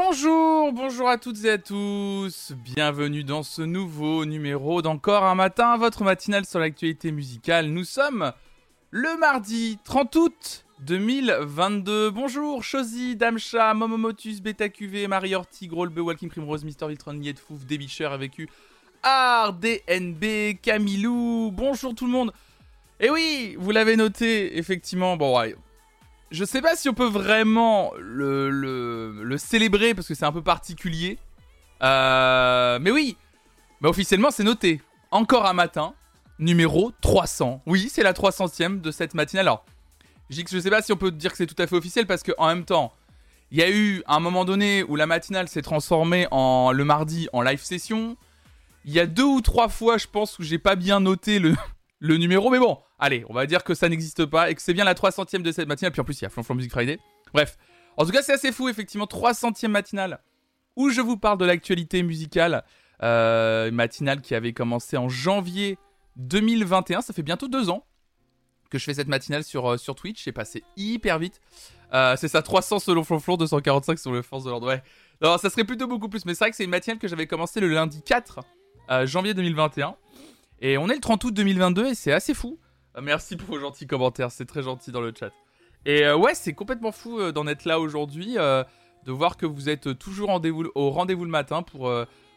Bonjour, bonjour à toutes et à tous. Bienvenue dans ce nouveau numéro d'Encore un matin, votre matinale sur l'actualité musicale. Nous sommes le mardi 30 août 2022. Bonjour, Chosy, Damcha, Momomotus, Beta QV, Marie Orti, Grolbe, Walking Primrose, Mister Viltron, Nietfouf, Débicher avec eu RDNB, Camilou. Bonjour tout le monde. Et oui, vous l'avez noté, effectivement. Bon, ouais, je sais pas si on peut vraiment le, célébrer parce que c'est un peu particulier. Euh, mais oui, mais officiellement c'est noté. Encore un matin, numéro 300. Oui, c'est la 300ème de cette matinale. Alors, je je sais pas si on peut dire que c'est tout à fait officiel parce qu'en même temps, il y a eu un moment donné où la matinale s'est transformée en le mardi en live session. Il y a deux ou trois fois, je pense, où j'ai pas bien noté le numéro. Mais bon, allez, on va dire que ça n'existe pas et que c'est bien la 300ème de cette matinale. Puis en plus, il y a Flonflon Music Friday. Bref. En tout cas, c'est assez fou, effectivement. 300ème matinale où je vous parle de l'actualité musicale. Euh, matinale qui avait commencé en janvier 2021. Ça fait bientôt deux ans que je fais cette matinale sur, euh, Twitch. C'est passé hyper vite. Euh, c'est ça, 300 selon Flonflon, 245 sur le Force de l'Ordre. Ouais. Non, ça serait plutôt beaucoup plus. Mais c'est vrai que c'est une matinale que j'avais commencé le lundi 4 janvier 2021. Et on est le 30 août 2022 et c'est assez fou. Euh, merci pour vos gentils commentaires, c'est très gentil dans le chat. Et euh, ouais, c'est complètement fou euh, d'en être là aujourd'hui, de voir que vous êtes toujours au rendez-vous le matin pour,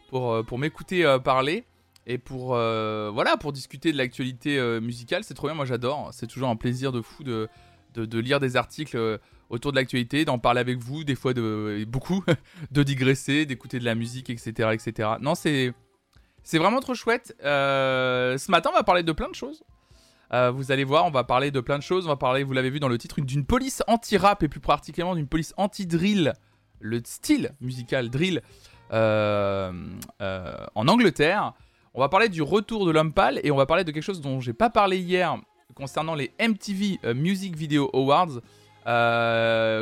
pour, pour m'écouter parler et pour, voilà, pour discuter de l'actualité musicale. C'est trop bien, moi j'adore. C'est toujours un plaisir de fou de, de, lire des articles autour de l'actualité, d'en parler avec vous, des fois de, beaucoup, de digresser, d'écouter de la musique, etc. etc. Non, c'est c'est vraiment trop chouette. Euh, ce matin, on va parler de plein de choses. Euh, vous allez voir, on va parler de plein de choses. On va parler, vous l'avez vu dans le titre, d'une police anti-rap et plus particulièrement d'une police anti-drill, le style musical drill euh, en Angleterre. On va parler du retour de l'homme pâle et on va parler de quelque chose dont j'ai pas parlé hier concernant les MTV Music Video Awards.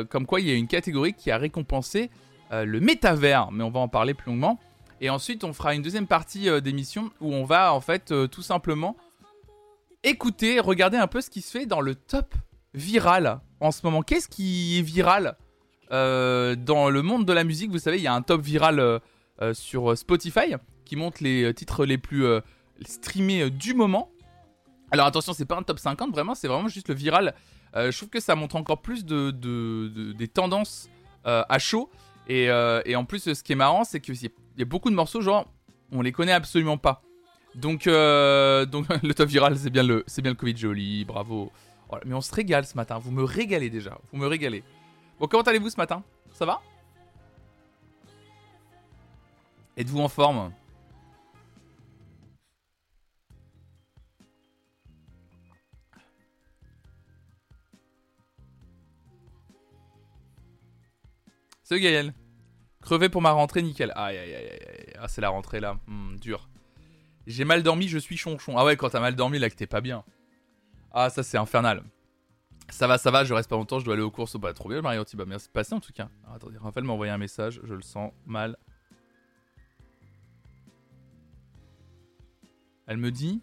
comme quoi, il y a une catégorie qui a récompensé le métavers, mais on va en parler plus longuement. Et ensuite, on fera une deuxième partie euh, d'émission où on va en fait euh, tout simplement écouter, regarder un peu ce qui se fait dans le top viral en ce moment. Qu'est-ce qui est viral euh, dans le monde de la musique? Vous savez, il y a un top viral sur Spotify qui montre les titres les plus streamés du moment. Alors attention, c'est pas un top 50, vraiment, c'est vraiment juste le viral. je trouve que ça montre encore plus de, des tendances à chaud. Et, en plus, ce qui est marrant, c'est que il y a beaucoup de morceaux, genre, on les connaît absolument pas. Donc, euh, le top viral, c'est bien le, c'est bien le Covid joli, bravo. mais on se régale ce matin, vous me régalez déjà, vous me régalez. Bon, comment allez-vous ce matin? Ça va? Êtes-vous en forme? Salut Gaël Crevé pour ma rentrée, nickel. Aïe, aïe, aïe, aïe. Ah, c'est la rentrée là. Hmm, dur. J'ai mal dormi, je suis chonchon. Ah ouais, quand t'as mal dormi, là, que t'es pas bien. Ah, ça, c'est infernal. Ça va, ça va, je reste pas longtemps, je dois aller aux courses. Bah, trop bien, Mariotti. Bah, merci de passer en tout cas. attendez, Raphaël m'a envoyé un message, je le sens mal. Elle me dit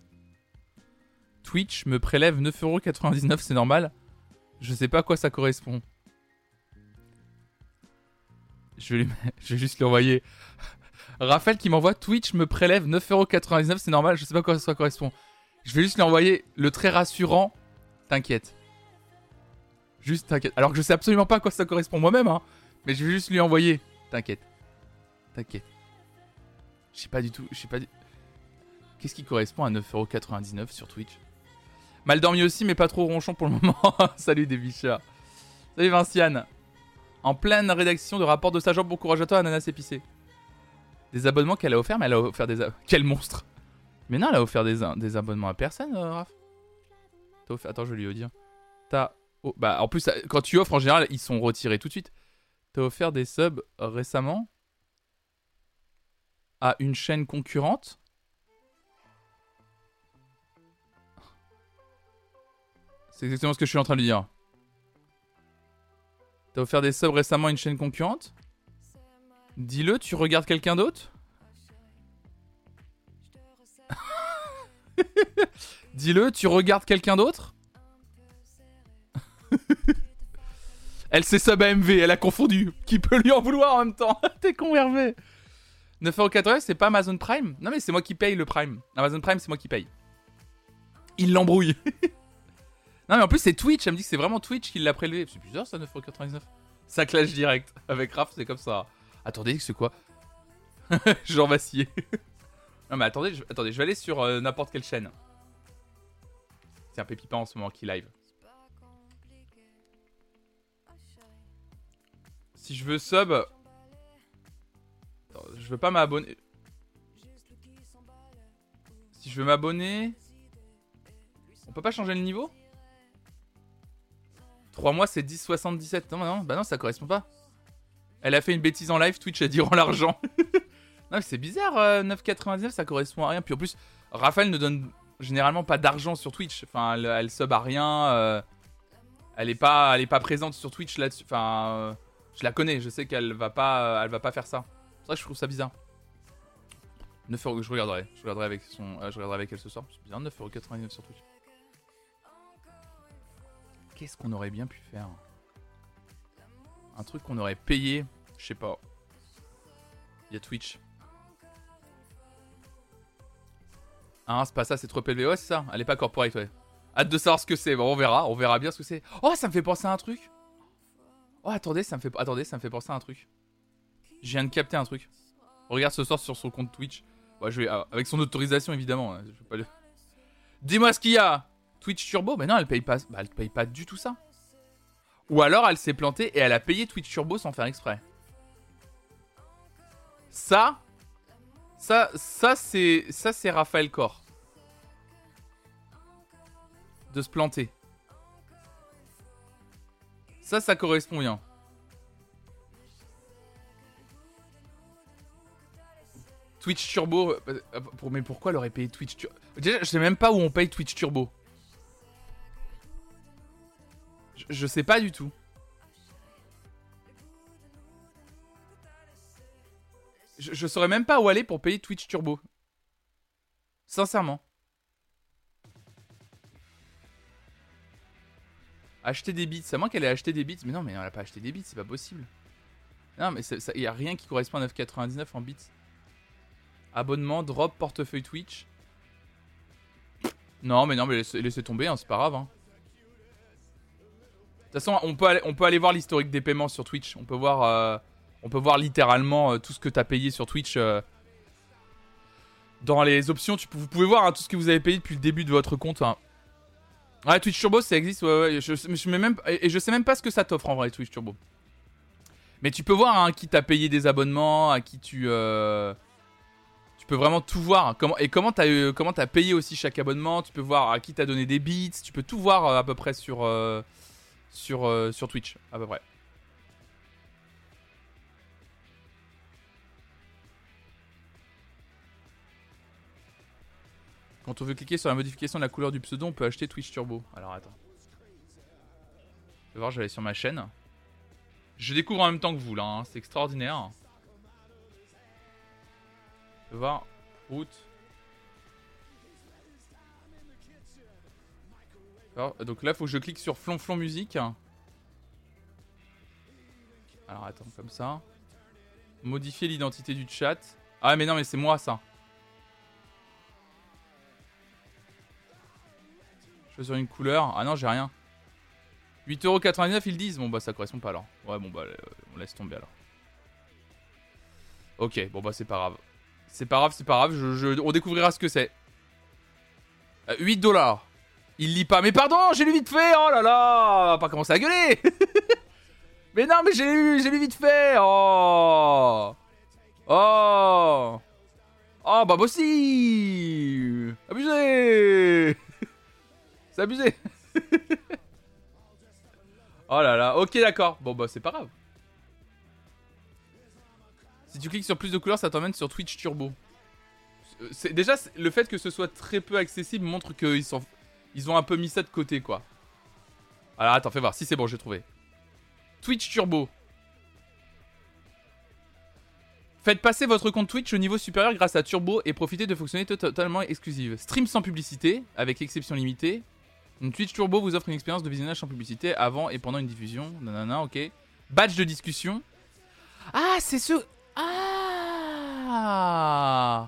Twitch me prélève 9,99€, c'est normal Je sais pas à quoi ça correspond. Je vais, juste lui envoyer. Raphaël qui m'envoie Twitch me prélève 9,99€, c'est normal, je sais pas quoi ça correspond. Je vais juste lui envoyer le très rassurant T'inquiète. Juste t'inquiète. Alors que je sais absolument pas à quoi ça correspond moi-même, hein. Mais je vais juste lui envoyer T'inquiète. T'inquiète. Je sais pas du tout. Je sais pas. Qu'est-ce qui correspond à 9,99€ sur Twitch? Mal dormi aussi, mais pas trop ronchon pour le moment. Salut des bichats. Salut Vinciane en pleine rédaction de rapport de sa jambe. Bon courage à toi, Ananas épicé. Des abonnements qu'elle a offert, mais elle a offert des. Quel monstre Mais non, elle a offert des, des abonnements à personne, euh, Raph. Attends, je vais lui dire. T'as. Bah, en plus, quand tu offres, en général, ils sont retirés tout de suite. T'as offert des subs récemment à une chaîne concurrente C'est exactement ce que je suis en train de lui dire. T'as offert des subs récemment à une chaîne concurrente Dis-le, tu regardes quelqu'un d'autre Dis-le, tu regardes quelqu'un d'autre Elle s'est sub à MV, elle a confondu. Qui peut lui en vouloir en même temps T'es con, Hervé 9,80€, c'est pas Amazon Prime Non, mais c'est moi qui paye le Prime. Amazon Prime, c'est moi qui paye. Il l'embrouille. non, mais en plus, c'est Twitch. Elle me dit que c'est vraiment Twitch qui l'a prélevé. C'est bizarre, ça, 9,99€. Ça clash direct. Avec Raph, c'est comme ça. Attendez, c'est quoi Genre vacillé. non, mais attendez, je, vais aller sur euh, n'importe quelle chaîne. C'est un Pépipa en ce moment qui live. Si je veux sub. je veux pas m'abonner. Si je veux m'abonner. On peut pas changer le niveau? 3 mois c'est 10,77. Non, non, bah non, ça correspond pas. Elle a fait une bêtise en live, Twitch a dit rend l'argent. non, c'est bizarre, 9,99 euh, ça correspond à rien. Puis en plus, Raphaël ne donne généralement pas d'argent sur Twitch. Enfin, elle, sub à rien. Euh, elle est pas, elle est pas présente sur Twitch là-dessus. Enfin, euh, je la connais, je sais qu'elle va pas, elle va pas faire ça. C'est vrai que je trouve ça bizarre. 9 euros, je regarderai. Je regarderai avec son, je regarderai avec elle ce soir. C'est bizarre, 9,99€ sur Twitch. Qu'est-ce qu'on aurait bien pu faire? Un truc qu'on aurait payé, je sais pas. Il y a Twitch. Ah, c'est pas ça, c'est trop. Ouais, c'est ça. Elle est pas corporate, ouais. Hâte de savoir ce que c'est. Bon, on verra. On verra bien ce que c'est. Oh, ça me fait penser à un truc. Oh, attendez, ça me fait, attendez, ça me fait penser à un truc. Je viens de capter un truc. Regarde ce soir sur son compte Twitch. Ouais, je vais, ah, avec son autorisation, évidemment. Hein. Dis-moi ce qu'il y a. Twitch Turbo Mais non, elle paye pas. Bah, elle paye pas du tout ça. Ou alors, elle s'est plantée et elle a payé Twitch Turbo sans faire exprès. Ça, ça, ça c'est, ça c'est Raphaël Corps. De se planter. Ça, ça correspond bien. Twitch Turbo. Euh, mais pourquoi aurait payé Twitch Turbo Déjà, je sais même pas où on paye Twitch Turbo. Je sais pas du tout. Je, saurais même pas où aller pour payer Twitch Turbo. Sincèrement. Acheter des bits. À moins qu'elle ait acheté des bits. Mais non, mais elle a pas acheté des bits, c'est pas possible. Non, mais il y a rien qui correspond à 9,99 en bits. Abonnement, drop, portefeuille Twitch. Non, mais non, mais laissez, tomber, hein, c'est pas grave. Hein. De toute façon, on peut aller, on peut aller voir l'historique des paiements sur Twitch. On peut voir. Euh, on peut voir littéralement euh, tout ce que tu as payé sur Twitch. Euh, dans les options, tu, vous pouvez voir hein, tout ce que vous avez payé depuis le début de votre compte. Hein. Ouais, Twitch Turbo, ça existe. Ouais, ouais. Je, et je sais même pas ce que ça t'offre en vrai, Twitch Turbo. Mais tu peux voir hein, qui t'a payé des abonnements, à qui tu. Euh, tu peux vraiment tout voir. Comment, et comment t'as payé aussi chaque abonnement. Tu peux voir à qui t'as donné des bits. Tu peux tout voir à peu près sur Twitch. À peu près. Quand on veut cliquer sur la modification de la couleur du pseudo, on peut acheter Twitch Turbo. Alors attends. Je vais voir, j'allais sur ma chaîne. Je découvre en même temps que vous là, hein. c'est extraordinaire. Je vais voir. Route. donc là, faut que je clique sur Flonflon Musique. Alors attends, comme ça. Modifier l'identité du chat. Ah mais non, mais c'est moi ça. Sur une couleur. Ah non, j'ai rien. 8,99€ ils disent. Bon bah ça correspond pas alors. Ouais bon bah euh, on laisse tomber alors. Ok, bon bah c'est pas grave. C'est pas grave, c'est pas grave, je, on découvrira ce que c'est. 8 euh, dollars. Il lit pas. Mais pardon, j'ai lu vite fait. Oh là là, on va pas commencer à gueuler. mais non, mais j'ai lu, j'ai lu vite fait. Oh. Oh. Oh bah aussi. Abusé. C'est abusé Oh là là, ok d'accord. Bon bah c'est pas grave. Si tu cliques sur plus de couleurs, ça t'emmène sur Twitch Turbo. C'est déjà le fait que ce soit très peu accessible montre qu'ils ils ont un peu mis ça de côté quoi. Alors attends, fais voir. Si c'est bon, j'ai trouvé. Twitch Turbo. Faites passer votre compte Twitch au niveau supérieur grâce à Turbo et profitez de fonctionnalités totalement exclusives. Stream sans publicité, avec exception limitée, Twitch Turbo vous offre une expérience de visionnage sans publicité avant et pendant une diffusion. Nanana, ok. Badge de discussion. Ah, c'est ce. Ah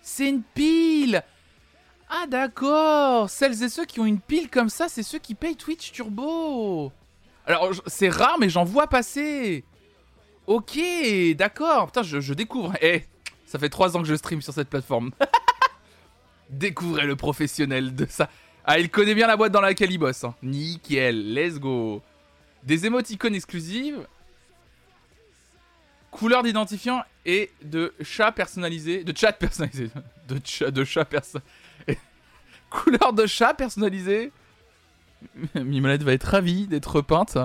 C'est une pile Ah, d'accord Celles et ceux qui ont une pile comme ça, c'est ceux qui payent Twitch Turbo Alors, c'est rare, mais j'en vois passer Ok, d'accord Putain, je, découvre. Eh, ça fait 3 ans que je stream sur cette plateforme. Découvrez le professionnel de ça. Ah, il connaît bien la boîte dans laquelle il bosse. Hein. Nickel, let's go. Des émoticônes exclusives. Couleur d'identifiant et de chat personnalisé. De chat personnalisé. De chat, de chat personnalisé. Couleur de chat personnalisé. Mimolette va être ravie d'être peinte.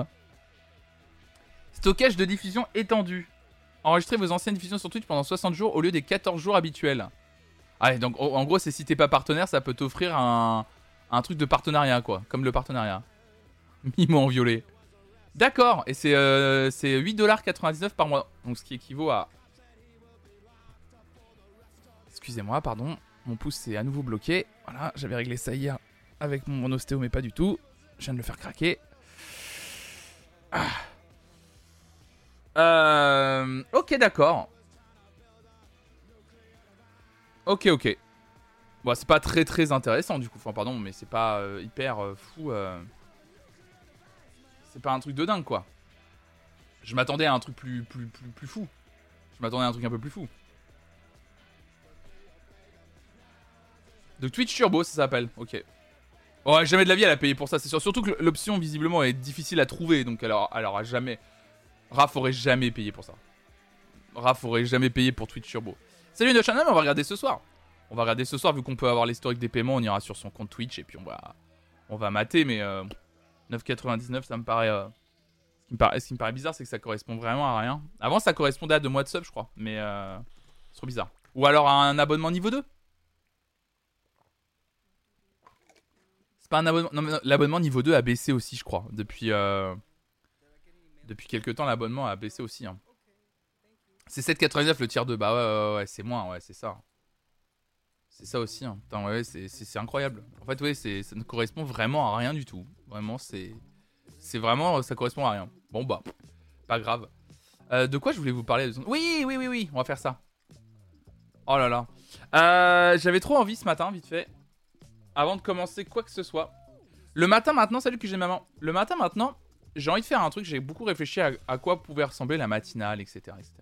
Stockage de diffusion étendu. Enregistrez vos anciennes diffusions sur Twitch pendant 60 jours au lieu des 14 jours habituels. Ah, donc en gros, c'est si t'es pas partenaire, ça peut t'offrir un, un truc de partenariat, quoi. Comme le partenariat. Mimo en violet. D'accord, et c'est euh, 8,99$ par mois. Donc ce qui équivaut à. Excusez-moi, pardon. Mon pouce s'est à nouveau bloqué. Voilà, j'avais réglé ça hier avec mon ostéo, mais pas du tout. Je viens de le faire craquer. Ah. Euh, ok, d'accord. Ok, ok. Bon, c'est pas très très intéressant du coup. Enfin, pardon, mais c'est pas euh, hyper euh, fou. C'est pas un truc de dingue quoi. Je m'attendais à un truc plus, plus, plus, plus fou. Je m'attendais à un truc un peu plus fou. De Twitch Turbo, ça s'appelle. Ok. Ouais, jamais de la vie elle a payé pour ça, c'est sûr. Surtout que l'option visiblement est difficile à trouver, donc alors, alors à jamais. Raph aurait jamais payé pour ça. Raph aurait jamais payé pour Twitch Turbo. Salut de channel, on va regarder ce soir. On va regarder ce soir vu qu'on peut avoir l'historique des paiements, on ira sur son compte Twitch et puis on va on va mater mais 9,99 euh, ça me paraît euh, ce, qui me paraît ce qui me paraît bizarre c'est que ça correspond vraiment à rien. Avant ça correspondait à deux mois de sub je crois mais euh, c'est trop bizarre. Ou alors à un abonnement niveau 2 C'est pas un abonnement non l'abonnement niveau 2 a baissé aussi je crois depuis depuis quelques temps, l'abonnement a baissé aussi. Hein. C'est 7,99 le tiers 2. Bah ouais, ouais, c'est moins, ouais, c'est ça. C'est ça aussi. Hein. ouais, c'est incroyable. En fait, ouais, ça ne correspond vraiment à rien du tout. Vraiment, c'est. C'est vraiment. Ça correspond à rien. Bon, bah, pas grave. Euh, de quoi je voulais vous parler Oui, oui, oui, oui, on va faire ça. Oh là là. Euh, j'avais trop envie ce matin, vite fait. Avant de commencer quoi que ce soit. Le matin maintenant, salut que j'ai maman. Le matin maintenant, j'ai envie de faire un truc, j'ai beaucoup réfléchi à, quoi pouvait ressembler la matinale, etc., etc.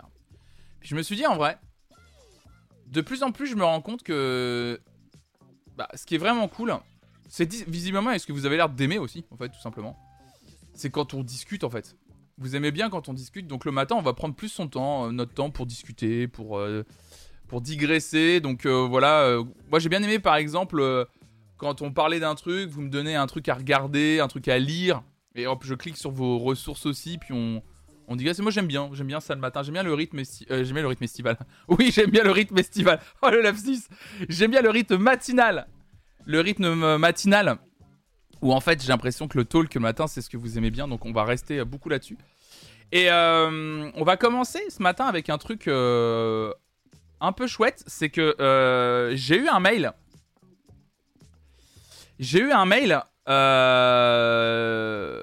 Puis je me suis dit, en vrai, de plus en plus, je me rends compte que bah, ce qui est vraiment cool, c'est visiblement, est-ce que vous avez l'air d'aimer aussi, en fait, tout simplement. C'est quand on discute, en fait. Vous aimez bien quand on discute, donc le matin, on va prendre plus son temps, euh, notre temps pour discuter, pour, euh, digresser. Donc euh, voilà, moi j'ai bien aimé, par exemple, quand on parlait d'un truc, vous me donnez un truc à regarder, un truc à lire. Et hop, je clique sur vos ressources aussi, puis on, on digresse. Moi, j'aime bien, j'aime bien ça le matin. J'aime bien le rythme, euh, estival. oui, j'aime bien le rythme estival. Oh le lapsus. J'aime bien le rythme matinal. Le rythme matinal. Où en fait, j'ai l'impression que le talk le matin, c'est ce que vous aimez bien. Donc, on va rester beaucoup là-dessus. Et euh, on va commencer ce matin avec un truc euh, un peu chouette. C'est que j'ai eu un mail. J'ai eu un mail euh,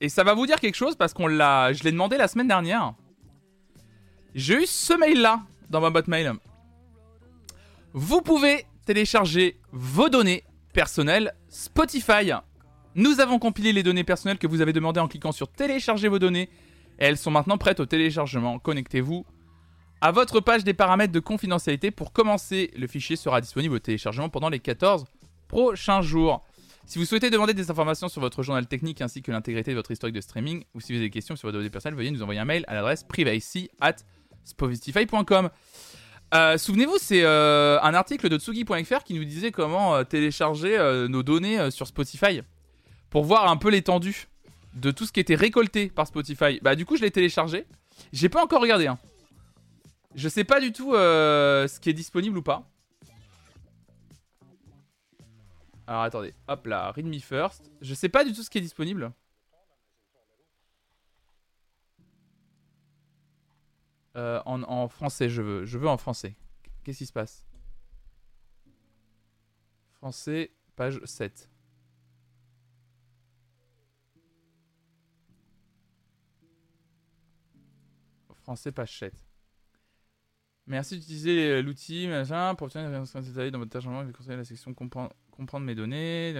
et ça va vous dire quelque chose parce qu'on l'a, je l'ai demandé la semaine dernière. J'ai eu ce mail-là dans ma boîte mail. Vous pouvez télécharger vos données personnelles Spotify. Nous avons compilé les données personnelles que vous avez demandées en cliquant sur télécharger vos données et elles sont maintenant prêtes au téléchargement. Connectez-vous à votre page des paramètres de confidentialité pour commencer. Le fichier sera disponible au téléchargement pendant les 14 prochains jours. Si vous souhaitez demander des informations sur votre journal technique ainsi que l'intégrité de votre historique de streaming, ou si vous avez des questions sur vos données personnelles, veuillez nous envoyer un mail à l'adresse privacy at spotify.com. Euh, souvenez-vous, c'est euh, un article de tsugi.fr qui nous disait comment euh, télécharger nos données sur Spotify pour voir un peu l'étendue de tout ce qui était récolté par Spotify. Bah du coup, je l'ai téléchargé. J'ai pas encore regardé. Hein. Je sais pas du tout ce qui est disponible ou pas. Alors attendez, hop là, read me first. Je sais pas du tout ce qui est disponible. Euh, en, français, je veux. Je veux en français. Qu'est-ce qui se passe? Français, page 7. Français, page 7. Merci d'utiliser l'outil pour obtenir des réponses dans votre tâche en langue. Vous conseillez la section comprendre comprendre mes données.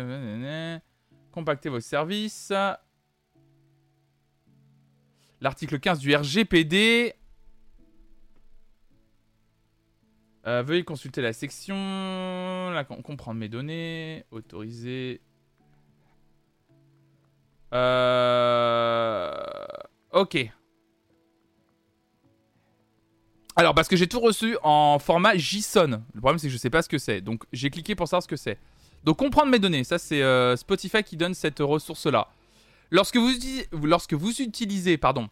Compacter vos services. L'article 15 du RGPD. Euh, veuillez consulter la section. Comprendre mes données. Autoriser. Euh... Ok. Alors, parce que j'ai tout reçu en format JSON. Le problème, c'est que je sais pas ce que c'est. Donc, j'ai cliqué pour savoir ce que c'est. Donc, comprendre mes données. Ça, c'est euh, Spotify qui donne cette ressource-là. Lorsque vous, lorsque vous utilisez pardon,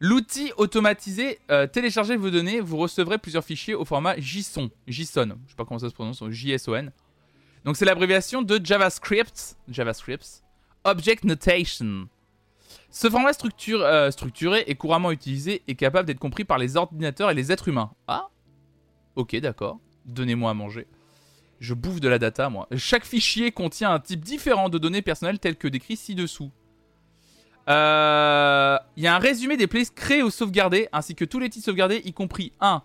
l'outil automatisé euh, télécharger vos données, vous recevrez plusieurs fichiers au format JSON. JSON. Je sais pas comment ça se prononce. JSON. Donc, c'est l'abréviation de JavaScript. JavaScript. Object Notation. Ce format euh, structuré est couramment utilisé et capable d'être compris par les ordinateurs et les êtres humains. Ah Ok, d'accord. Donnez-moi à manger. Je bouffe de la data, moi. Chaque fichier contient un type différent de données personnelles telles que décrit ci-dessous. Euh, il y a un résumé des playlists créées ou sauvegardées, ainsi que tous les titres sauvegardés, y compris 1.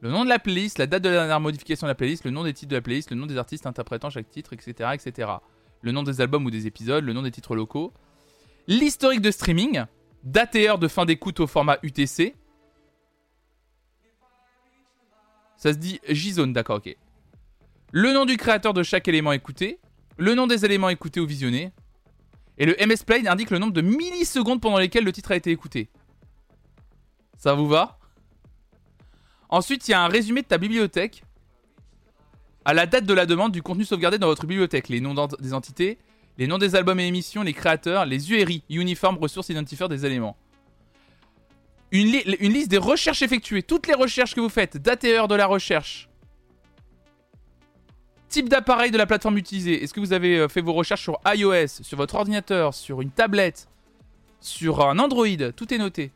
Le nom de la playlist, la date de la dernière modification de la playlist, le nom des titres de la playlist, le nom des artistes interprétant chaque titre, etc., etc. Le nom des albums ou des épisodes, le nom des titres locaux, l'historique de streaming, date et heure de fin d'écoute au format UTC. Ça se dit J-Zone, d'accord, ok. Le nom du créateur de chaque élément écouté, le nom des éléments écoutés ou visionnés, et le MS Play indique le nombre de millisecondes pendant lesquelles le titre a été écouté. Ça vous va? Ensuite, il y a un résumé de ta bibliothèque à la date de la demande du contenu sauvegardé dans votre bibliothèque, les noms des entités, les noms des albums et émissions, les créateurs, les URI, Uniform Ressources Identifiers des éléments. Une, liste des recherches effectuées, toutes les recherches que vous faites, date et heure de la recherche. Type d'appareil de la plateforme utilisée. Est-ce que vous avez euh, fait vos recherches sur iOS, sur votre ordinateur, sur une tablette, sur un Android? Tout est noté.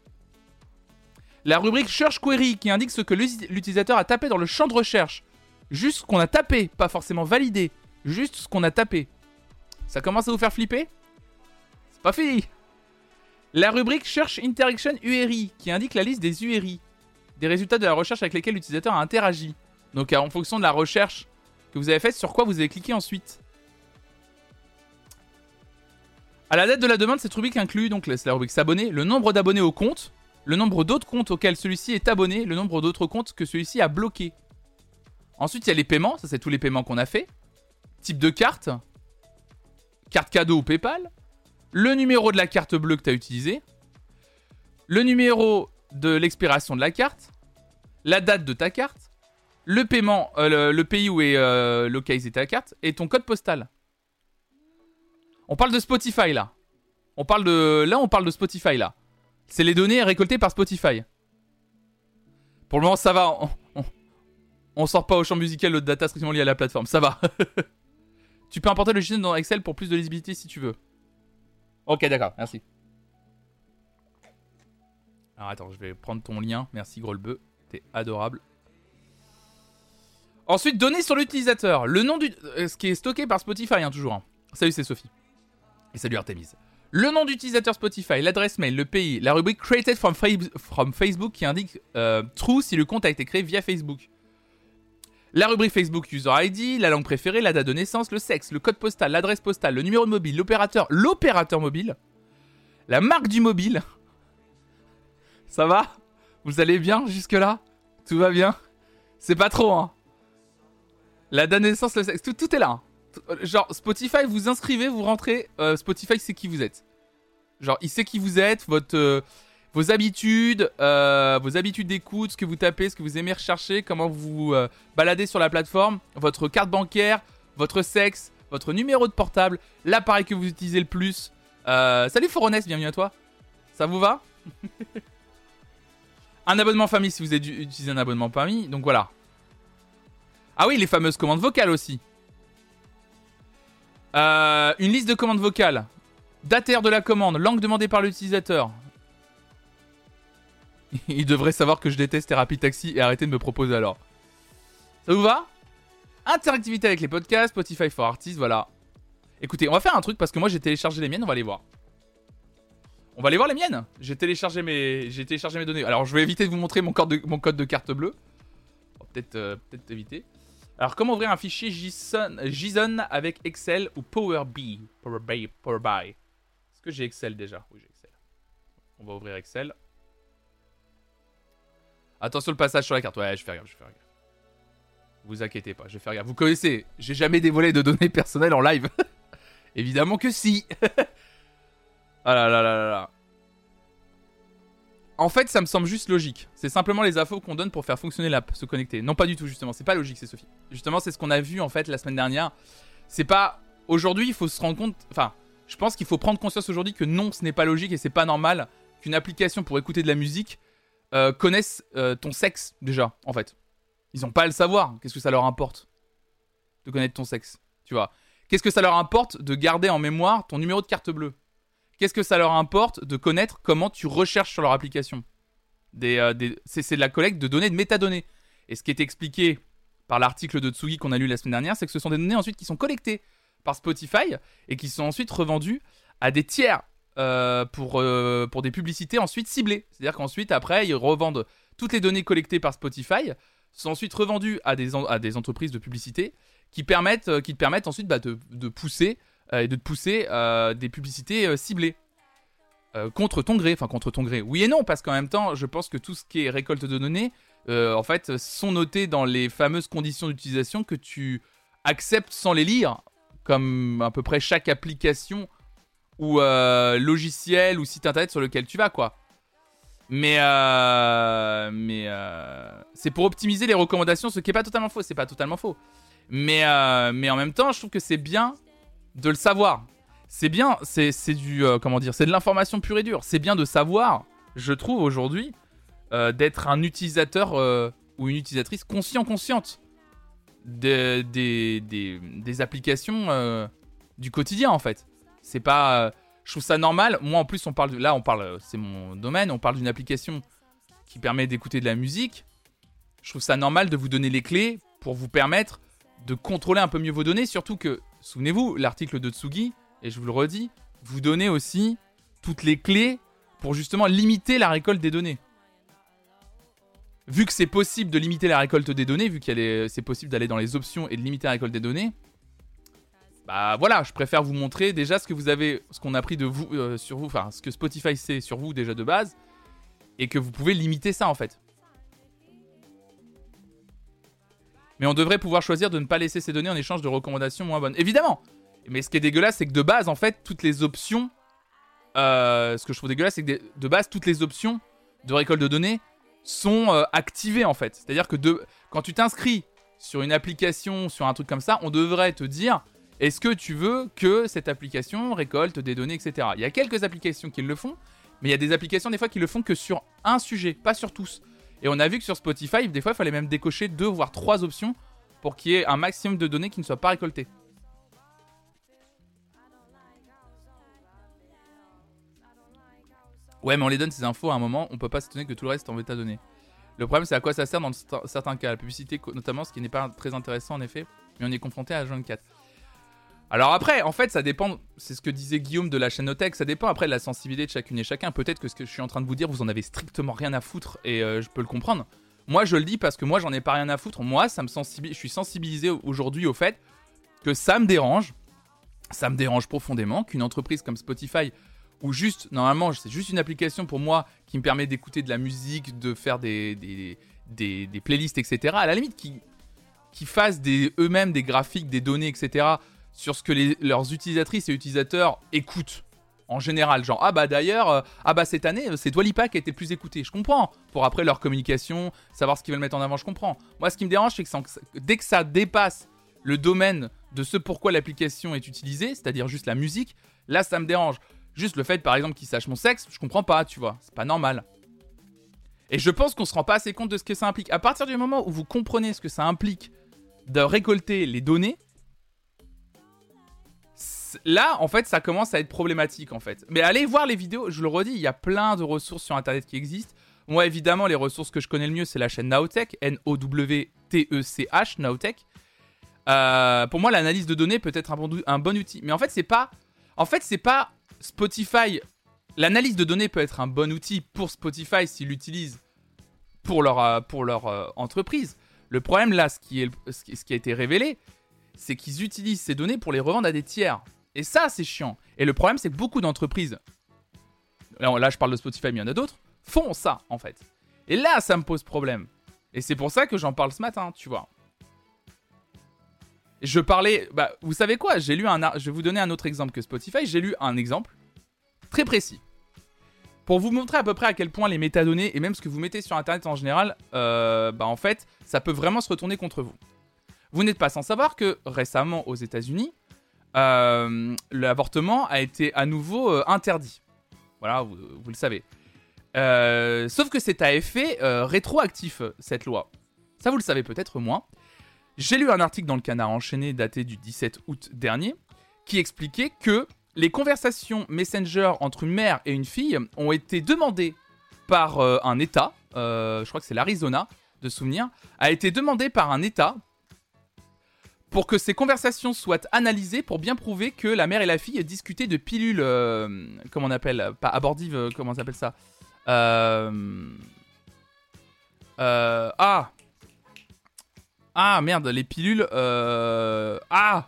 La rubrique Search Query qui indique ce que l'utilisateur a tapé dans le champ de recherche. Juste ce qu'on a tapé, pas forcément validé. Juste ce qu'on a tapé. Ça commence à vous faire flipper? C'est pas fini La rubrique Search Interaction URI, qui indique la liste des URI, des résultats de la recherche avec lesquels l'utilisateur a interagi. Donc en fonction de la recherche que vous avez faite, sur quoi vous avez cliqué ensuite. À la date de la demande, cette rubrique inclut donc la rubrique s'abonner, le nombre d'abonnés au compte, le nombre d'autres comptes auxquels celui-ci est abonné, le nombre d'autres comptes que celui-ci a bloqué. Ensuite, il y a les paiements, ça c'est tous les paiements qu'on a fait. Type de carte, carte cadeau ou PayPal, le numéro de la carte bleue que tu as utilisée, le numéro de l'expiration de la carte, la date de ta carte, le paiement, euh, le, pays où est euh, localisée ta carte et ton code postal. On parle de Spotify là. On parle de là, on parle de Spotify là. C'est les données récoltées par Spotify. Pour le moment, ça va. On, sort pas au champ musical le data strictement lié à la plateforme. Ça va. Tu peux importer le logiciel dans Excel pour plus de lisibilité si tu veux. Ok, d'accord, merci. Alors attends, je vais prendre ton lien. Merci Grolbeu, t'es adorable. Ensuite, données sur l'utilisateur. Le nom du... Euh, ce qui est stocké par Spotify, hein, toujours. Hein. Salut, c'est Sophie. Et salut Artemis. Le nom d'utilisateur Spotify, l'adresse mail, le pays, la rubrique Created from, Facebook qui indique euh, True si le compte a été créé via Facebook. La rubrique Facebook User ID, la langue préférée, la date de naissance, le sexe, le code postal, l'adresse postale, le numéro de mobile, l'opérateur, l'opérateur mobile, la marque du mobile. Ça va? Vous allez bien jusque-là? Tout va bien? C'est pas trop, hein? La date de naissance, le sexe, tout, est là. Hein. Genre, Spotify, vous inscrivez, vous rentrez, euh, Spotify sait qui vous êtes. Genre, il sait qui vous êtes. Euh, vos habitudes, euh, vos habitudes d'écoute, ce que vous tapez, ce que vous aimez rechercher, comment vous baladez sur la plateforme, votre carte bancaire, votre sexe, votre numéro de portable, l'appareil que vous utilisez le plus. Salut Foronès, bienvenue à toi. Ça vous va? Un abonnement famille si vous utilisez un abonnement famille, donc voilà. Ah oui, les fameuses commandes vocales aussi. une liste de commandes vocales. Date de la commande, langue demandée par l'utilisateur, Il devrait savoir que je déteste Thérapie Taxi et arrêter de me proposer alors. Ça vous va? Interactivité avec les podcasts, Spotify for Artists, voilà. Écoutez, on va faire un truc parce que moi j'ai téléchargé les miennes, on va les voir. On va aller voir les miennes. J'ai téléchargé mes, téléchargé mes données. Alors, je vais éviter de vous montrer mon code de, mon code de carte bleue. Peut-être, euh, peut-être éviter. Alors, comment ouvrir un fichier JSON, avec Excel ou Power BI Power BI, Power BI. Est-ce que j'ai Excel déjà? Oui, j'ai Excel. On va ouvrir Excel. Attention le passage sur la carte. Ouais, je fais gaffe, je fais gaffe. Vous inquiétez pas, je vais faire gaffe. Vous connaissez, j'ai jamais dévoilé de données personnelles en live. Évidemment que si. ah là là là là là. En fait, ça me semble juste logique. C'est simplement les infos qu'on donne pour faire fonctionner l'app, se connecter. Non, pas du tout, justement. C'est pas logique, c'est Sophie. Justement, c'est ce qu'on a vu en fait la semaine dernière. C'est pas. Aujourd'hui, il faut se rendre compte. Enfin, je pense qu'il faut prendre conscience aujourd'hui que non, ce n'est pas logique et c'est pas normal qu'une application pour écouter de la musique euh, connaisse euh, ton sexe déjà, en fait. Ils ont pas à le savoir. Qu'est-ce que ça leur importe de connaître ton sexe Tu vois? Qu'est-ce que ça leur importe de garder en mémoire ton numéro de carte bleue? Qu'est-ce que ça leur importe de connaître comment tu recherches sur leur application euh, C'est de la collecte de données, de métadonnées. Et ce qui est expliqué par l'article de Tsugi qu'on a lu la semaine dernière, c'est que ce sont des données ensuite qui sont collectées par Spotify et qui sont ensuite revendues à des tiers euh, pour, euh, pour des publicités ensuite ciblées. C'est-à-dire qu'ensuite, après, ils revendent toutes les données collectées par Spotify, sont ensuite revendues à des, à des entreprises de publicité qui, permettent, qui te permettent ensuite bah, de, de, pousser et de te pousser euh, des publicités euh, ciblées. contre ton gré, enfin contre ton gré. Oui et non, parce qu'en même temps, je pense que tout ce qui est récolte de données, en fait, sont notés dans les fameuses conditions d'utilisation que tu acceptes sans les lire, comme à peu près chaque application ou logiciel ou site internet sur lequel tu vas, quoi. Mais, mais c'est pour optimiser les recommandations, ce qui n'est pas totalement faux, c'est pas totalement faux. Mais, mais en même temps, je trouve que c'est bien de le savoir. C'est bien, c'est du euh, comment dire, c'est de l'information pure et dure. C'est bien de savoir, je trouve aujourd'hui, euh, d'être un utilisateur euh, ou une utilisatrice conscient consciente des, des, des, applications du quotidien en fait. C'est pas, je trouve ça normal. Moi en plus on parle là on parle, c'est mon domaine, on parle d'une application qui permet d'écouter de la musique. Je trouve ça normal de vous donner les clés pour vous permettre de contrôler un peu mieux vos données, surtout que souvenez-vous, l'article de Tsugi, et je vous le redis, vous donnez aussi toutes les clés pour justement limiter la récolte des données. Vu que c'est possible de limiter la récolte des données, vu que c'est possible d'aller dans les options et de limiter la récolte des données, bah voilà, je préfère vous montrer déjà ce que vous avez, ce qu'on a pris de vous euh, sur vous, enfin ce que Spotify sait sur vous déjà de base, et que vous pouvez limiter ça en fait. Mais on devrait pouvoir choisir de ne pas laisser ces données en échange de recommandations moins bonnes. Évidemment Mais ce qui est dégueulasse, c'est que de base, en fait, toutes les options. Euh, ce que je trouve dégueulasse, c'est que de base, toutes les options de récolte de données sont euh, activées, en fait. C'est-à-dire que quand tu t'inscris sur une application, sur un truc comme ça, on devrait te dire est-ce que tu veux que cette application récolte des données, etc. Il y a quelques applications qui le font, mais il y a des applications des fois qui le font que sur un sujet, pas sur tous. Et on a vu que sur Spotify, des fois, il fallait même décocher deux voire trois options pour qu'il y ait un maximum de données qui ne soient pas récoltées. Ouais, mais on les donne ces infos à un moment, on peut pas s'étonner que tout le reste est en métadonnées. Le problème, c'est à quoi ça sert dans certains cas, la publicité notamment, ce qui n'est pas très intéressant en effet, mais on est confronté à 24. Alors après, en fait, ça dépend, c'est ce que disait Guillaume de la chaîne Notech, ça dépend après de la sensibilité de chacune et chacun. Peut-être que ce que je suis en train de vous dire, vous en avez strictement rien à foutre et euh, je peux le comprendre. Moi, je le dis parce que moi, j'en ai pas rien à foutre. Moi, ça me sensibilise, je suis sensibilisé aujourd'hui au fait que ça me dérange, ça me dérange profondément qu'une entreprise comme Spotify, ou juste, normalement, c'est juste une application pour moi qui me permet d'écouter de la musique, de faire des, des, des, playlists, etc. À la limite, qui, qui fassent eux-mêmes des graphiques, des données, etc sur ce que leurs utilisatrices et utilisateurs écoutent en général. Genre, ah bah d'ailleurs, euh, ah bah cette année, c'est Dwalipa qui a été plus écouté. Je comprends. Pour après leur communication, savoir ce qu'ils veulent mettre en avant, je comprends. Moi, ce qui me dérange, c'est que dès que ça dépasse le domaine de ce pourquoi l'application est utilisée, c'est-à-dire juste la musique, là, ça me dérange. Juste le fait, par exemple, qu'ils sachent mon sexe, je comprends pas, tu vois. C'est pas normal. Et je pense qu'on se rend pas assez compte de ce que ça implique. À partir du moment où vous comprenez ce que ça implique de récolter les données, là, en fait, ça commence à être problématique, en fait. Mais allez voir les vidéos, je le redis, il y a plein de ressources sur Internet qui existent. Moi, évidemment, les ressources que je connais le mieux, c'est la chaîne Naotech, N-O-W-T-E-C-H, Naotech. Euh, pour moi, l'analyse de données peut être un bon, outil. Mais en fait, c'est pas... En fait, c'est pas Spotify l'analyse de données peut être un bon outil pour Spotify s'ils l'utilisent pour leur, euh, pour euh, entreprise. Le problème là, ce qui a été révélé, c'est qu'ils utilisent ces données pour les revendre à des tiers. Et ça, c'est chiant. Et le problème, c'est que beaucoup d'entreprises, là, je parle de Spotify, mais il y en a d'autres, font ça, en fait. Et là, ça me pose problème. Et c'est pour ça que j'en parle ce matin, tu vois. Je parlais, bah, vous savez quoi? J'ai lu un, je vais vous donner un autre exemple que Spotify. J'ai lu un exemple très précis pour vous montrer à peu près à quel point les métadonnées et même ce que vous mettez sur Internet en général, euh, bah en fait, ça peut vraiment se retourner contre vous. Vous n'êtes pas sans savoir que récemment aux États-Unis, euh, l'avortement a été à nouveau euh, interdit. Voilà, vous, le savez. sauf que c'est à effet rétroactif, cette loi. Ça, vous le savez peut-être moins. J'ai lu un article dans le Canard enchaîné daté du 17 août dernier qui expliquait que les conversations Messenger entre une mère et une fille ont été demandées par euh, un État, euh, je crois que c'est l'Arizona, de souvenir, a été demandé par un État pour que ces conversations soient analysées pour bien prouver que la mère et la fille discutaient de pilules, euh, comment on appelle, pas abordives, comment on s'appelle ça Ah Ah merde, les pilules, ah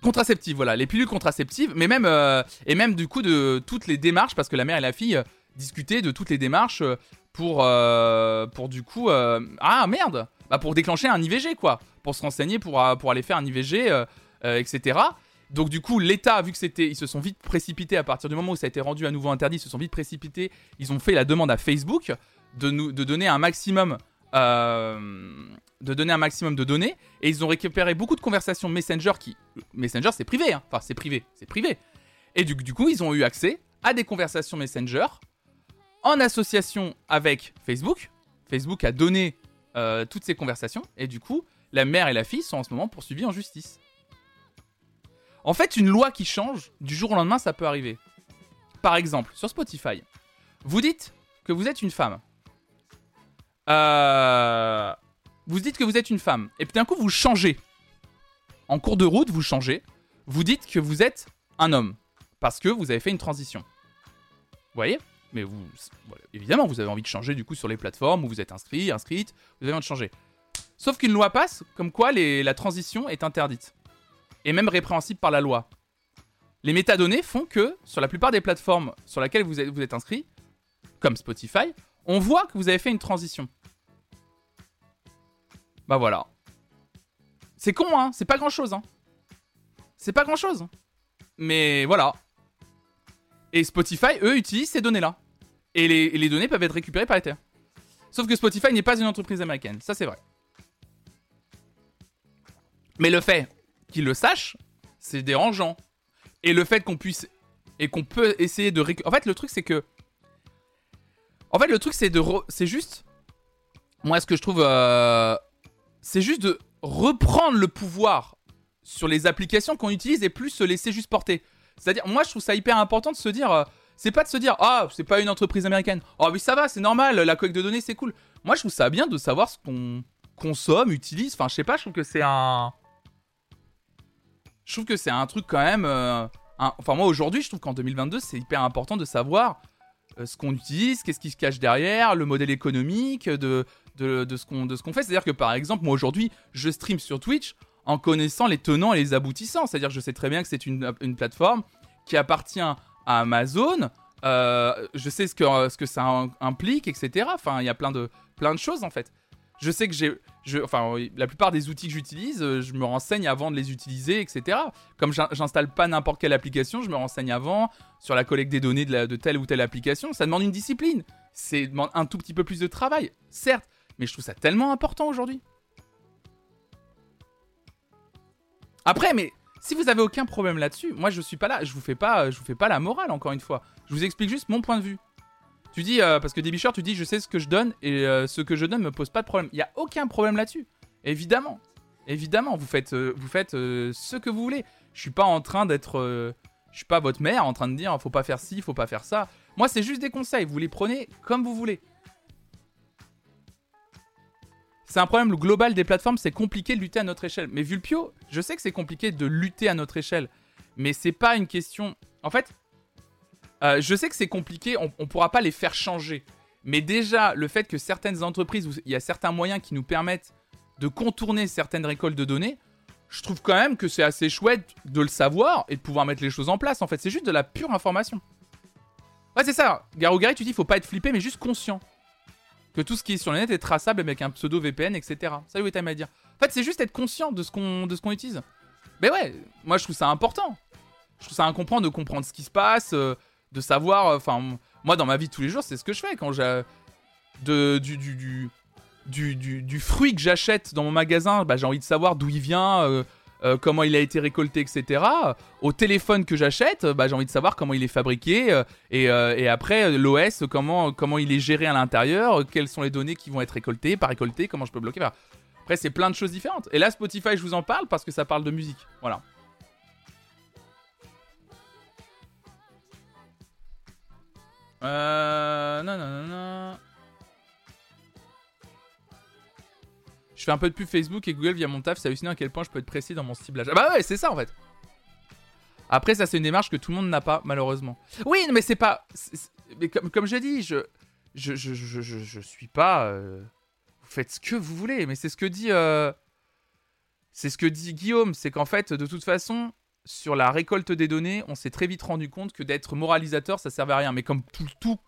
contraceptives, voilà, les pilules contraceptives, mais même euh, et même du coup de toutes les démarches parce que la mère et la fille euh, discutaient de toutes les démarches euh, pour pour du coup ah merde, bah pour déclencher un IVG quoi, pour se renseigner pour pour aller faire un IVG etc. Donc du coup, l'État, vu que c'était, ils se sont vite précipités à partir du moment où ça a été rendu à nouveau interdit, ils se sont vite précipités. Ils ont fait la demande à Facebook de nous, de donner un maximum de donner un maximum de données et ils ont récupéré beaucoup de conversations Messenger qui Messenger c'est privé hein. enfin c'est privé c'est privé et du, coup ils ont eu accès à des conversations Messenger en association avec Facebook Facebook a donné euh, toutes ces conversations. Et du coup la mère et la fille sont en ce moment poursuivies en justice. En fait une loi qui change du jour au lendemain ça peut arriver. Par exemple sur Spotify vous dites que vous êtes une femme. Euh, vous dites que vous êtes une femme, et puis d'un coup vous changez. En cours de route, vous changez. Vous dites que vous êtes un homme, parce que vous avez fait une transition. Vous voyez? Mais vous, évidemment, vous avez envie de changer du coup sur les plateformes où vous êtes inscrit, inscrite, vous avez envie de changer. Sauf qu'une loi passe, comme quoi la transition est interdite. Et même répréhensible par la loi. Les métadonnées font que, sur la plupart des plateformes sur lesquelles vous êtes, vous êtes inscrit, comme Spotify, on voit que vous avez fait une transition. Bah voilà. C'est con, hein C'est pas grand-chose, hein C'est pas grand-chose. Mais voilà. Et Spotify, eux, utilisent ces données-là. Et les, données peuvent être récupérées par Ether. Sauf que Spotify n'est pas une entreprise américaine. Ça, c'est vrai. Mais le fait qu'ils le sachent, c'est dérangeant. Et le fait qu'on puisse... Et qu'on peut essayer de... En fait, le truc, c'est que... En fait, le truc, c'est de... C'est juste... Moi, ce que je trouve... Euh, c'est juste de reprendre le pouvoir sur les applications qu'on utilise et plus se laisser juste porter. C'est-à-dire, moi, je trouve ça hyper important de se dire. Euh, c'est pas de se dire, ah, c'est pas une entreprise américaine. Oh, oui, ça va, c'est normal, la collecte de données, c'est cool. Moi, je trouve ça bien de savoir ce qu'on consomme, utilise. Enfin, je sais pas, je trouve que c'est un. Je trouve que c'est un truc quand même. Euh, enfin, moi, aujourd'hui, je trouve qu'en 2022, c'est hyper important de savoir euh, ce qu'on utilise, qu'est-ce qui se cache derrière, le modèle économique, de, de, ce qu'on fait. C'est-à-dire que par exemple, moi aujourd'hui, je stream sur Twitch en connaissant les tenants et les aboutissants. C'est-à-dire je sais très bien que c'est une, plateforme qui appartient à Amazon. Euh, je sais ce que, ce que ça implique, etc. Enfin, il y a plein de, plein de choses en fait. Je sais que j'ai. enfin, la plupart des outils que j'utilise, euh, je me renseigne avant de les utiliser, etc. Comme j'installe pas n'importe quelle application, je me renseigne avant sur la collecte des données de, de telle ou telle application. Ça demande une discipline. C'est demande un tout petit peu plus de travail, certes. Mais je trouve ça tellement important aujourd'hui. Après, mais si vous avez aucun problème là-dessus, moi je suis pas là, je vous fais pas, je vous fais pas la morale encore une fois. Je vous explique juste mon point de vue. Tu dis euh, parce que Debicheur, tu dis je sais ce que je donne et euh, ce que je donne me pose pas de problème. Il y a aucun problème là-dessus. Évidemment, évidemment, vous faites, euh, vous faites ce que vous voulez. Je suis pas en train d'être, je suis pas votre mère en train de dire faut pas faire ci, faut pas faire ça. Moi c'est juste des conseils. Vous les prenez comme vous voulez. C'est un problème global des plateformes, c'est compliqué de lutter à notre échelle. Mais Vulpio, je sais que c'est compliqué de lutter à notre échelle, mais c'est pas une question. En fait, euh, je sais que c'est compliqué, on, on pourra pas les faire changer. Mais déjà, le fait que certaines entreprises, il y a certains moyens qui nous permettent de contourner certaines récoltes de données, je trouve quand même que c'est assez chouette de le savoir et de pouvoir mettre les choses en place. En fait, c'est juste de la pure information. Ouais, c'est ça. Garo Gary, tu dis faut pas être flippé, mais juste conscient. Que tout ce qui est sur le net est traçable avec un pseudo VPN, etc. Oui, t'as à dire. En fait, c'est juste être conscient de ce qu'on qu'on utilise. Mais ouais, moi je trouve ça important. Je trouve ça important de comprendre ce qui se passe, euh, de savoir. Euh, enfin, moi dans ma vie de tous les jours, c'est ce que je fais quand j'ai du, du du, du, fruit que j'achète dans mon magasin, bah, j'ai envie de savoir d'où il vient, euh, euh, comment il a été récolté, etc. Au téléphone que j'achète, bah, j'ai envie de savoir comment il est fabriqué euh, et, et, après l'OS, comment, comment il est géré à l'intérieur, quelles sont les données qui vont être récoltées, pas récoltées, comment je peux bloquer. Après, c'est plein de choses différentes. Et là, Spotify, je vous en parle parce que ça parle de musique. Voilà. Euh. Non, non, non, non. Je fais un peu de pub Facebook et Google via mon taf, c'est hallucinant à quel point je peux être précis dans mon ciblage. Ah bah ouais, c'est ça en fait. Après, ça c'est une démarche que tout le monde n'a pas, malheureusement. Oui, mais c'est pas. Mais comme, comme j'ai dit, je je, je, je, je, suis pas. Euh, vous faites ce que vous voulez, mais c'est ce que dit. Euh, c'est ce que dit Guillaume, c'est qu'en fait, de toute façon, sur la récolte des données, on s'est très vite rendu compte que d'être moralisateur, ça servait à rien. Mais comme tout, tout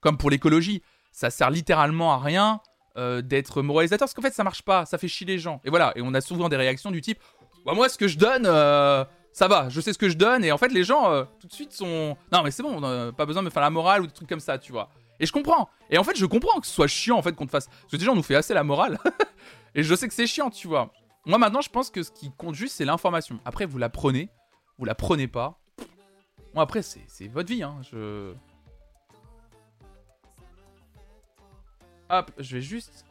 comme pour l'écologie, ça sert littéralement à rien euh, d'être moralisateur, parce qu'en fait ça marche pas, ça fait chier les gens. Et voilà, et on a souvent des réactions du type, bah moi ce que je donne, euh, ça va, je sais ce que je donne, et en fait les gens euh, tout de suite sont, non mais c'est bon, pas besoin de me faire la morale ou des trucs comme ça, tu vois. Et je comprends. Et en fait je comprends que ce soit chiant en fait qu'on te fasse, parce que déjà on nous fait assez la morale, et je sais que c'est chiant, tu vois. Moi maintenant je pense que ce qui compte juste c'est l'information. Après vous la prenez, vous la prenez pas. Bon après c'est votre vie, hein. Je Hop, je vais juste...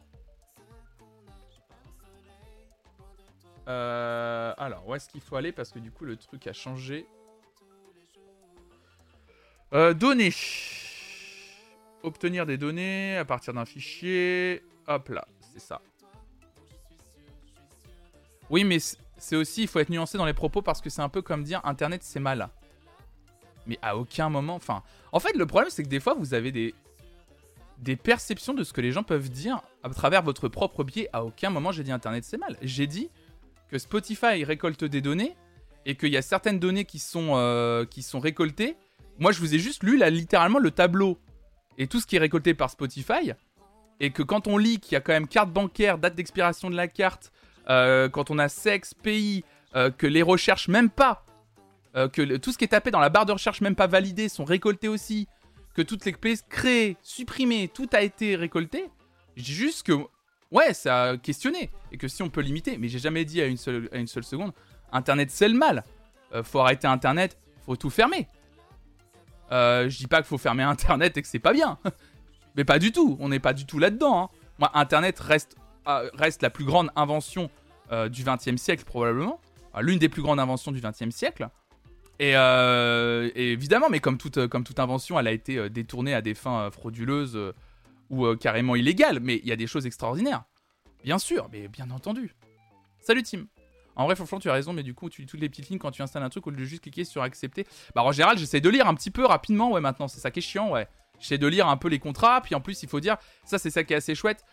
Euh, alors, où est-ce qu'il faut aller Parce que du coup, le truc a changé. Euh, données. Obtenir des données à partir d'un fichier. Hop là, c'est ça. Oui, mais c'est aussi, il faut être nuancé dans les propos parce que c'est un peu comme dire Internet c'est mal. Mais à aucun moment, enfin... En fait, le problème c'est que des fois, vous avez des, des perceptions de ce que les gens peuvent dire à travers votre propre biais. À aucun moment j'ai dit Internet c'est mal. J'ai dit que Spotify récolte des données et qu'il y a certaines données qui sont, euh, qui sont récoltées. Moi je vous ai juste lu là, littéralement le tableau et tout ce qui est récolté par Spotify. Et que quand on lit qu'il y a quand même carte bancaire, date d'expiration de la carte, euh, quand on a sexe, pays, euh, que les recherches même pas, que tout ce qui est tapé dans la barre de recherche même pas validé sont récoltés aussi, que toutes les clés créées, supprimées, tout a été récolté. Juste que, ouais, ça a questionné. Et que si on peut limiter, mais j'ai jamais dit à une seule, à une seule seconde, Internet c'est le mal. Euh, faut arrêter Internet, faut tout fermer. Euh, je dis pas qu'il faut fermer Internet et que c'est pas bien. mais pas du tout, on n'est pas du tout là-dedans. Hein. Moi, Internet reste, euh, reste la plus grande invention du XXe siècle probablement. L'une des plus grandes inventions du XXe siècle. Euh, et, évidemment, mais comme toute, comme toute invention, elle a été euh, détournée à des fins euh, frauduleuses ou carrément illégales. Mais il y a des choses extraordinaires. Bien sûr, mais bien entendu. Salut Tim. En vrai, franchement, tu as raison, mais du coup, tu lis toutes les petites lignes quand tu installes un truc au lieu de juste cliquer sur accepter. Bah, en général, j'essaie de lire un petit peu rapidement, ouais, maintenant. C'est ça qui est chiant, ouais. J'essaie de lire un peu les contrats, puis en plus, il faut dire, ça, c'est ça qui est assez chouette.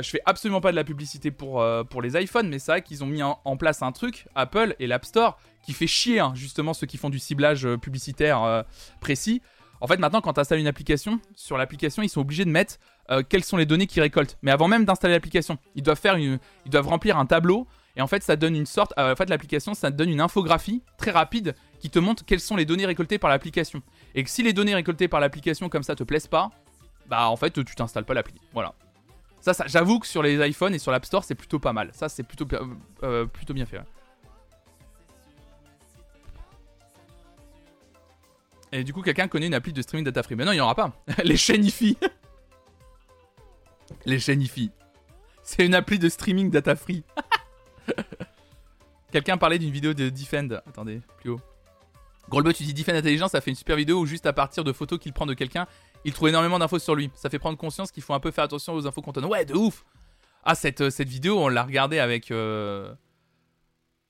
Je fais absolument pas de la publicité pour, pour les iPhones, mais c'est vrai qu'ils ont mis en, place un truc, Apple et l'App Store, qui fait chier hein, justement ceux qui font du ciblage euh, publicitaire euh, précis. En fait, maintenant, quand tu installes une application, sur l'application, ils sont obligés de mettre euh, quelles sont les données qu'ils récoltent. Mais avant même d'installer l'application, ils doivent faire ils doivent remplir un tableau. Et en fait, ça donne une sorte, en fait, l'application, ça donne une infographie très rapide qui te montre quelles sont les données récoltées par l'application. Et que si les données récoltées par l'application comme ça te plaisent pas, bah en fait, tu t'installes pas l'appli. Voilà. Ça, j'avoue que sur les iPhones et sur l'App Store, c'est plutôt pas mal. Ça, c'est plutôt, plutôt bien fait. Et du coup, quelqu'un connaît une appli de streaming data free. Mais non, il n'y en aura pas. Les chaînes. Les chaînes. C'est une appli de streaming data free. quelqu'un parlait d'une vidéo de Defend. Attendez, plus haut. Grolbot, tu dis Defend Intelligence, ça fait une super vidéo où juste à partir de photos qu'il prend de quelqu'un, il trouve énormément d'infos sur lui. Ça fait prendre conscience qu'il faut un peu faire attention aux infos qu'on donne. Ouais, de ouf Ah, cette, euh, cette vidéo, on l'a regardée avec... Euh,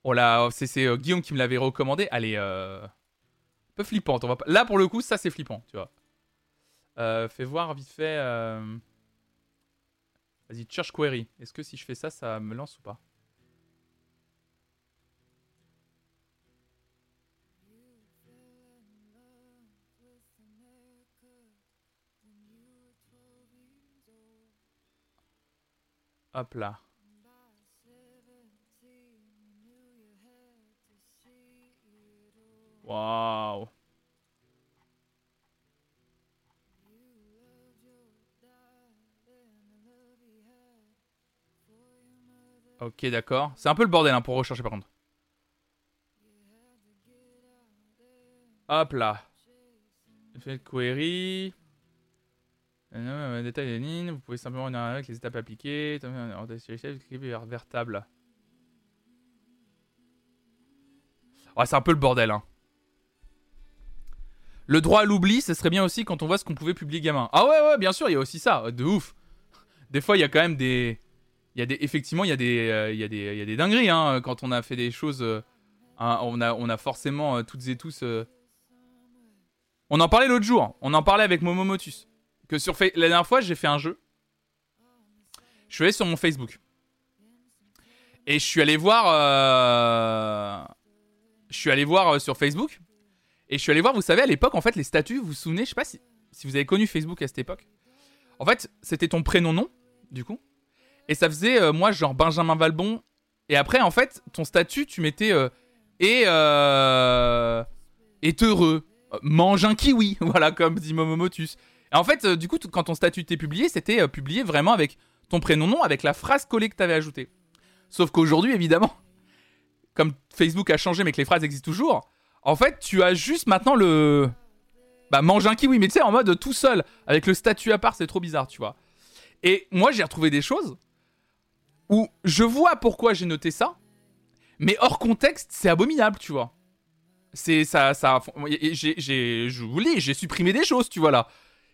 on l'a... C'est, euh, Guillaume qui me l'avait recommandé. Elle est Un peu flippante. On va pas... Là, pour le coup, ça, c'est flippant, tu vois. Euh, fais voir vite fait. euh, Vas-y, Church Query. Est-ce que si je fais ça, ça me lance ou pas? Hop là. Waouh. Ok, d'accord. C'est un peu le bordel hein, pour rechercher par contre. Hop là. Faites query. Euh, Détail des lignes. Vous pouvez simplement revenir avec les étapes appliquées. Cliquez vers, table. Ouais, c'est un peu le bordel. Hein. Le droit à l'oubli, ce serait bien aussi quand on voit ce qu'on pouvait publier gamin. Ah ouais, ouais, bien sûr, il y a aussi ça. De ouf. Des fois, il y a quand même des. Y a des, effectivement, il y a des, euh, y y a des dingueries hein, quand on a fait des choses. euh, on a, on a forcément euh, toutes et tous. euh, On en parlait l'autre jour. On en parlait avec Momo Motus. Sur la dernière fois, j'ai fait un jeu. Je suis allé sur mon Facebook et je suis allé voir. euh, Je suis allé voir euh, sur Facebook et je suis allé voir. Vous savez, à l'époque, en fait, les statuts. Vous vous souvenez Je sais pas si, si vous avez connu Facebook à cette époque. En fait, c'était ton prénom nom, du coup. Et ça faisait, euh, moi, genre Benjamin Valbon. Et après, en fait, ton statut, tu mettais et est heureux, mange un kiwi, voilà, comme dit Momomotus. Et en fait, euh, du coup, quand ton statut était publié, c'était euh, publié vraiment avec ton prénom nom, avec la phrase collée que tu avais ajoutée. Sauf qu'aujourd'hui, évidemment, comme Facebook a changé, mais que les phrases existent toujours, en fait, tu as juste maintenant le. Bah, mange un kiwi, mais tu sais, en mode tout seul, avec le statut à part, c'est trop bizarre, tu vois. Et moi, j'ai retrouvé des choses où je vois pourquoi j'ai noté ça, mais hors contexte, c'est abominable, tu vois. C'est ça, ça. j'ai, je vous lis, j'ai supprimé des choses, tu vois là.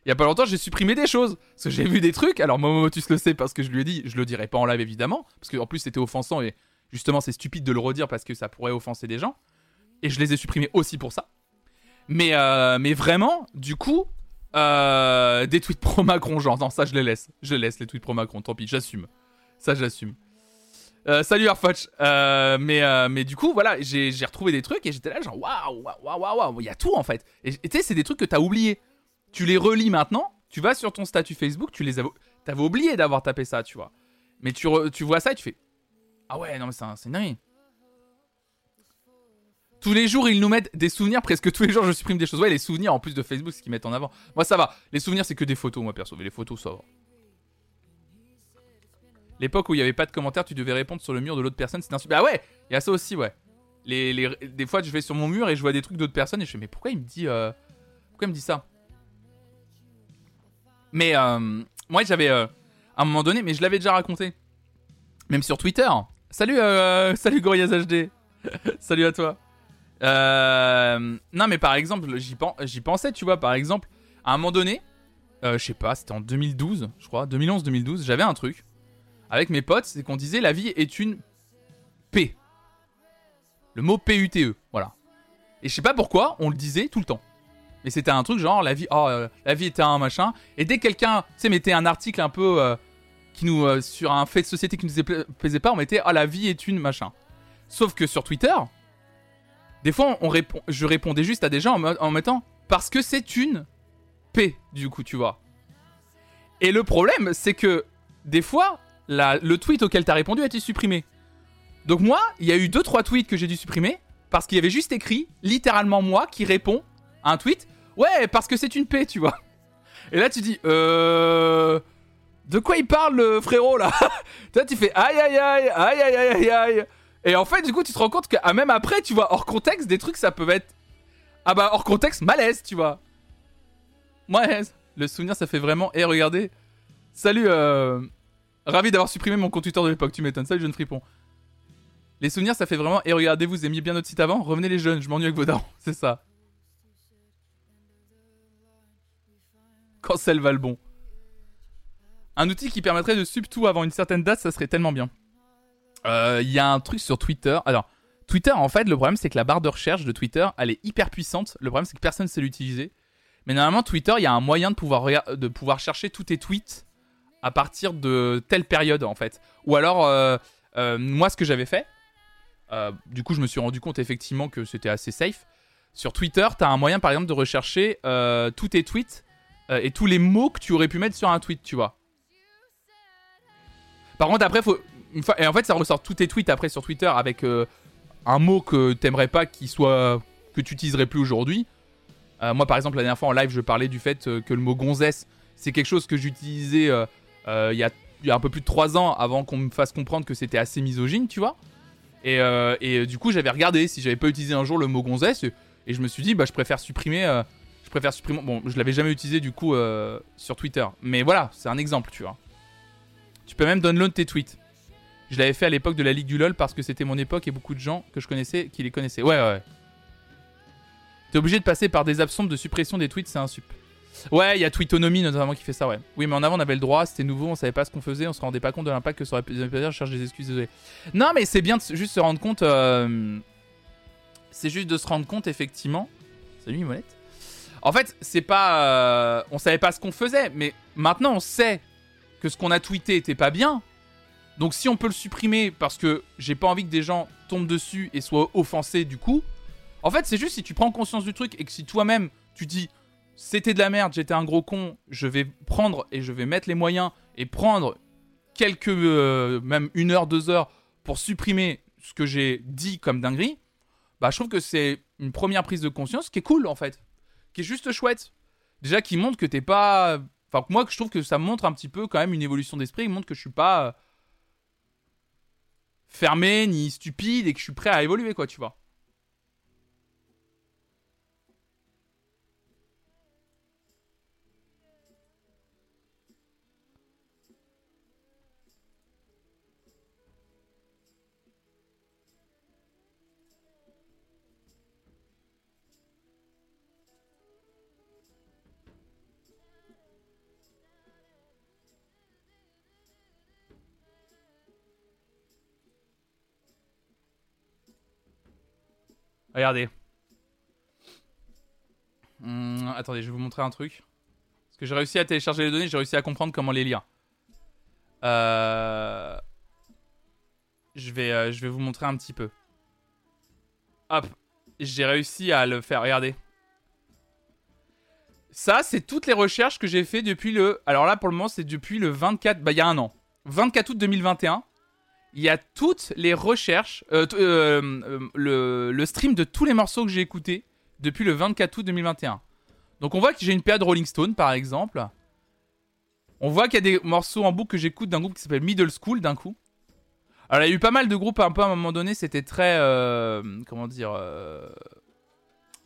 Il y a pas longtemps, j'ai supprimé des choses parce que j'ai vu des trucs. Alors Momotus le sait parce que je lui ai dit, je le dirai pas en live évidemment, parce que en plus c'était offensant et justement c'est stupide de le redire parce que ça pourrait offenser des gens. Et je les ai supprimés aussi pour ça. Mais euh, mais vraiment, du coup, euh, des tweets pro Macron, genre non ça je les laisse, je les laisse les tweets pro Macron, tant pis, j'assume. Ça j'assume. Euh, salut Arfotch. Mais, mais du coup, voilà, j'ai retrouvé des trucs et j'étais là, genre, waouh, waouh, waouh, waouh, il y a tout en fait. Et tu sais, c'est des trucs que t'as oublié. Tu les relis maintenant, tu vas sur ton statut Facebook, tu les avais, t'avais oublié d'avoir tapé ça, tu vois. Mais tu, vois ça et tu fais, ah ouais, non, mais c'est un- c'est une. Tous les jours, ils nous mettent des souvenirs. Presque tous les jours, je supprime des choses. Ouais, les souvenirs en plus de Facebook, ce qu'ils mettent en avant. Moi, ça va. Les souvenirs, c'est que des photos, moi perso. Mais les photos, ça va. L'époque où il n'y avait pas de commentaires, tu devais répondre sur le mur de l'autre personne. C'était un super. Ah ouais, il y a ça aussi, ouais. Les, les- Des fois, je vais sur mon mur et je vois des trucs d'autres personnes et je fais, mais pourquoi il me dit, euh, pourquoi il me dit ça? Mais euh, moi, j'avais euh, à un moment donné, mais je l'avais déjà raconté, même sur Twitter. Salut, euh, salut Gorillaz HD. salut à toi. Euh, non, mais par exemple, j'y pen- j'y pensais, tu vois, par exemple, à un moment donné, euh, je sais pas, c'était en 2012, je crois, 2011-2012, j'avais un truc avec mes potes, c'est qu'on disait la vie est une P. Le mot P-U-T-E, voilà. Et je sais pas pourquoi, on le disait tout le temps. Mais c'était un truc genre la vie, oh, euh, la vie était un machin. Et dès que quelqu'un, tu sais, mettait un article un peu euh, euh, sur un fait de société qui nous pla- plaisait pas, on mettait oh la vie est une machin. Sauf que sur Twitter, des fois on je répondais juste à des gens en, me- en mettant parce que c'est une P du coup, tu vois. Et le problème, c'est que des fois, le tweet auquel t'as répondu a été supprimé. Donc moi, il y a eu 2-3 tweets que j'ai dû supprimer parce qu'il y avait juste écrit littéralement moi qui répond un tweet. Ouais, parce que c'est une P, tu vois. Et là, tu dis, euh. De quoi il parle, le frérot, là? Toi, tu fais aïe aïe aïe, aïe aïe aïe aïe. Et en fait, du coup, tu te rends compte que ah, même après, tu vois, hors contexte, des trucs, ça peut être. Ah bah, hors contexte, malaise, tu vois. Ouais, le souvenir, ça fait vraiment. Et regardez. Salut, euh. Ravi d'avoir supprimé mon compte Twitter de l'époque, tu m'étonnes. Salut, jeune fripon. Les souvenirs, ça fait vraiment. Et regardez, vous aimiez bien notre site avant? Revenez les jeunes, je m'ennuie avec vos darons, c'est ça. Cancel Valbon. Un outil qui permettrait de sub tout avant une certaine date, ça serait tellement bien. Euh, Il y a un truc sur Twitter. Alors, Twitter, en fait, le problème, c'est que la barre de recherche de Twitter, elle est hyper puissante. Le problème, c'est que personne ne sait l'utiliser. Mais normalement, Twitter, il y a un moyen de pouvoir, de pouvoir chercher tous tes tweets à partir de telle période, en fait. Ou alors, euh, euh, moi, ce que j'avais fait, euh, du coup, je me suis rendu compte effectivement que c'était assez safe. Sur Twitter, tu as un moyen, par exemple, de rechercher tous tes tweets et tous les mots que tu aurais pu mettre sur un tweet, tu vois. Par contre, après, faut. Et en fait, ça ressort tous tes tweets après sur Twitter avec un mot que t'aimerais pas qu'il soit que tu utiliserais plus aujourd'hui. Euh, moi, par exemple, la dernière fois en live, je parlais du fait euh, que le mot gonzesse, c'est quelque chose que j'utilisais euh, il y, a, un peu plus de 3 ans avant qu'on me fasse comprendre que c'était assez misogyne, tu vois. Et, du coup, j'avais regardé si j'avais pas utilisé un jour le mot gonzesse et, je me suis dit, bah, je préfère supprimer. Je préfère supprimer. Bon, je l'avais jamais utilisé du coup sur Twitter, mais voilà, c'est un exemple, tu vois. Tu peux même download tes tweets. Je l'avais fait à l'époque de la Ligue du LoL parce que c'était mon époque et beaucoup de gens que je connaissais qui les connaissaient. Ouais, ouais. T'es obligé de passer par des absentes de suppression des tweets, c'est un sup. Ouais, il y a Tweetonomie notamment qui fait ça, ouais. Oui, mais en avant, on avait le droit, c'était nouveau, on savait pas ce qu'on faisait, on se rendait pas compte de l'impact que ça aurait pu faire. Je cherche des excuses, désolé. Non, mais c'est bien de juste se rendre compte. Euh, c'est juste de se rendre compte, effectivement. Salut, Molette. En fait, c'est pas. Euh, on savait pas ce qu'on faisait, mais maintenant on sait que ce qu'on a tweeté était pas bien. Donc si on peut le supprimer parce que j'ai pas envie que des gens tombent dessus et soient offensés du coup, en fait c'est juste si tu prends conscience du truc et que si toi-même tu dis c'était de la merde, j'étais un gros con, je vais prendre et je vais mettre les moyens et prendre quelques, euh, même une heure, deux heures pour supprimer ce que j'ai dit comme dinguerie, bah je trouve que c'est une première prise de conscience qui est cool en fait, qui est juste chouette. Déjà qui montre que t'es pas... Enfin moi je trouve que ça montre un petit peu quand même une évolution d'esprit, il montre que je suis pas fermé ni stupide et que je suis prêt à évoluer, quoi, tu vois. Regardez. Hmm, attendez, je vais vous montrer un truc. Parce que j'ai réussi à télécharger les données, j'ai réussi à comprendre comment les lire. Euh, je, vais, euh, je vais vous montrer un petit peu. Hop. J'ai réussi à le faire. Regardez. Ça, c'est toutes les recherches que j'ai fait depuis le... Alors là, pour le moment, c'est depuis le 24... Bah, il y a un an. 24 août 2021 il y a toutes les recherches, euh, euh, euh, le, stream de tous les morceaux que j'ai écoutés depuis le 24 août 2021. Donc on voit que j'ai une période Rolling Stone par exemple. On voit qu'il y a des morceaux en boucle que j'écoute d'un groupe qui s'appelle Middle School d'un coup. Alors il y a eu pas mal de groupes un peu à un moment donné, c'était très... comment dire...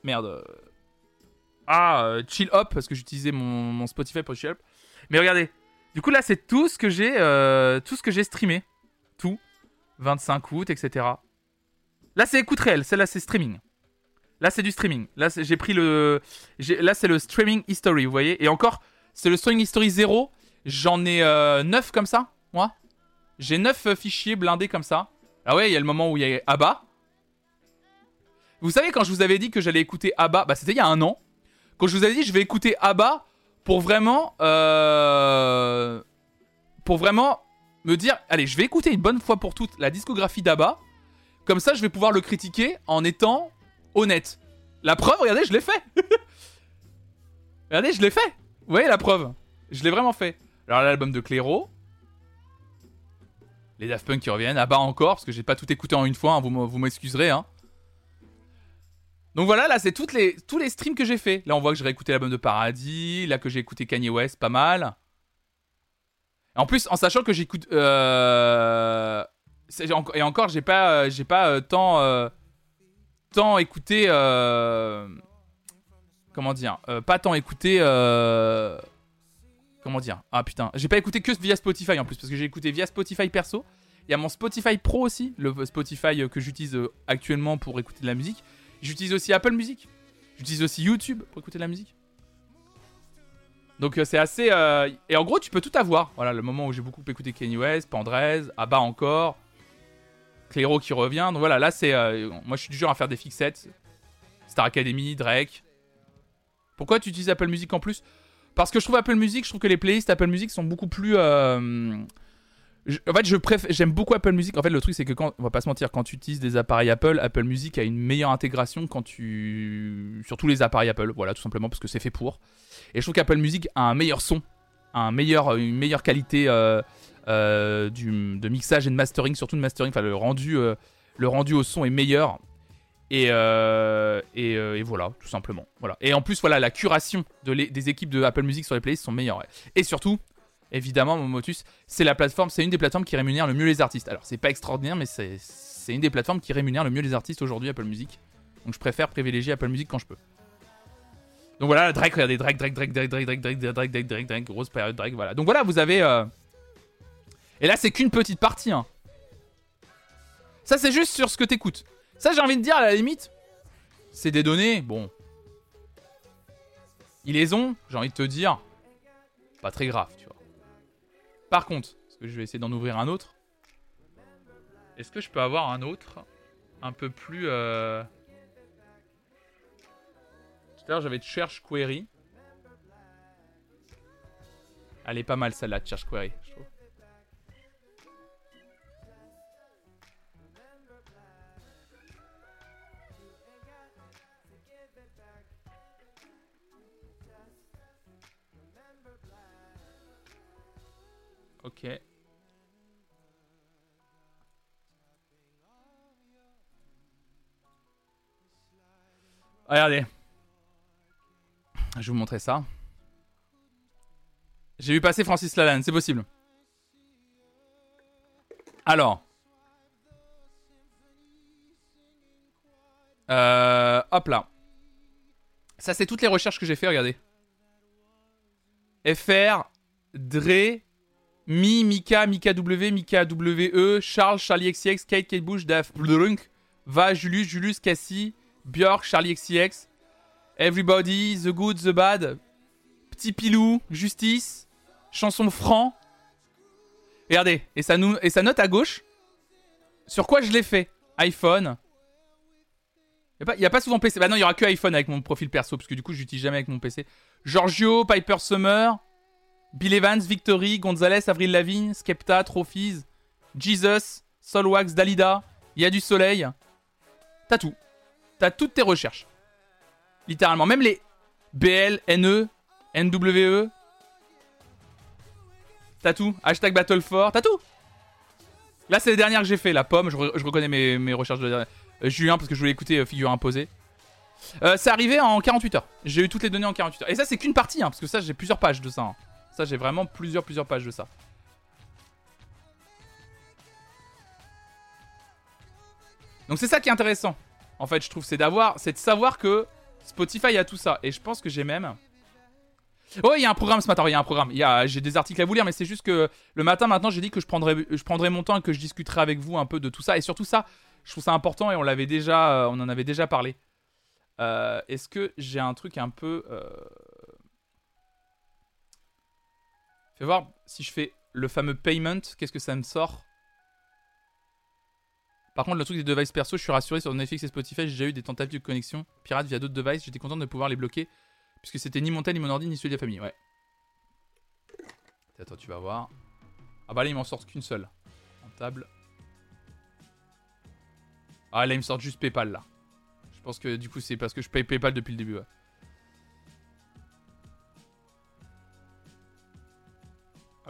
Merde. Ah, Chill Up, parce que j'utilisais mon, mon, Spotify pour Chill Up. Mais regardez, du coup là c'est tout ce que j'ai tout ce que j'ai streamé tout. 25 août, etc. Là, c'est écoute réelle. Celle-là, c'est streaming. Là, c'est du streaming. Là, j'ai pris le. Là, c'est le streaming history, vous voyez. Et encore, c'est le streaming history 0. J'en ai 9 euh, comme ça, moi. J'ai 9 euh, fichiers blindés comme ça. Ah ouais, il y a le moment où il y a ABBA. Vous savez, quand je vous avais dit que j'allais écouter ABBA, bah c'était il y a un an. Quand je vous avais dit je vais écouter ABBA pour vraiment. Euh, pour vraiment me dire, allez, je vais écouter une bonne fois pour toutes la discographie d'Abba. Comme ça, je vais pouvoir le critiquer en étant honnête. La preuve, regardez, je l'ai fait. regardez, je l'ai fait. Vous voyez la preuve? Je l'ai vraiment fait. Alors l'album de Clairo. Les Daft Punk qui reviennent. Abba encore, parce que j'ai pas tout écouté en une fois, hein, vous m'excuserez. Hein. Donc voilà, là c'est toutes les, tous les streams que j'ai fait. Là on voit que j'ai réécouté l'album de Paradis, là que j'ai écouté Kanye West, pas mal. En plus, en sachant que j'écoute. Euh, et encore, j'ai pas, j'ai pas euh, tant, euh, tant écouté. Comment dire Pas tant écouté. Comment dire Ah putain, j'ai pas écouté que via Spotify en plus, parce que j'ai écouté via Spotify perso. Il y a mon Spotify Pro aussi, le Spotify que j'utilise actuellement pour écouter de la musique. J'utilise aussi Apple Music. J'utilise aussi YouTube pour écouter de la musique. Donc euh, c'est assez... Euh, et en gros, tu peux tout avoir. Voilà, le moment où j'ai beaucoup écouté Kanye West, Pandrez, Abba encore, Clairo qui revient. Donc voilà, là c'est. euh, moi je suis du genre à faire des fixettes. Star Academy, Drake. Pourquoi tu utilises Apple Music en plus? Parce que je trouve Apple Music, je trouve que les playlists Apple Music sont beaucoup plus. euh, en fait, je préfère, j'aime beaucoup Apple Music. En fait, le truc c'est que quand, on va pas se mentir, quand tu utilises des appareils Apple, Apple Music a une meilleure intégration quand tu sur tous les appareils Apple. Voilà, tout simplement parce que c'est fait pour. Et je trouve qu'Apple Music a un meilleur son, un meilleur, une meilleure qualité euh, euh, du, de mixage et de mastering, surtout de mastering. Enfin, le rendu, euh, le rendu au son est meilleur. Et, et, voilà, tout simplement. Voilà. Et en plus, voilà, la curation de les- des équipes de Apple Music sur les playlists sont meilleures. Et surtout, évidemment, Momotus, c'est la plateforme, c'est une des plateformes qui rémunère le mieux les artistes. Alors, c'est pas extraordinaire, mais c'est une des plateformes qui rémunère le mieux les artistes aujourd'hui, Apple Music. Donc, je préfère privilégier Apple Music quand je peux. Donc voilà, Drake, regardez, Drake, Drake, Drake, Drake, Drake, Drake, Drake, Drake, Drake, Drake, Drake, grosse période Drake, voilà. Donc voilà, vous avez. euh, Et là, c'est qu'une petite partie. Hein. Ça, c'est juste sur ce que t'écoutes. Ça, j'ai envie de dire, à la limite, c'est des données, bon. Ils les ont, j'ai envie de te dire, pas très grave. Par contre, parce que je vais essayer d'en ouvrir un autre. Est-ce que je peux avoir un autre un peu plus. euh, Tout à l'heure, j'avais Cherche Query. Elle est pas mal celle-là de Cherche Query, Ok. Regardez. Je vais vous montrer ça. J'ai vu passer Francis Lalanne, c'est possible. Alors. Euh, hop là. Ça, c'est toutes les recherches que j'ai fait, regardez. FR, Dre, Mi, Mika, Mika W, Mika WE, Charles, Charlie XCX, Kate, Kate Bush, Daf, Blunk, Va, Julius, Julius, Cassie, Björk, Charlie XCX, Everybody, The Good, The Bad, Petit Pilou, Justice, Chanson Franc. Regardez, et ça, nous, et ça note à gauche. Sur quoi je l'ai fait iPhone. Il n'y a, pas souvent PC. Bah non, il y aura que iPhone avec mon profil perso, parce que du coup, j'utilise jamais avec mon PC. Giorgio, Piper Summer, Bill Evans, Victory, Gonzalez, Avril Lavigne, Skepta, Trophies, Jesus, Solwax, Dalida, Il y a du soleil. T'as tout. T'as toutes tes recherches. Littéralement. Même les BL, NE, NWE. T'as tout. Hashtag Battle for. T'as tout. Là, c'est les dernières que j'ai fait. La pomme, je, re- je reconnais mes, recherches de. Euh, Julien, parce que je voulais écouter euh, Figure imposée. Euh, c'est arrivé en 48 heures. J'ai eu toutes les données en 48 heures. Et ça, c'est qu'une partie, hein, parce que ça, j'ai plusieurs pages de ça. hein. Ça, j'ai vraiment plusieurs, plusieurs pages de ça. Donc c'est ça qui est intéressant. En fait, je trouve, c'est d'avoir, c'est de savoir que Spotify a tout ça. Et je pense que j'ai même. Oh, il y a un programme ce matin. Il y a un programme. Il y a, j'ai des articles à vous lire, mais c'est juste que le matin, maintenant, j'ai dit que je prendrais, je mon temps et que je discuterai avec vous un peu de tout ça. Et surtout ça, je trouve ça important et on l'avait déjà, euh, on en avait déjà parlé. Euh, Est-ce que j'ai un truc un peu. Euh... Fais voir si je fais le fameux payment, qu'est-ce que ça me sort? Par contre, le truc des devices perso, je suis rassuré sur Netflix et Spotify, j'ai déjà eu des tentatives de connexion pirate via d'autres devices, j'étais content de pouvoir les bloquer, puisque c'était ni mon tel, ni mon ordi, ni celui de la famille, ouais. Attends, tu vas voir. Ah bah là, il m'en sort qu'une seule. En table. Ah là, il me sort juste PayPal, là. Je pense que du coup, c'est parce que je paye PayPal depuis le début, ouais.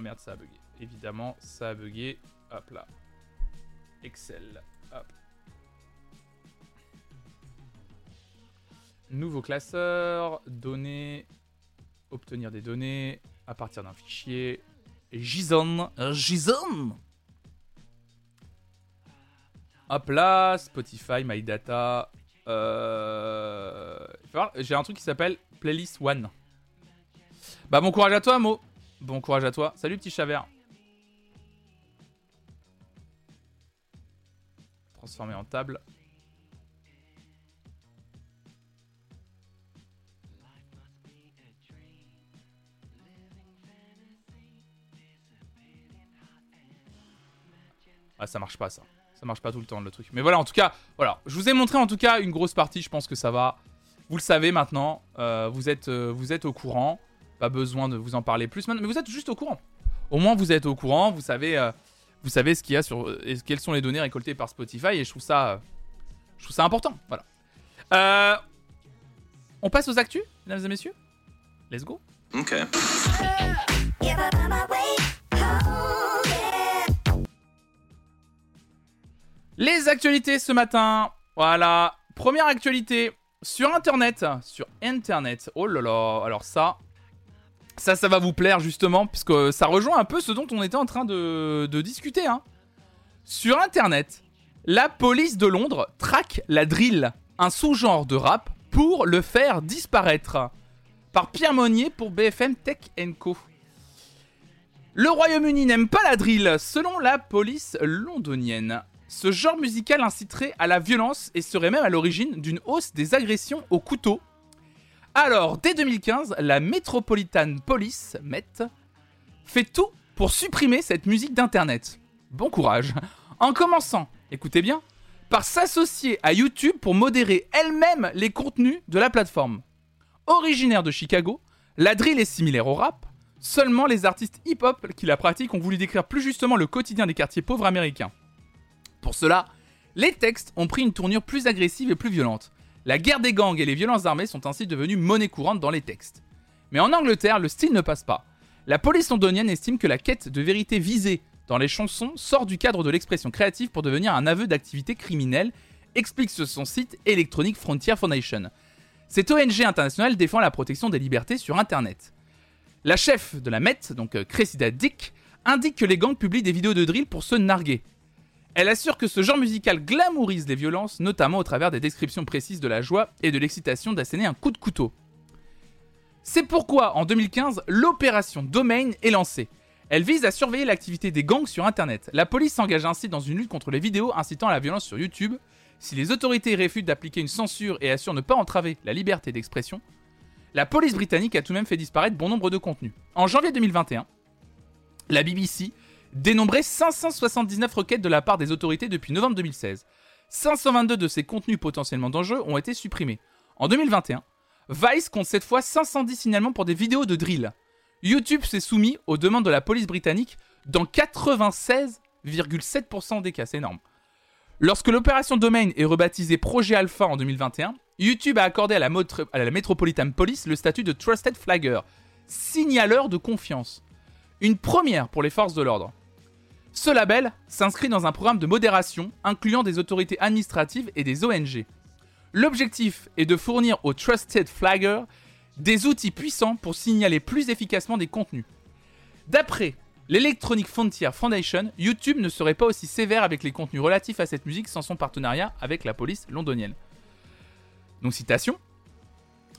Merde, ça a bugué. Évidemment, ça a bugué. Hop là. Excel. Hop. Nouveau classeur. Données. Obtenir des données. À partir d'un fichier. JSON. JSON. Hop là. Spotify, My Data. Euh... J'ai un truc qui s'appelle Playlist One. Bah bon courage à toi, Mo. Bon courage à toi. Salut petit Chavert. Transformé en table. Ah ça marche pas ça. ça marche pas tout le temps le truc. Mais voilà, en tout cas, voilà. Je vous ai montré en tout cas une grosse partie. Je pense que ça va. Vous le savez maintenant. Euh, vous, êtes, euh, vous êtes au courant. Pas besoin de vous en parler plus maintenant. Mais vous êtes juste au courant. Au moins, vous êtes au courant. Vous savez, euh, vous savez ce qu'il y a sur. et quelles sont les données récoltées par Spotify. Et je trouve ça. je trouve ça important. Voilà. on passe aux actus, mesdames et messieurs? Let's go. Ok. Les actualités ce matin. Voilà. Première actualité. Sur Internet. Sur Internet. Oh là là. Alors ça. Ça, ça va vous plaire justement. Puisque ça rejoint un peu ce dont on était en train de, discuter. Hein. Sur Internet. La police de Londres traque la drill. Un sous-genre de rap pour le faire disparaître. Par Pierre Monnier pour BFM Tech Co. Le Royaume-Uni n'aime pas la drill, selon la police londonienne. Ce genre musical inciterait à la violence et serait même à l'origine d'une hausse des agressions au couteau. Alors, dès 2015, la Metropolitan Police, Met, fait tout pour supprimer cette musique d'Internet. Bon courage. En commençant, écoutez bien, par s'associer à YouTube pour modérer elle-même les contenus de la plateforme. Originaire de Chicago, la drill est similaire au rap, seulement les artistes hip-hop qui la pratiquent ont voulu décrire plus justement le quotidien des quartiers pauvres américains. Pour cela, les textes ont pris une tournure plus agressive et plus violente. La guerre des gangs et les violences armées sont ainsi devenues monnaie courante dans les textes. Mais en Angleterre, le style ne passe pas. La police londonienne estime que la quête de vérité visée dans les chansons sort du cadre de l'expression créative pour devenir un aveu d'activité criminelle, explique sur son site Electronic Frontier Foundation. Cette ONG internationale défend la protection des libertés sur Internet. La chef de la Met, donc euh, Cressida Dick, indique que les gangs publient des vidéos de drill pour se narguer. Elle assure que ce genre musical glamourise les violences, notamment au travers des descriptions précises de la joie et de l'excitation d'asséner un coup de couteau. C'est pourquoi, en 2015, l'opération Domain est lancée. Elle vise à surveiller l'activité des gangs sur Internet. La police s'engage ainsi dans une lutte contre les vidéos incitant à la violence sur YouTube. Si les autorités réfutent d'appliquer une censure et assurent ne pas entraver la liberté d'expression, la police britannique a tout de même fait disparaître bon nombre de contenus. En janvier 2021, la BBC dénombrait 579 requêtes de la part des autorités depuis novembre 2016. 522 de ces contenus potentiellement dangereux ont été supprimés. En 2021, Vice compte cette fois 510 signalements pour des vidéos de drill. YouTube s'est soumis aux demandes de la police britannique dans 96,7% des cas, c'est énorme. Lorsque l'opération Domain est rebaptisée Projet Alpha en 2021, YouTube a accordé à la, à la Metropolitan Police le statut de Trusted Flagger, signaleur de confiance. Une première pour les forces de l'ordre. Ce label s'inscrit dans un programme de modération incluant des autorités administratives et des ONG. L'objectif est de fournir aux Trusted Flagger des outils puissants pour signaler plus efficacement des contenus. D'après l'Electronic Frontier Foundation, YouTube ne serait pas aussi sévère avec les contenus relatifs à cette musique sans son partenariat avec la police londonienne. Donc citation.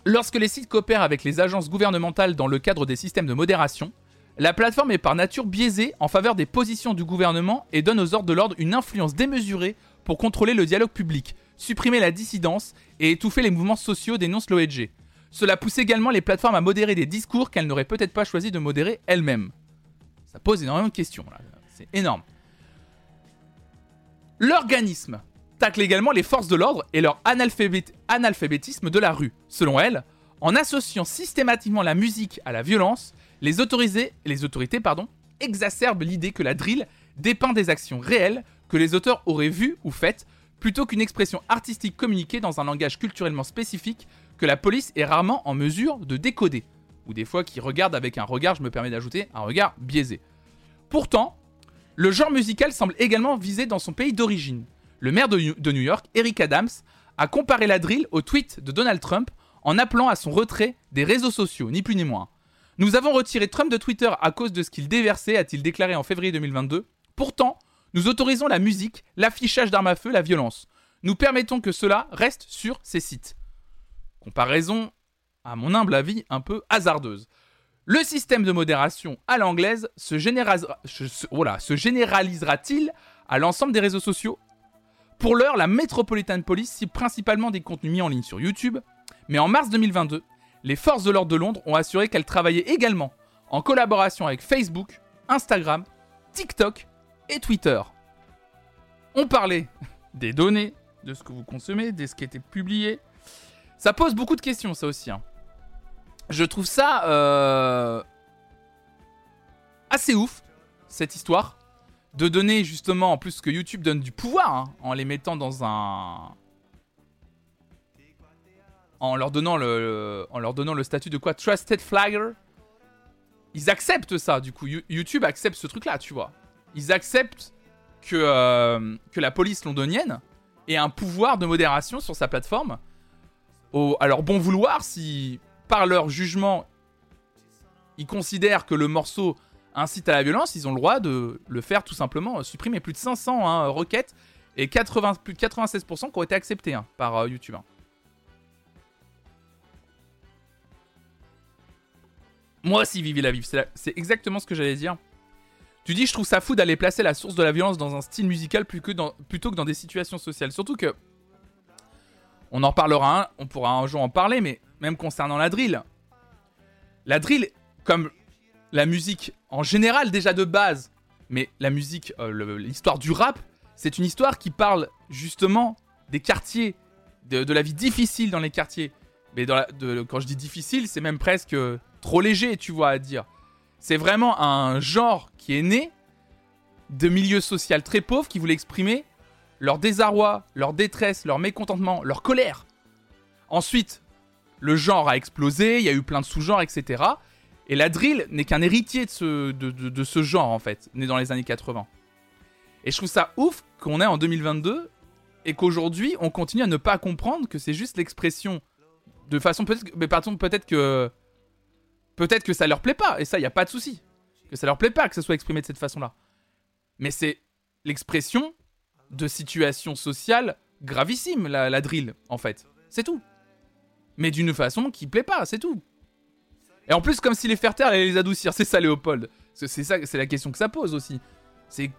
Lorsque les sites coopèrent avec les agences gouvernementales dans le cadre des systèmes de modération, la plateforme est par nature biaisée en faveur des positions du gouvernement et donne aux ordres de l'ordre une influence démesurée pour contrôler le dialogue public, supprimer la dissidence et étouffer les mouvements sociaux, dénonce l'OEG. Cela pousse également les plateformes à modérer des discours qu'elles n'auraient peut-être pas choisi de modérer elles-mêmes. Ça pose énormément de questions, c'est énorme. L'organisme tacle également les forces de l'ordre et leur analphabétisme de la rue. Selon elle, en associant systématiquement la musique à la violence, les, autorités exacerbent l'idée que la drill dépeint des actions réelles que les auteurs auraient vues ou faites, plutôt qu'une expression artistique communiquée dans un langage culturellement spécifique que la police est rarement en mesure de décoder, ou des fois qui regarde avec un regard, je me permets d'ajouter, un regard biaisé. Pourtant, le genre musical semble également visé dans son pays d'origine. Le maire de New York, Eric Adams, a comparé la drill au tweet de Donald Trump en appelant à son retrait des réseaux sociaux, ni plus ni moins. Nous avons retiré Trump de Twitter à cause de ce qu'il déversait, a-t-il déclaré en février 2022. Pourtant, nous autorisons la musique, l'affichage d'armes à feu, la violence. Nous permettons que cela reste sur ces sites. Comparaison, à mon humble avis, un peu hasardeuse. Le système de modération à l'anglaise se, se généralisera-t-il à l'ensemble des réseaux sociaux? Pour l'heure, la Metropolitan Police cible principalement des contenus mis en ligne sur YouTube, mais en mars 2022, les forces de l'ordre de Londres ont assuré qu'elles travaillaient également en collaboration avec Facebook, Instagram, TikTok et Twitter. On parlait des données, de ce que vous consommez, de ce qui était publié. Ça pose beaucoup de questions, ça aussi. hein. Je trouve ça euh, assez ouf, cette histoire, de donner justement, en plus que YouTube donne du pouvoir, hein, en les mettant dans un... En leur donnant le, en leur donnant le statut de quoi? Trusted Flagger? Ils acceptent ça, du coup. You- YouTube accepte ce truc-là, tu vois. Ils acceptent que, euh, que la police londonienne ait un pouvoir de modération sur sa plateforme. Au, leur bon vouloir, si par leur jugement, ils considèrent que le morceau incite à la violence, ils ont le droit de le faire tout simplement euh, supprimer. Plus de 500 hein, requêtes et 80, plus de 96% qui ont été acceptées hein, par euh, YouTube. hein. Moi aussi, Vivi la vive, c'est exactement ce que j'allais dire. Tu dis, je trouve ça fou d'aller placer la source de la violence dans un style musical plutôt que dans des situations sociales. Surtout que, on en parlera, un, on pourra un jour en parler, mais même concernant la drill. La drill, comme la musique en général déjà de base, mais la musique, euh, l'histoire du rap, c'est une histoire qui parle justement des quartiers, de, la vie difficile dans les quartiers. Mais quand je dis difficile, c'est même presque euh, trop léger, tu vois, à dire. C'est vraiment un genre qui est né de milieux sociaux très pauvres qui voulaient exprimer leur désarroi, leur détresse, leur mécontentement, leur colère. Ensuite, le genre a explosé, il y a eu plein de sous-genres, etc. Et la drill n'est qu'un héritier de ce, genre, en fait, né dans les années 80. Et je trouve ça ouf qu'on est en 2022 et qu'aujourd'hui, on continue à ne pas comprendre que c'est juste l'expression de façon peut-être peut-être que peut-être que ça leur plaît pas et ça il y a pas de souci. Que ça leur plaît pas que ça soit exprimé de cette façon-là. Mais c'est l'expression de situations sociales gravissimes la, drill en fait. C'est tout. Mais d'une façon qui plaît pas c'est tout. Et en plus comme si les faire taire allait les adoucir c'est ça Léopold. C'est c'est ça c'est la question que ça pose aussi. C'est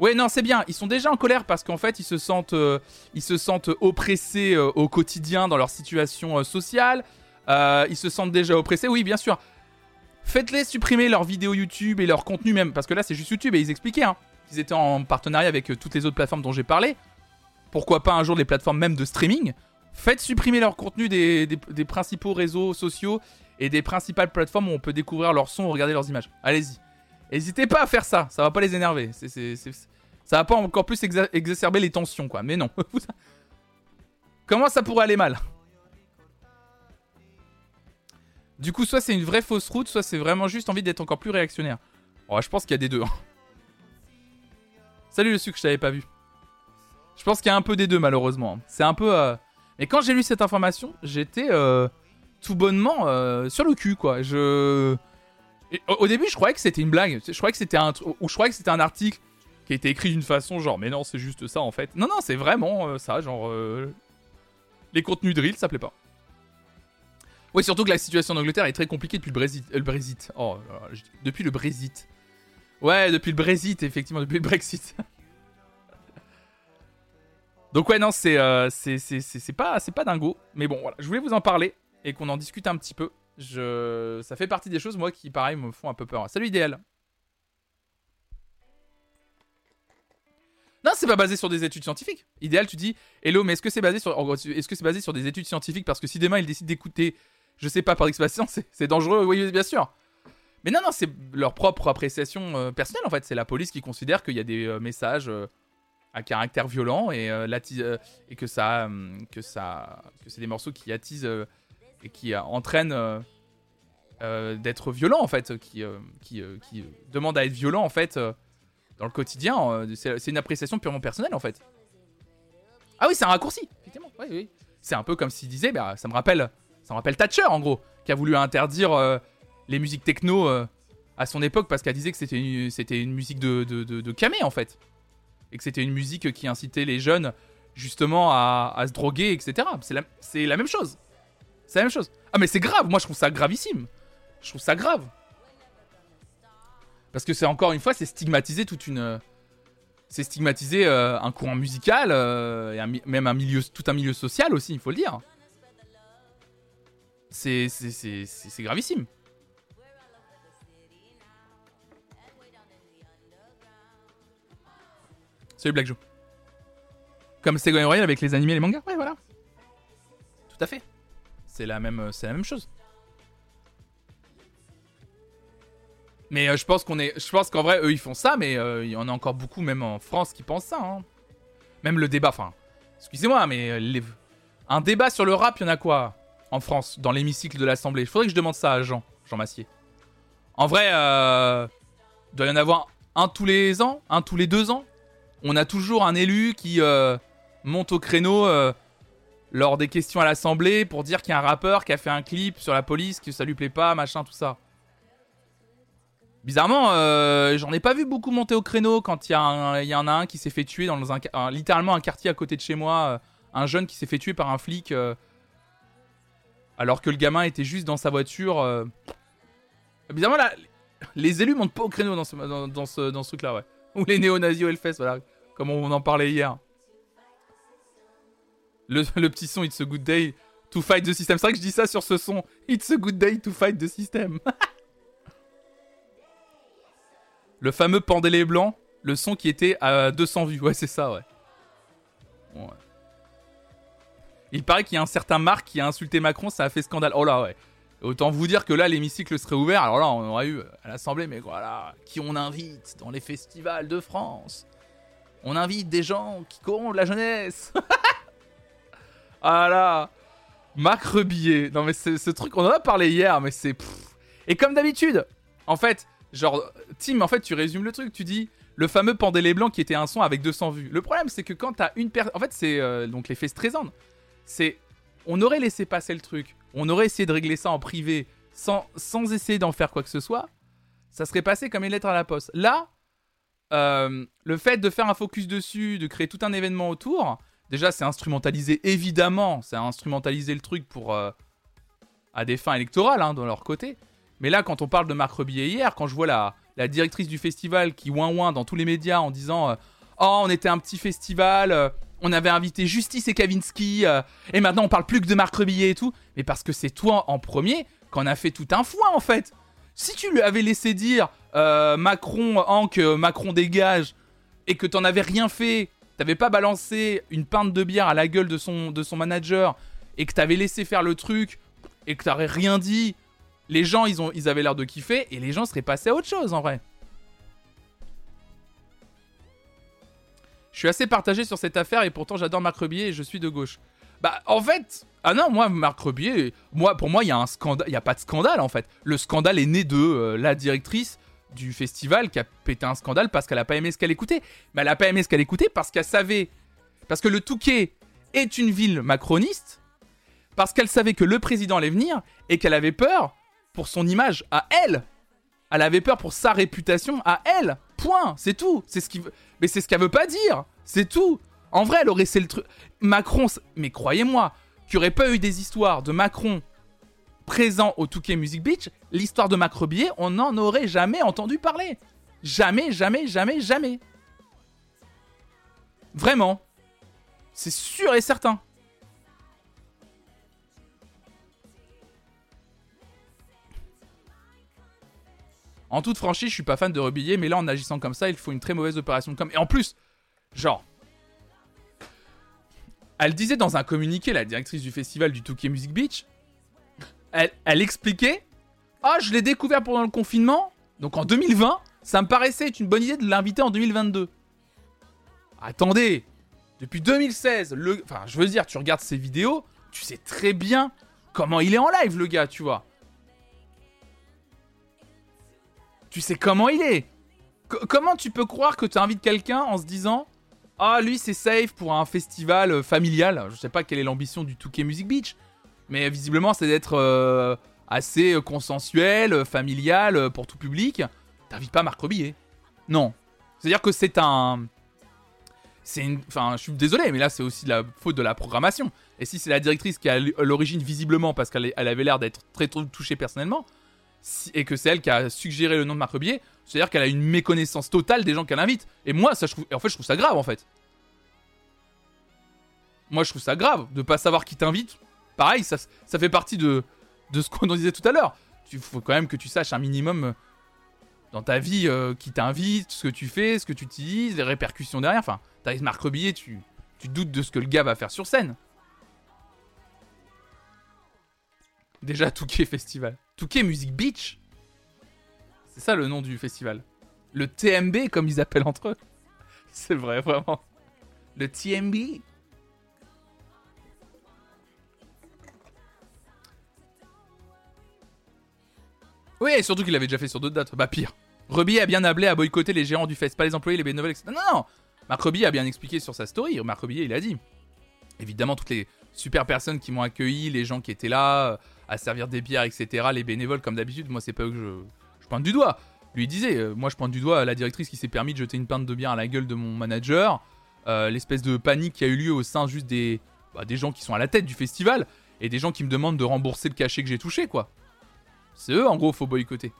Ouais, non, c'est bien. Ils sont déjà en colère parce qu'en fait, ils se sentent, euh, ils se sentent oppressés euh, au quotidien dans leur situation euh, sociale. Euh, ils se sentent déjà oppressés. Oui, bien sûr. Faites-les supprimer leurs vidéos YouTube et leur contenu même, parce que là, c'est juste YouTube et ils expliquaient hein, qu'ils étaient en partenariat avec euh, toutes les autres plateformes dont j'ai parlé. Pourquoi pas un jour les plateformes même de streaming? Faites supprimer leur contenu des, principaux réseaux sociaux et des principales plateformes où on peut découvrir leurs sons ou regarder leurs images. Allez-y. N'hésitez pas à faire ça, ça va pas les énerver. Ça va pas encore plus exa- exacerber les tensions, quoi. Mais non. Comment ça pourrait aller mal? Du coup, soit c'est une vraie fausse route, soit c'est vraiment juste envie d'être encore plus réactionnaire. Oh, je pense qu'il y a des deux. hein. Salut le sucre, je t'avais pas vu. Je pense qu'il y a un peu des deux, malheureusement. C'est un peu. euh, Mais quand j'ai lu cette information, j'étais euh, tout bonnement euh, sur le cul, quoi. Je. Au, début, je croyais que c'était une blague. Je croyais que c'était un, ou je croyais que c'était un article qui a été écrit d'une façon genre, mais non, c'est juste ça en fait. Non, non, c'est vraiment ça, genre les contenus drill, ça plaît pas. Oui, surtout que la situation en Angleterre est très compliquée depuis le Brexit. euh. Oh, dis- depuis le Brexit. Ouais, depuis le Brexit, effectivement, depuis le Brexit. Donc ouais, non, c'est euh, c'est pas c'est pas dingo, mais bon, voilà, je voulais vous en parler et qu'on en discute un petit peu. Ça fait partie des choses moi qui pareil me font un peu peur. Salut idéal. Non, c'est pas basé sur des études scientifiques. Idéal, tu dis, hello, mais est-ce que c'est basé sur, est-ce que c'est basé sur des études scientifiques parce que si demain ils décident d'écouter, je sais pas par expérience, c'est, dangereux. Oui, bien sûr. Mais non, non, c'est leur propre appréciation euh, personnelle en fait. C'est la police qui considère qu'il y a des euh, messages euh, à caractère violent et et que ça, que ça, que c'est des morceaux qui attisent et qui entraînent d'être violents en fait, qui, qui, qui demandent à être violents en fait. dans le quotidien, c'est une appréciation purement personnelle en fait. Ah oui, c'est un raccourci, effectivement. C'est un peu comme s'il disait, bah, ça me rappelle, ça rappelle Thatcher en gros, qui a voulu interdire euh, les musiques techno euh, à son époque parce qu'elle disait que c'était une, musique de, camé en fait, et que c'était une musique qui incitait les jeunes justement à, se droguer, etc. C'est la, même chose. C'est la même chose. Ah mais c'est grave. Moi je trouve ça gravissime. Je trouve ça grave. Parce que c'est encore une fois, c'est stigmatiser toute une. euh, C'est stigmatiser un courant musical, et même un milieu, tout un milieu social aussi, il faut le dire. C'est gravissime. Salut Black Joe. Comme Ségolène Royal avec les animés et les mangas. Ouais, voilà. Tout à fait. C'est la même, la même chose. Mais euh, je pense qu'on est, je pense qu'en vrai, eux, ils font ça, mais euh, il y en a encore beaucoup, même en France, qui pensent ça. Hein. Même le débat, enfin, excusez-moi, mais euh, un débat sur le rap, il y en a quoi? En France, dans l'hémicycle de l'Assemblée Il faudrait que je demande ça à Jean, Jean Massier. En vrai, il doit y en avoir un tous les ans, un tous les deux ans. On a toujours un élu qui monte au créneau lors des questions à l'Assemblée pour dire qu'il y a un rappeur qui a fait un clip sur la police, que ça lui plaît pas, machin, tout ça. Bizarrement, euh, j'en ai pas vu beaucoup monter au créneau quand il y, en a un qui s'est fait tuer dans un, littéralement un quartier à côté de chez moi, euh, un jeune qui s'est fait tuer par un flic euh, alors que le gamin était juste dans sa voiture. Bizarrement, là, les élus montent pas au créneau dans ce, dans, ce, dans ce truc-là, ouais. Ou les néo-nazis au Hellfest, voilà, comme on en parlait hier. Le, le, petit son It's a good day to fight the system. C'est vrai que je dis ça sur ce son. It's a good day to fight the system. Le fameux Pendélé Blanc, le son qui était à 200 vues. Ouais, c'est ça, ouais. Il paraît qu'il y a un certain Marc qui a insulté Macron, ça a fait scandale. Oh là, ouais. Autant vous dire que là, l'hémicycle serait ouvert. Alors là, on aurait eu à l'Assemblée, mais voilà, qui on invite dans les festivals de France On invite des gens qui corrompent la jeunesse. ah là Marc Rebillet. Non mais ce truc, on en a parlé hier, mais c'est... Et comme d'habitude, en fait, Genre, Tim, en fait, tu résumes le truc. Tu dis le fameux Pendélé Blanc qui était un son avec 200 vues. Le problème, c'est que quand t'as une personne. En fait, c'est euh, donc l'effet Streisand. C'est. On aurait laissé passer le truc. On aurait essayé de régler ça en privé sans, essayer d'en faire quoi que ce soit. Ça serait passé comme une lettre à la poste. Là, euh, le fait de faire un focus dessus, de créer tout un événement autour, déjà, c'est instrumentalisé, évidemment. C'est instrumentaliser le truc pour. Euh, à des fins électorales, hein, de leur côté. Mais là, quand on parle de Marc Rebillet hier, quand je vois la, la directrice du festival qui ouin ouin dans tous les médias en disant euh, Oh, on était un petit festival, on avait invité Justice et Kavinsky, euh, et maintenant on parle plus que de Marc Rebillet et tout. Mais parce que c'est toi en premier qu'on a fait tout un foin en fait. Si tu lui avais laissé dire Macron, Hank, Macron dégage, et que t'en avais rien fait, t'avais pas balancé une pinte de bière à la gueule de son, de son manager, et que t'avais laissé faire le truc, et que t'aurais rien dit, les gens, ils, ont, ils avaient l'air de kiffer et les gens seraient passés à autre chose en vrai. Suis assez partagé sur cette affaire et pourtant j'adore Marc Rebier et je suis de gauche. Bah en fait, ah non, moi Marc Rebier, moi pour moi il y a un scandale, y a pas de scandale en fait. Le scandale est né de euh, la directrice du festival qui a pété un scandale parce qu'elle a pas aimé ce qu'elle écoutait. Mais elle a pas aimé ce qu'elle écoutait parce qu'elle savait parce que le Touquet est une ville macroniste parce qu'elle savait que le président allait venir et qu'elle avait peur pour son image à elle. Elle avait peur pour sa réputation à elle. Point. C'est tout. C'est ce qui. Mais c'est ce qu'elle veut pas dire. C'est tout. En vrai, elle aurait c'est le truc. Macron. Mais croyez-moi, qu'il n'y aurait pas eu des histoires de Macron présent au Touquet Music Beach, l'histoire de Macrobier, on n'en aurait jamais entendu parler. Jamais, jamais, jamais, jamais. Vraiment. C'est sûr et certain. En toute franchise, je suis pas fan de Rebillet, mais là, en agissant comme ça, il faut une très mauvaise opération de com. Et en plus, genre. Elle disait dans un communiqué, la directrice du festival du Touquet Music Beach, elle, expliquait Ah, je l'ai découvert pendant le confinement, donc en 2020, ça me paraissait être une bonne idée de l'inviter en 2022. Attendez, depuis 2016, le... enfin, je veux dire, tu regardes ses vidéos, tu sais très bien comment il est en live, le gars, tu vois. Tu sais comment il est. comment tu peux croire que tu invites quelqu'un en se disant Ah, lui, c'est safe pour un festival euh, familial Je sais pas quelle est l'ambition du Touquet Music Beach, mais visiblement, c'est d'être euh, assez euh, consensuel, familial, pour tout public. T'invites pas Marc Rebillet. Non. C'est-à-dire que c'est un. C'est une. Enfin, je suis désolé, mais là, c'est aussi la faute de la programmation. Et si c'est la directrice qui a l'origine, visiblement, parce qu'elle avait l'air d'être très touchée personnellement, et que c'est elle qui a suggéré le nom de Marc Rebillet, c'est-à-dire qu'elle a une méconnaissance totale des gens qu'elle invite. Et moi, ça, en fait, je trouve ça grave, en fait. Moi, je trouve ça grave de pas savoir qui t'invite. Pareil, ça, fait partie de, ce qu'on disait tout à l'heure. Il faut quand même que tu saches un minimum euh, dans ta vie euh, qui t'invite, ce que tu fais, ce que tu utilises, les répercussions derrière. Enfin, t'arrives Marc Rebillet, tu doutes de ce que le gars va faire sur scène. Déjà, Touquet Festival. Touquet Music Beach. C'est ça le nom du festival. Le TMB, comme ils appellent entre eux. C'est vrai, vraiment. Le TMB. Oui, et surtout qu'il l'avait déjà fait sur d'autres dates. Bah pire. Rebi a bien appelé à boycotter les gérants du fest, pas les employés, les bénévoles, etc. Non, non Marc Rebillet a bien expliqué sur sa story. Marc Rebillet, il a dit. Évidemment, toutes les super personnes qui m'ont accueilli, les gens qui étaient là, à servir des bières, etc., les bénévoles, comme d'habitude, moi, c'est pas eux que je, je pointe du doigt. Lui, disait, euh, moi, je pointe du doigt la directrice qui s'est permis de jeter une pinte de bière à la gueule de mon manager, euh, l'espèce de panique qui a eu lieu au sein juste des, bah, des gens qui sont à la tête du festival, et des gens qui me demandent de rembourser le cachet que j'ai touché, quoi. C'est eux, en gros, faut boycotter.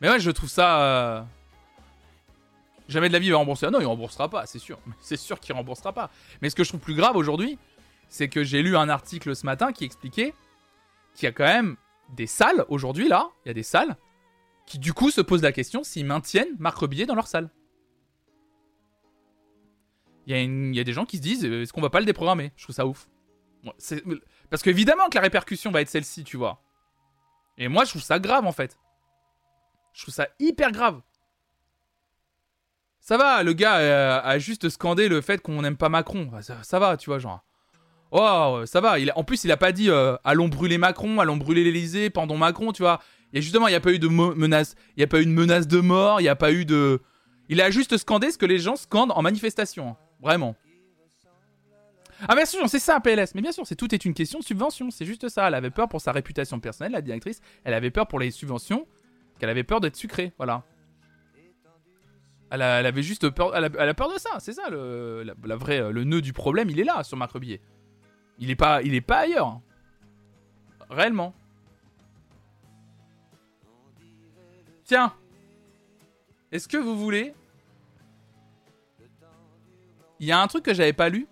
Mais ouais, je trouve ça. Jamais de la vie il va rembourser. Ah non, il remboursera pas, c'est sûr. C'est sûr qu'il remboursera pas. Mais ce que je trouve plus grave aujourd'hui, c'est que j'ai lu un article ce matin qui expliquait qu'il y a quand même des salles aujourd'hui là, il y a des salles qui du coup se posent la question s'ils maintiennent Marc Rebillet dans leur salle. Il y, a des gens qui se disent euh, est-ce qu'on va pas le déprogrammer? Je trouve ça ouf. Parce qu'évidemment que la répercussion va être celle-ci, tu vois. Et moi je trouve ça grave en fait. Je trouve ça hyper grave. Ça va, le gars euh, a juste scandé le fait qu'on n'aime pas Macron. Ça, va, tu vois, genre. Oh, ça va. En plus, il a pas dit euh, allons brûler Macron, allons brûler l'Elysée, pendant Macron, tu vois. Et justement, il n'y a pas eu de menace. Il n'y a pas eu de menace de mort. Il n'y a pas eu de. Il a juste scandé ce que les gens scandent en manifestation. Hein. Vraiment. Ah bien sûr, c'est ça PLS. Mais bien sûr, c'est tout est une question de subvention. C'est juste ça. Elle avait peur pour sa réputation personnelle, la directrice. Elle avait peur pour les subventions qu'elle avait peur d'être sucrée, voilà. Elle, avait juste peur, elle a, peur de ça, c'est ça le, la, le nœud du problème, il est là sur Marc Rebillet. Il est pas, il est pas ailleurs, réellement. Tiens, est-ce que vous voulez? Il y a un truc que j'avais pas lu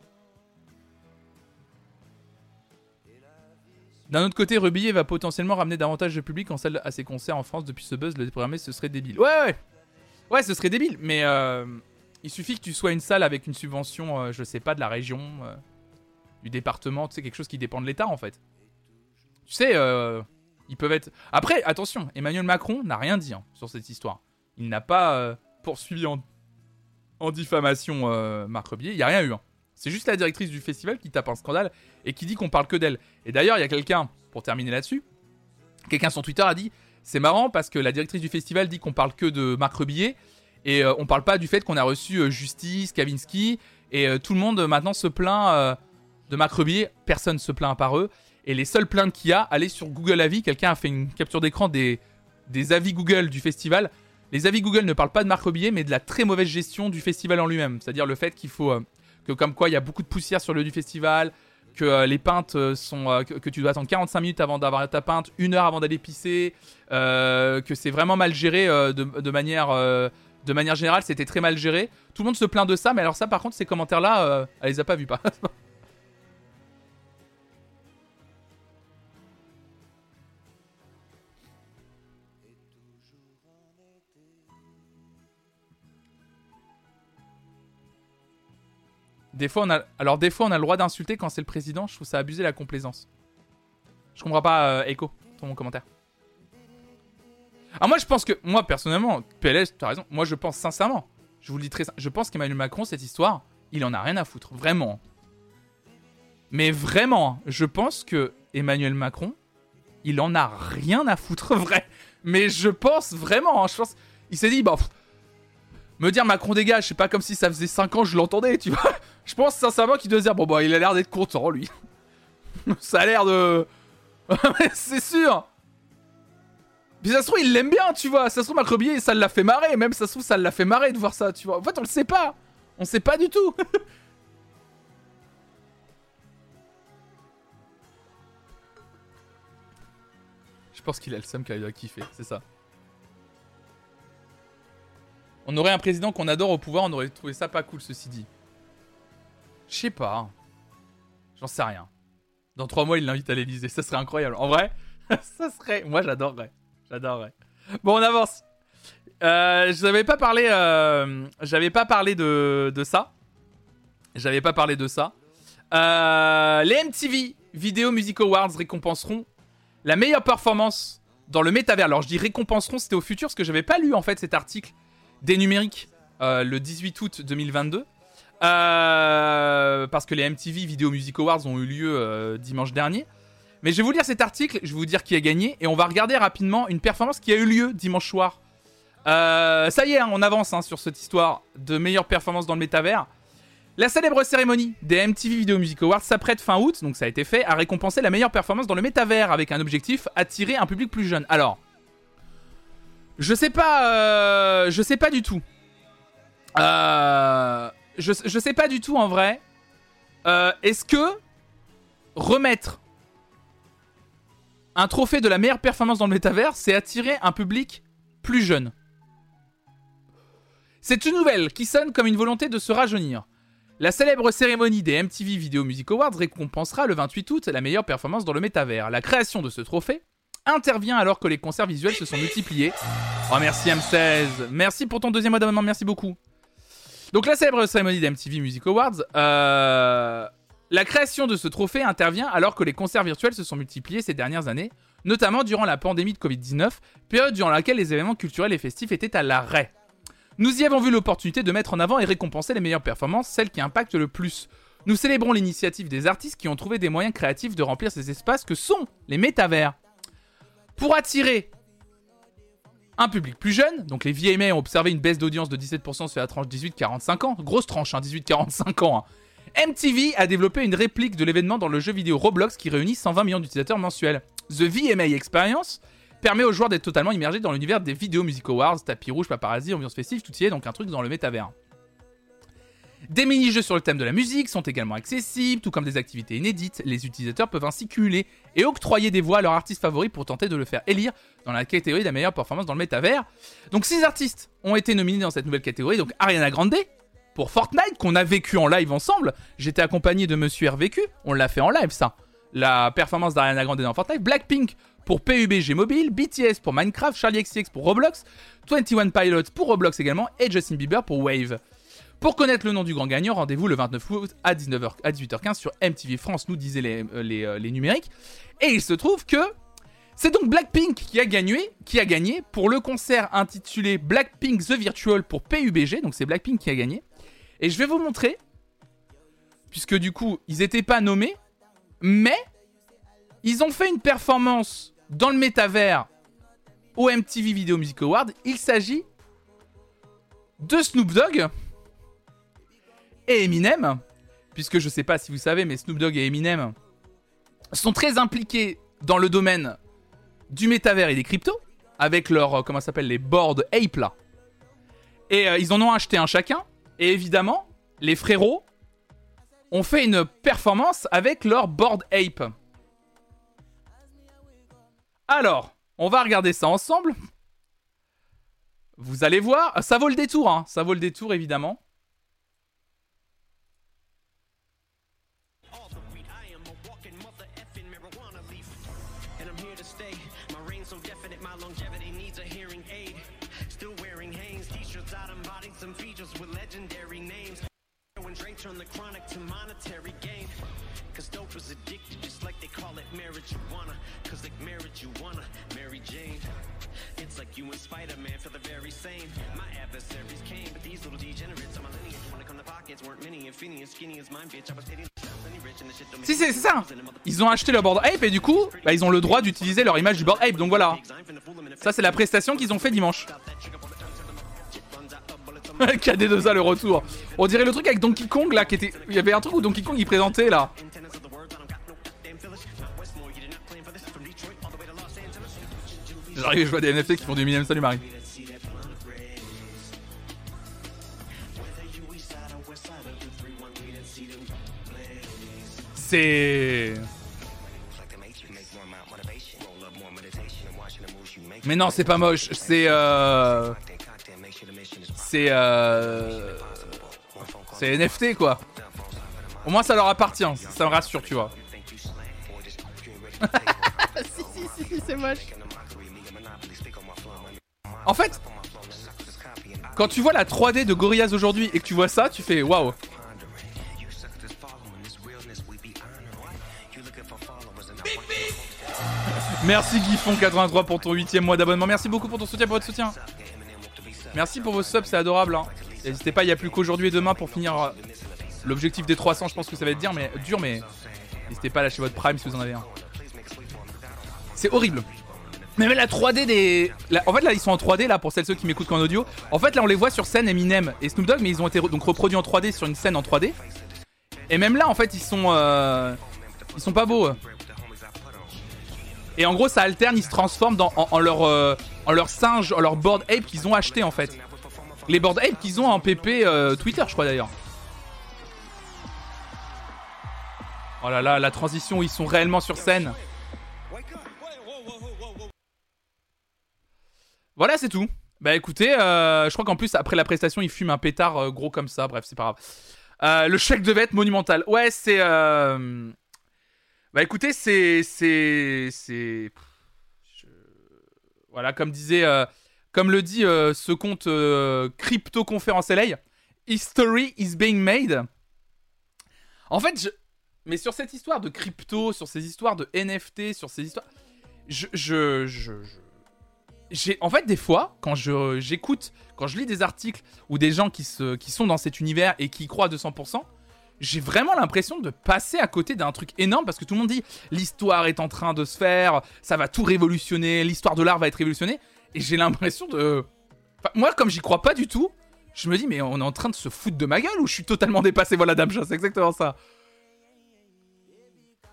D'un autre côté, Rebillet va potentiellement ramener davantage de public en salle à ses concerts en France depuis ce buzz. Le déprogrammer, ce serait débile. Ouais, ouais. Ouais, ce serait débile. Mais euh, il suffit que tu sois une salle avec une subvention, euh, je sais pas, de la région, euh, du département, tu sais, quelque chose qui dépend de l'État en fait. Tu sais, ils peuvent être. Après, attention, Emmanuel Macron n'a rien dit hein, sur cette histoire. Il n'a pas poursuivi en, en diffamation Marc. Il n'y a rien eu. Hein. C'est juste la directrice du festival qui tape un scandale et qui dit qu'on parle que d'elle. Et d'ailleurs, il y a quelqu'un, pour terminer là-dessus, quelqu'un sur Twitter a dit c'est marrant parce que la directrice du festival dit qu'on parle que de Marc Rebillet et euh, on parle pas du fait qu'on a reçu euh, Justice, Kavinsky et euh, tout le monde maintenant se plaint de Marc Rebillet. Personne se plaint par eux. Et les seules plaintes qu'il y a, allez sur Google Avis, quelqu'un a fait une capture d'écran des, des avis Google du festival. Les avis Google ne parlent pas de Marc Rebillet, mais de la très mauvaise gestion du festival en lui-même. C'est-à-dire le fait qu'il faut que comme quoi il y a beaucoup de poussière sur le lieu du festival, que euh, les peintes euh, sont euh, que, tu dois attendre 45 minutes avant d'avoir ta peinte, une heure avant d'aller pisser, que c'est vraiment mal géré de, manière de manière générale, c'était très mal géré. Tout le monde se plaint de ça, mais alors ça par contre ces commentaires là, elle les a pas vus pas. Des fois, on a... Alors, des fois, on a le droit d'insulter quand c'est le président. Je trouve ça abuser la complaisance. Je comprends pas, euh, Echo, ton commentaire. Alors, moi, je pense que. Moi, personnellement, PLS, tu as raison. Moi, je pense sincèrement. Je vous le dis très Je pense qu'Emmanuel Macron, cette histoire, il en a rien à foutre. Vraiment. Mais vraiment, je pense que Emmanuel Macron, il en a rien à foutre, vrai. Mais je pense vraiment. Hein, je pense. Il s'est dit, bah. Me dire Macron dégage, c'est pas comme si ça faisait 5 ans que je l'entendais, tu vois. Je pense sincèrement qu'il doit se dire bon bah il a l'air d'être content lui. ça a l'air de. c'est sûr. Puis ça se trouve il l'aime bien tu vois. Ça se trouve Macrobier ça l'a fait marrer. Même ça se trouve ça l'a fait marrer de voir ça tu vois. En fait on le sait pas. On sait pas du tout. Je pense qu'il a le seum qu'il a kiffé, c'est ça. On aurait un président qu'on adore au pouvoir, on aurait trouvé ça pas cool, ceci dit. Je sais pas. J'en sais rien. Dans trois mois, il l'invite à l'Elysée. Ça serait incroyable. En vrai, ça serait. Moi, j'adorerais. J'adorerais. Bon, on avance. Euh, je n'avais pas parlé, euh, j'avais pas parlé de, de ça. J'avais pas parlé de ça. Euh, les MTV Video Music Awards récompenseront la meilleure performance dans le métavers. Alors je dis récompenseront, c'était au futur parce que j'avais pas lu en fait cet article des numériques euh, le 18 août 2022. Euh, parce que les MTV Video Music Awards ont eu lieu euh, dimanche dernier. Mais je vais vous lire cet article, je vais vous dire qui a gagné, et on va regarder rapidement une performance qui a eu lieu dimanche soir. Ça y est, hein, on avance hein, sur cette histoire de meilleure performance dans le métavers. La célèbre cérémonie des MTV Video Music Awards s'apprête fin août, donc ça a été fait, à récompenser la meilleure performance dans le métavers avec un objectif attirer un public plus jeune. Alors, je sais pas, euh, je sais pas du tout. Euh, je, je sais pas du tout en vrai. Euh, Est-ce que remettre un trophée de la meilleure performance dans le métavers, c'est attirer un public plus jeune? C'est une nouvelle qui sonne comme une volonté de se rajeunir. La célèbre cérémonie des MTV Video Music Awards récompensera le 28 août la meilleure performance dans le métavers. La création de ce trophée intervient alors que les concerts visuels se sont multipliés. Oh merci M16, merci pour ton deuxième mois d'abonnement, merci beaucoup. Donc la célèbre cérémonie des MTV Music Awards, euh, la création de ce trophée intervient alors que les concerts virtuels se sont multipliés ces dernières années, notamment durant la pandémie de Covid-19, période durant laquelle les événements culturels et festifs étaient à l'arrêt. Nous y avons vu l'opportunité de mettre en avant et récompenser les meilleures performances, celles qui impactent le plus. Nous célébrons l'initiative des artistes qui ont trouvé des moyens créatifs de remplir ces espaces que sont les métavers. Pour attirer un public plus jeune, donc les VMA ont observé une baisse d'audience de 17% sur la tranche 18-45 ans, grosse tranche, hein, 18-45 ans. hein. MTV a développé une réplique de l'événement dans le jeu vidéo Roblox qui réunit 120 millions d'utilisateurs mensuels. The VMA Experience permet aux joueurs d'être totalement immergés dans l'univers des vidéos Music Awards, tapis rouge, paparazzi, ambiance festive, tout y est, donc un truc dans le métavers. Des mini-jeux sur le thème de la musique sont également accessibles, tout comme des activités inédites. Les utilisateurs peuvent ainsi cumuler et octroyer des voix à leur artiste favori pour tenter de le faire élire dans la catégorie de la meilleure performance dans le métavers. Donc 6 artistes ont été nominés dans cette nouvelle catégorie, donc Ariana Grande pour Fortnite qu'on a vécu en live ensemble. J'étais accompagné de Monsieur RVQ, on l'a fait en live ça. La performance d'Ariana Grande dans Fortnite, Blackpink pour PUBG Mobile, BTS pour Minecraft, Charlie XCX pour Roblox, 21 Pilots pour Roblox également et Justin Bieber pour Wave. Pour connaître le nom du grand gagnant, rendez-vous le 29 août à, 19h, à 18h15 sur MTV France, nous disaient les, euh, euh, les numériques. Et il se trouve que c'est donc Blackpink qui a gagné, qui a gagné pour le concert intitulé Blackpink The Virtual pour PUBG. Donc c'est Blackpink qui a gagné. Et je vais vous montrer, puisque du coup ils n'étaient pas nommés, mais ils ont fait une performance dans le métavers au MTV Video Music Award. Il s'agit de Snoop Dogg et Eminem, puisque je sais pas si vous savez, mais Snoop Dogg et Eminem sont très impliqués dans le domaine du métavers et des cryptos, avec leur, euh, comment ça s'appelle, les boards Ape là. Et euh, ils en ont acheté un chacun, et évidemment, les frérots ont fait une performance avec leur board Ape. Alors, on va regarder ça ensemble. Vous allez voir, ça vaut le détour, hein. ça vaut le détour évidemment. Mary Jane. It's like you and Spider-Man for the very same. My adversaries came, but these little degenerates on my lineage wanna come to pockets weren't many. And Phineas skinny as mine, bitch. I was hitting plenty rich and the shit don't Si, c'est ça Ils ont acheté le board Ape et du coup, bah, ils ont le droit d'utiliser leur image du board Ape, donc voilà. Ça, c'est la prestation qu'ils ont fait dimanche. KD2A le retour. On dirait le truc avec Donkey Kong là, qui était. Il y avait un truc où Donkey Kong il présentait là. J'arrive, je vois des NFT qui font du minimum. Salut Marie. C'est. Mais non, c'est pas moche. C'est. Euh... C'est. Euh... C'est NFT quoi. Au moins ça leur appartient. Ça me rassure, tu vois. si, si, si, c'est moche. En fait, quand tu vois la 3D de Gorillaz aujourd'hui et que tu vois ça, tu fais waouh. Merci Guifon83 pour ton 8 mois d'abonnement. Merci beaucoup pour ton soutien, pour votre soutien. Merci pour vos subs, c'est adorable. hein. N'hésitez pas, il n'y a plus qu'aujourd'hui et demain pour finir euh, l'objectif des 300. Je pense que ça va être dur, mais n'hésitez pas à lâcher votre prime si vous en avez un. C'est horrible. Mais même la 3D des. En fait, là, ils sont en 3D, là, pour celles ceux qui m'écoutent qu'en audio. En fait, là, on les voit sur scène, Eminem et Snoop Dogg, mais ils ont été donc reproduits en 3D sur une scène en 3D. Et même là, en fait, ils sont. euh, Ils sont pas beaux. Et en gros, ça alterne, ils se transforment dans, en, en leur, euh, en leur singe, en leur board ape qu'ils ont acheté, en fait. Les board ape qu'ils ont en PP euh, Twitter, je crois d'ailleurs. Oh là là, la transition où ils sont réellement sur scène. Voilà, c'est tout. Bah écoutez, euh, je crois qu'en plus, après la prestation, il fume un pétard euh, gros comme ça. Bref, c'est pas grave. Euh, le chèque de vête monumental. Ouais, c'est. Bah écoutez, c'est. C'est. C'est. Voilà, comme disait. Comme le dit ce compte Crypto Conférence LA, History is being made. En fait, je... mais sur cette histoire de crypto, sur ces histoires de NFT, sur ces histoires. Je. Je. je, en fait des fois quand j'écoute quand je lis des articles ou des gens qui se qui sont dans cet univers et qui y croient à 200% j'ai vraiment l'impression de passer à côté d'un truc énorme parce que tout le monde dit l'histoire est en train de se faire ça va tout révolutionner l'histoire de l'art va être révolutionnée. Et j'ai l'impression de Enfin, moi comme j'y crois pas du tout je me dis mais on est en train de se foutre de ma gueule ou je suis totalement dépassé? Voilà Damcha c'est exactement ça.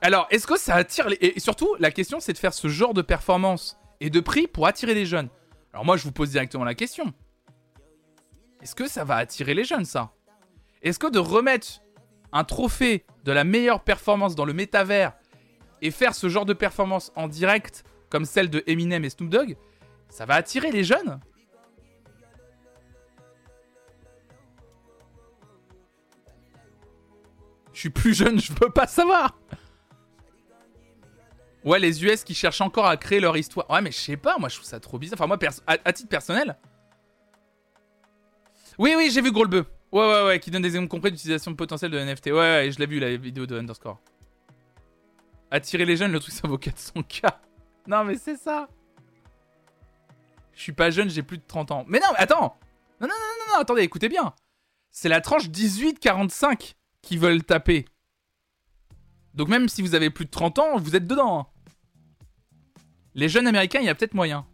Alors est-ce que ça attire les... et surtout la question c'est de faire ce genre de performance et de prix pour attirer les jeunes. Alors moi, je vous pose directement la question. Est-ce que ça va attirer les jeunes, ça? Est-ce que de remettre un trophée de la meilleure performance dans le métavers et faire ce genre de performance en direct, comme celle de Eminem et Snoop Dogg, ça va attirer les jeunes? Je suis plus jeune, je peux pas savoir Ouais, les US qui cherchent encore à créer leur histoire. Ouais, mais je sais pas, moi je trouve ça trop bizarre. Enfin, moi, à, titre personnel. Oui, oui, j'ai vu Gros le. Ouais, ouais, ouais, qui donne des exemples concrets d'utilisation potentielle de NFT. Ouais, ouais, je l'ai vu la vidéo de Underscore. Attirer les jeunes, le truc ça vaut 400k. Non, mais c'est ça. Je suis pas jeune, j'ai plus de 30 ans. Mais non, mais attends. Non, non, non, non, non, attendez, écoutez bien. C'est la tranche 18-45 qui veulent taper. Donc même si vous avez plus de 30 ans, vous êtes dedans. Les jeunes américains, il y a peut-être moyen.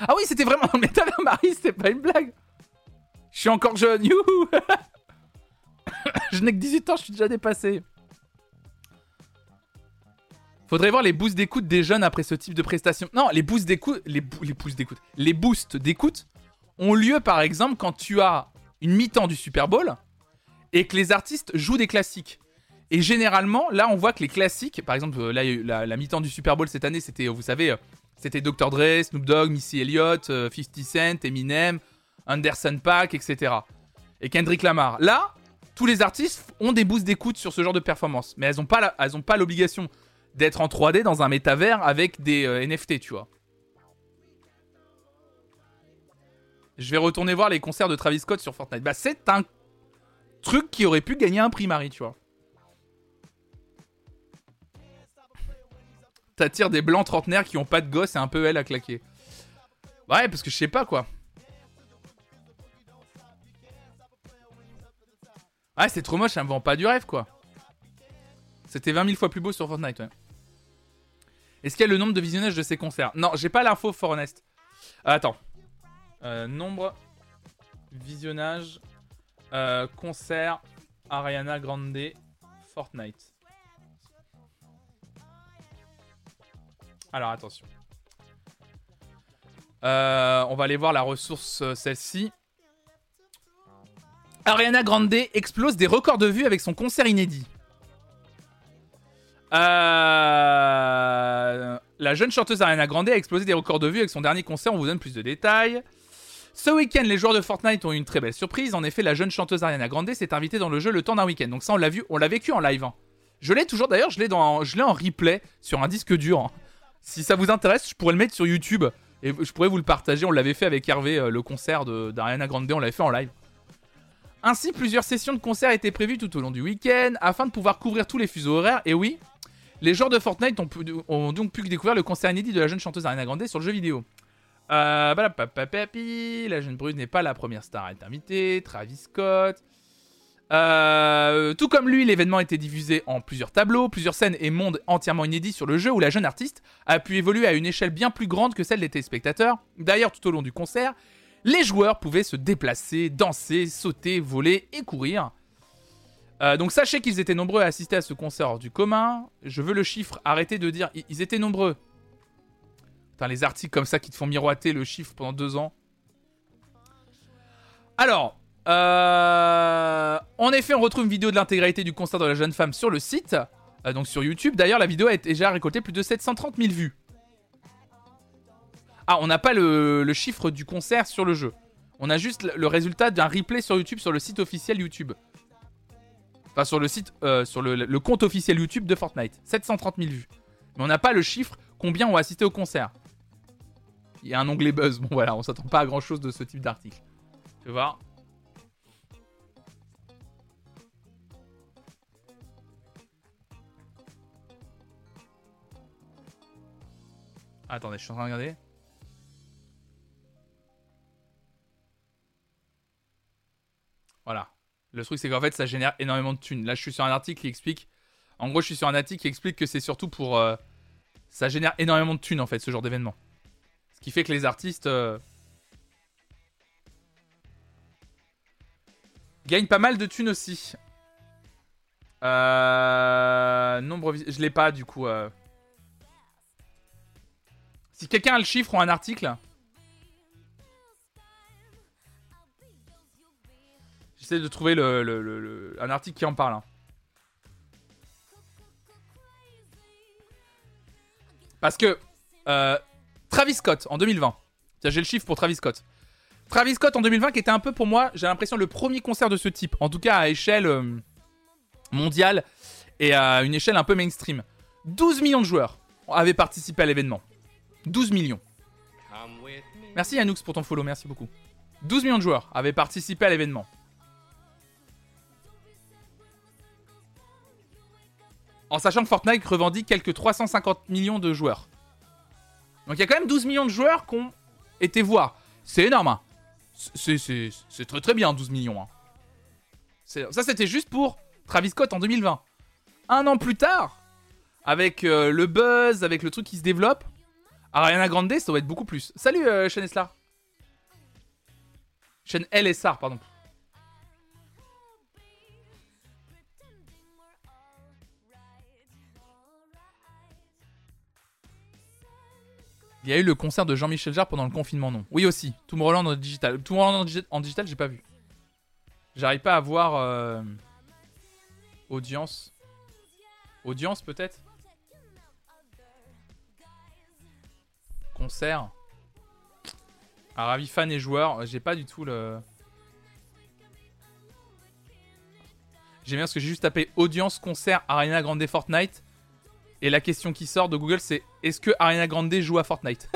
Ah oui, c'était vraiment dans le métavers, Marie, c'était pas une blague. Je suis encore jeune, youhou Je n'ai que 18 ans, je suis déjà dépassé. Faudrait voir les boosts d'écoute des jeunes après ce type de prestation. Non, les boosts d'écoute, les, boo- les boosts d'écoute, les boosts d'écoute ont lieu par exemple quand tu as une mi-temps du Super Bowl et que les artistes jouent des classiques. Et généralement, là, on voit que les classiques, par exemple, euh, là, la, mi-temps du Super Bowl cette année, c'était, euh, vous savez, euh, c'était Dr. Dre, Snoop Dogg, Missy Elliott, euh, 50 Cent, Eminem, Anderson Paak, etc. Et Kendrick Lamar. Là, tous les artistes ont des boosts d'écoute sur ce genre de performance, mais elles n'ont pas, pas l'obligation d'être en 3D dans un métavers avec des NFT, tu vois. Je vais retourner voir les concerts de Travis Scott sur Fortnite. Bah, c'est un truc qui aurait pu gagner un prix Marie, tu vois. T'attires des blancs trentenaires qui ont pas de gosse et un peu elle à claquer. Ouais, parce que je sais pas quoi. Ouais, c'est trop moche, ça me vend pas du rêve quoi. C'était 20 000 fois plus beau sur Fortnite, ouais. Est-ce qu'il y a le nombre de visionnages de ces concerts? Non, j'ai pas l'info, for honest. Euh, attends. Euh, nombre. Visionnage. Euh, concert. Ariana Grande. Fortnite. Alors attention. Euh, on va aller voir la ressource, euh, celle-ci. Ariana Grande explose des records de vues avec son concert inédit. Euh, La jeune chanteuse Ariana Grande a explosé des records de vues avec son dernier concert. On vous donne plus de détails. Ce week-end, les joueurs de Fortnite ont eu une très belle surprise. En effet, la jeune chanteuse Ariana Grande s'est invitée dans le jeu le temps d'un week-end. Donc ça, on l'a vu, on l'a vécu en live. hein. Je l'ai toujours d'ailleurs, je l'ai dans, je l'ai en replay sur un disque dur. Si ça vous intéresse, je pourrais le mettre sur YouTube. Et je pourrais vous le partager. On l'avait fait avec Hervé, euh, le concert d'Ariana Grande. On l'avait fait en live. Ainsi, plusieurs sessions de concerts étaient prévues tout au long du week-end afin de pouvoir couvrir tous les fuseaux horaires. Et oui, les joueurs de Fortnite ont, donc pu découvrir le concert inédit de la jeune chanteuse Ariana Grande sur le jeu vidéo. Euh, balapapapapi, la jeune brune n'est pas la première star à être invitée. Travis Scott. Euh, tout comme lui, l'événement était diffusé en plusieurs tableaux, plusieurs scènes et mondes entièrement inédits sur le jeu où la jeune artiste a pu évoluer à une échelle bien plus grande que celle des téléspectateurs. D'ailleurs, tout au long du concert, les joueurs pouvaient se déplacer, danser, sauter, voler et courir. Euh, donc sachez qu'ils étaient nombreux à assister à ce concert hors du commun. Je veux le chiffre, arrêtez de dire ils- étaient nombreux. Putain, les articles comme ça qui te font miroiter le chiffre pendant deux ans. Alors, euh, en effet, on retrouve une vidéo de l'intégralité du concert de la jeune femme sur le site, euh, donc sur YouTube. D'ailleurs, la vidéo a déjà récolté plus de 730 000 vues. Ah, on n'a pas le, chiffre du concert sur le jeu. On a juste le- résultat d'un replay sur YouTube sur le site officiel YouTube. Enfin, sur le site, euh, sur le, compte officiel YouTube de Fortnite. 730 000 vues. Mais on n'a pas le chiffre combien ont assisté au concert. Il y a un onglet buzz. Bon, voilà, on s'attend pas à grand chose de ce type d'article. Tu vas Attendez, je suis en train de regarder. Voilà. Le truc, c'est qu'en fait, ça génère énormément de thunes. Là, je suis sur un article qui explique. En gros, je suis sur un article qui explique que c'est surtout pour. euh, Ça génère énormément de thunes, en fait, ce genre d'événement. Ce qui fait que les artistes. euh, gagnent pas mal de thunes aussi. Euh... Nombre. Je l'ai pas, du coup. euh. Si quelqu'un a le chiffre ou un article. J'essaie de trouver le, un article qui en parle. hein. Parce que euh, Travis Scott en 2020. Tiens, J'ai le chiffre pour Travis Scott. Travis Scott en 2020 qui était un peu pour moi, j'ai l'impression, le premier concert de ce type. En tout cas à échelle euh, mondiale et à une échelle un peu mainstream. 12 millions de joueurs avaient participé à l'événement. 12 millions. Merci Yanoux pour ton follow, merci beaucoup. 12 millions de joueurs avaient participé à l'événement. En sachant que Fortnite revendique quelques 350 millions de joueurs. Donc il y a quand même 12 millions de joueurs qui ont été voir. C'est énorme. hein. C'est- très très bien 12 millions. hein. Ça c'était juste pour Travis Scott en 2020. Un an plus tard, avec euh, le buzz, avec le truc qui se développe, Ariana Grande, ça doit être beaucoup plus. Salut euh, Shane Eslar. Shane LSR, pardon. Il y a eu le concert de Jean-Michel Jarre pendant le confinement, non? Oui aussi, Tomorrowland en digital. Tomorrowland en, digi- en digital, j'ai pas vu. J'arrive pas à voir euh, audience. Audience peut-être? Concert. Ah, ravi fans et joueurs, j'ai pas du tout le. J'aime bien parce que j'ai juste tapé audience concert Ariana Grande Fortnite. Et la question qui sort de Google, c'est est-ce que Ariana Grande joue à Fortnite?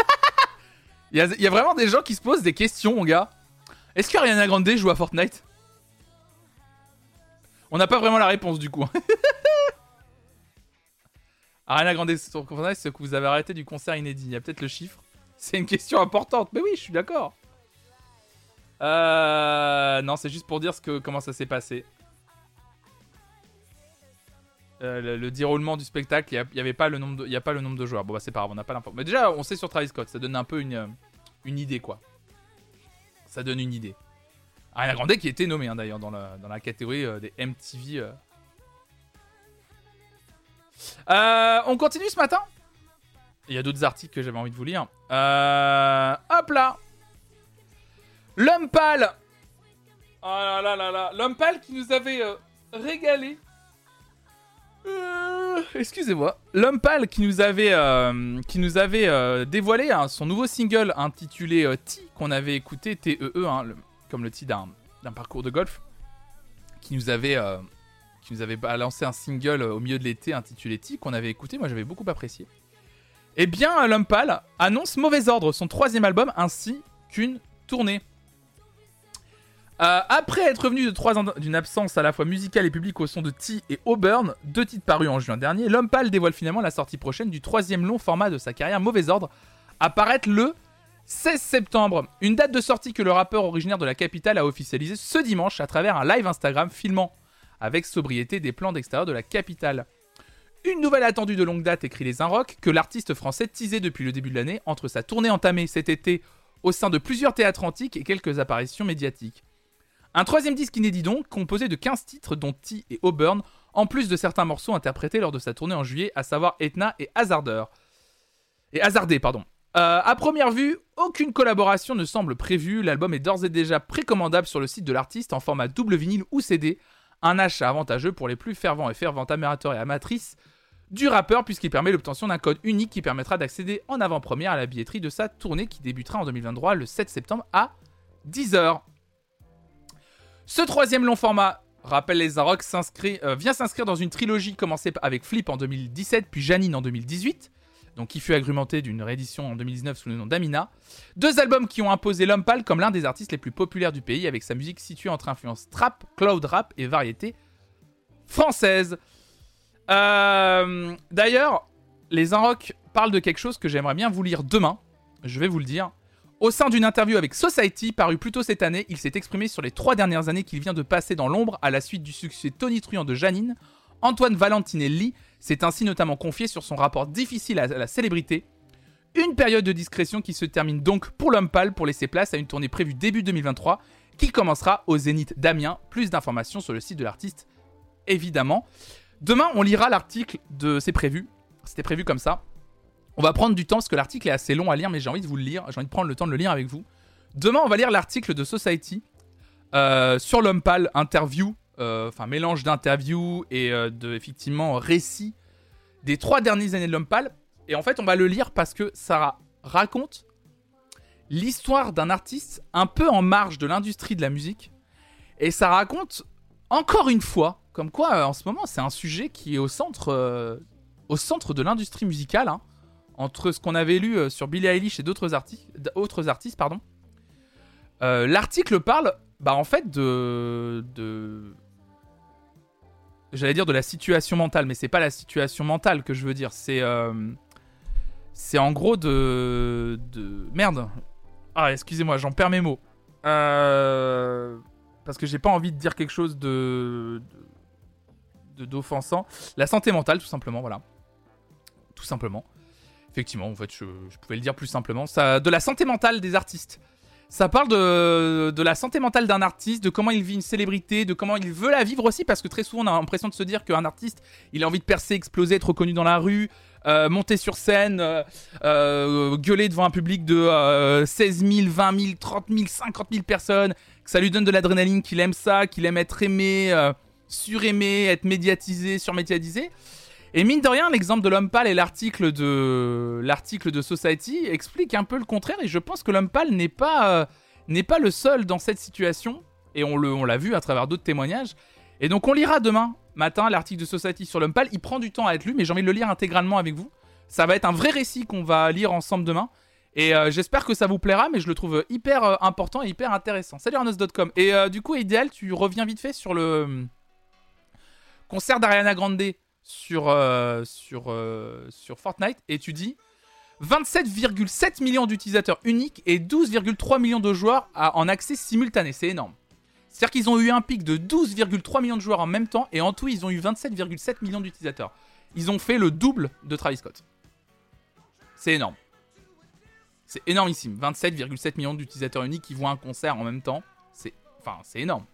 Il, y a, vraiment des gens qui se posent des questions, mon gars. Est-ce que Ariana Grande joue à Fortnite? On n'a pas vraiment la réponse du coup. Ariana Grande sur c'est que vous avez arrêté du concert inédit. Il y a peut-être le chiffre. C'est une question importante. Mais oui, je suis d'accord. Euh, non, c'est juste pour dire ce comment ça s'est passé. Euh, le, le déroulement du spectacle, il n'y avait pas le nombre de, joueurs. Bon bah c'est pas grave, on n'a pas l'info. Mais déjà, on sait sur Travis Scott, ça donne un peu une, euh, idée quoi. Ça donne une idée. Ariana Grande qui était nommé hein, d'ailleurs dans la, catégorie des MTV. Euh. On continue ce matin Il y a d'autres articles que j'avais envie de vous lire. Euh, hop là L'homme Oh là là là là L'homme qui nous avait euh, régalé Excusez-moi. L'homme qui nous avait, qui nous avait dévoilé hein, son nouveau single intitulé T, qu'on avait écouté, T-E-E, hein, le- comme le T d'un parcours de golf, qui nous avait, qui nous avait balancé un single euh, au milieu de l'été intitulé T, qu'on avait écouté, moi j'avais beaucoup apprécié. Eh bien, Lumpal annonce Mauvais Ordre, son troisième album, ainsi qu'une tournée. Euh, après être revenu de trois ans d'une absence à la fois musicale et publique au son de T et Auburn, deux titres parus en juin dernier, Lumpal dévoile finalement la sortie prochaine du troisième long format de sa carrière, Mauvais Ordre, apparaître le 16 septembre. Une date de sortie que le rappeur originaire de la capitale a officialisé ce dimanche à travers un live Instagram filmant avec sobriété des plans d'extérieur de la capitale. Une nouvelle attendue de longue date, écrit les Inrocks, que l'artiste français teasait depuis le début de l'année entre sa tournée entamée cet été au sein de plusieurs théâtres antiques et quelques apparitions médiatiques. Un troisième disque inédit donc, composé de 15 titres dont T et Auburn, en plus de certains morceaux interprétés lors de sa tournée en juillet, à savoir Etna et Hazarder. Et Hazardé, pardon. Euh, à première vue, aucune collaboration ne semble prévue, l'album est d'ores et déjà précommandable sur le site de l'artiste en format double vinyle ou CD, un achat avantageux pour les plus fervents et fervents amateurs et amatrices du rappeur puisqu'il permet l'obtention d'un code unique qui permettra d'accéder en avant-première à la billetterie de sa tournée qui débutera en 2023 le 7 septembre à 10h. Ce troisième long format, rappelle les Arocs, euh, vient s'inscrire dans une trilogie commencée avec Flip en 2017 puis Janine en 2018 donc qui fut agrémenté d'une réédition en 2019 sous le nom d'Amina. Deux albums qui ont imposé Lumpal comme l'un des artistes les plus populaires du pays avec sa musique située entre influences trap, cloud rap et variété française. Euh, d'ailleurs, les Unrock parlent de quelque chose que j'aimerais bien vous lire demain. Je vais vous le dire. Au sein d'une interview avec Society, parue plus tôt cette année, il s'est exprimé sur les trois dernières années qu'il vient de passer dans l'ombre à la suite du succès tonitruant de Janine. Antoine Valentinelli s'est ainsi notamment confié sur son rapport difficile à la célébrité. Une période de discrétion qui se termine donc pour l'homme pour laisser place à une tournée prévue début 2023 qui commencera au Zénith d'Amiens. Plus d'informations sur le site de l'artiste, évidemment. Demain, on lira l'article de C'est prévu. C'était prévu comme ça. On va prendre du temps parce que l'article est assez long à lire, mais j'ai envie de vous le lire. J'ai envie de prendre le temps de le lire avec vous. Demain, on va lire l'article de Society euh, sur l'homme interview, enfin mélange d'interviews et euh, de effectivement récits des trois dernières années de l'homme pâle. Et en fait, on va le lire parce que ça raconte l'histoire d'un artiste un peu en marge de l'industrie de la musique. Et ça raconte encore une fois, comme quoi en ce moment c'est un sujet qui est au centre, au centre de l'industrie musicale. Hein entre ce qu'on avait lu euh, sur Billie Eilish et d'autres artistes, pardon. Euh, l'article parle, bah en fait de, de... j'allais dire de la situation mentale, mais c'est pas la situation mentale que je veux dire. C'est, euh, c'est en gros de, de merde. Ah, excusez-moi, j'en perds mes mots. Parce que j'ai pas envie de dire quelque chose de, de d'offensant. La santé mentale, tout simplement, voilà. Tout simplement. Effectivement, en fait, je, pouvais le dire plus simplement. De la santé mentale des artistes. Ça parle de, la santé mentale d'un artiste, de comment il vit une célébrité, de comment il veut la vivre aussi, parce que très souvent on a l'impression de se dire qu'un artiste, il a envie de percer, exploser, être reconnu dans la rue, euh, monter sur scène, euh, euh, gueuler devant un public de 16 000, 20 000, 30 000, 50 000 personnes, que ça lui donne de l'adrénaline, qu'il aime ça, qu'il aime être aimé, suraimé, être médiatisé, surmédiatisé. Et mine de rien, l'exemple de l'homme pâle et l'article de l'article de Society explique un peu le contraire. Et je pense que l'homme pâle n'est pas euh, n'est pas le seul dans cette situation. Et on le on l'a vu à travers d'autres témoignages. Et donc on lira demain matin l'article de Society sur l'homme pâle. Il prend du temps à être lu, mais j'ai envie de le lire intégralement avec vous. Ça va être un vrai récit qu'on va lire ensemble demain. Et euh, j'espère que ça vous plaira, mais je le trouve hyper euh, important et hyper intéressant. Salut Arnos.com. Et du coup, idéal, tu reviens vite fait sur le concert d'Ariana Grande sur, euh, euh, sur Fortnite et tu dis 27,7 millions d'utilisateurs uniques et 12,3 millions de joueurs en accès simultané. C'est énorme. C'est-à-dire qu'ils ont eu un pic de 12,3 millions de joueurs en même temps et en tout ils ont eu 27,7 millions d'utilisateurs. Ils ont fait le double de Travis Scott. C'est énorme. C'est énormissime. 27,7 millions d'utilisateurs uniques qui voient un concert en même temps. C'est enfin, c'est énorme.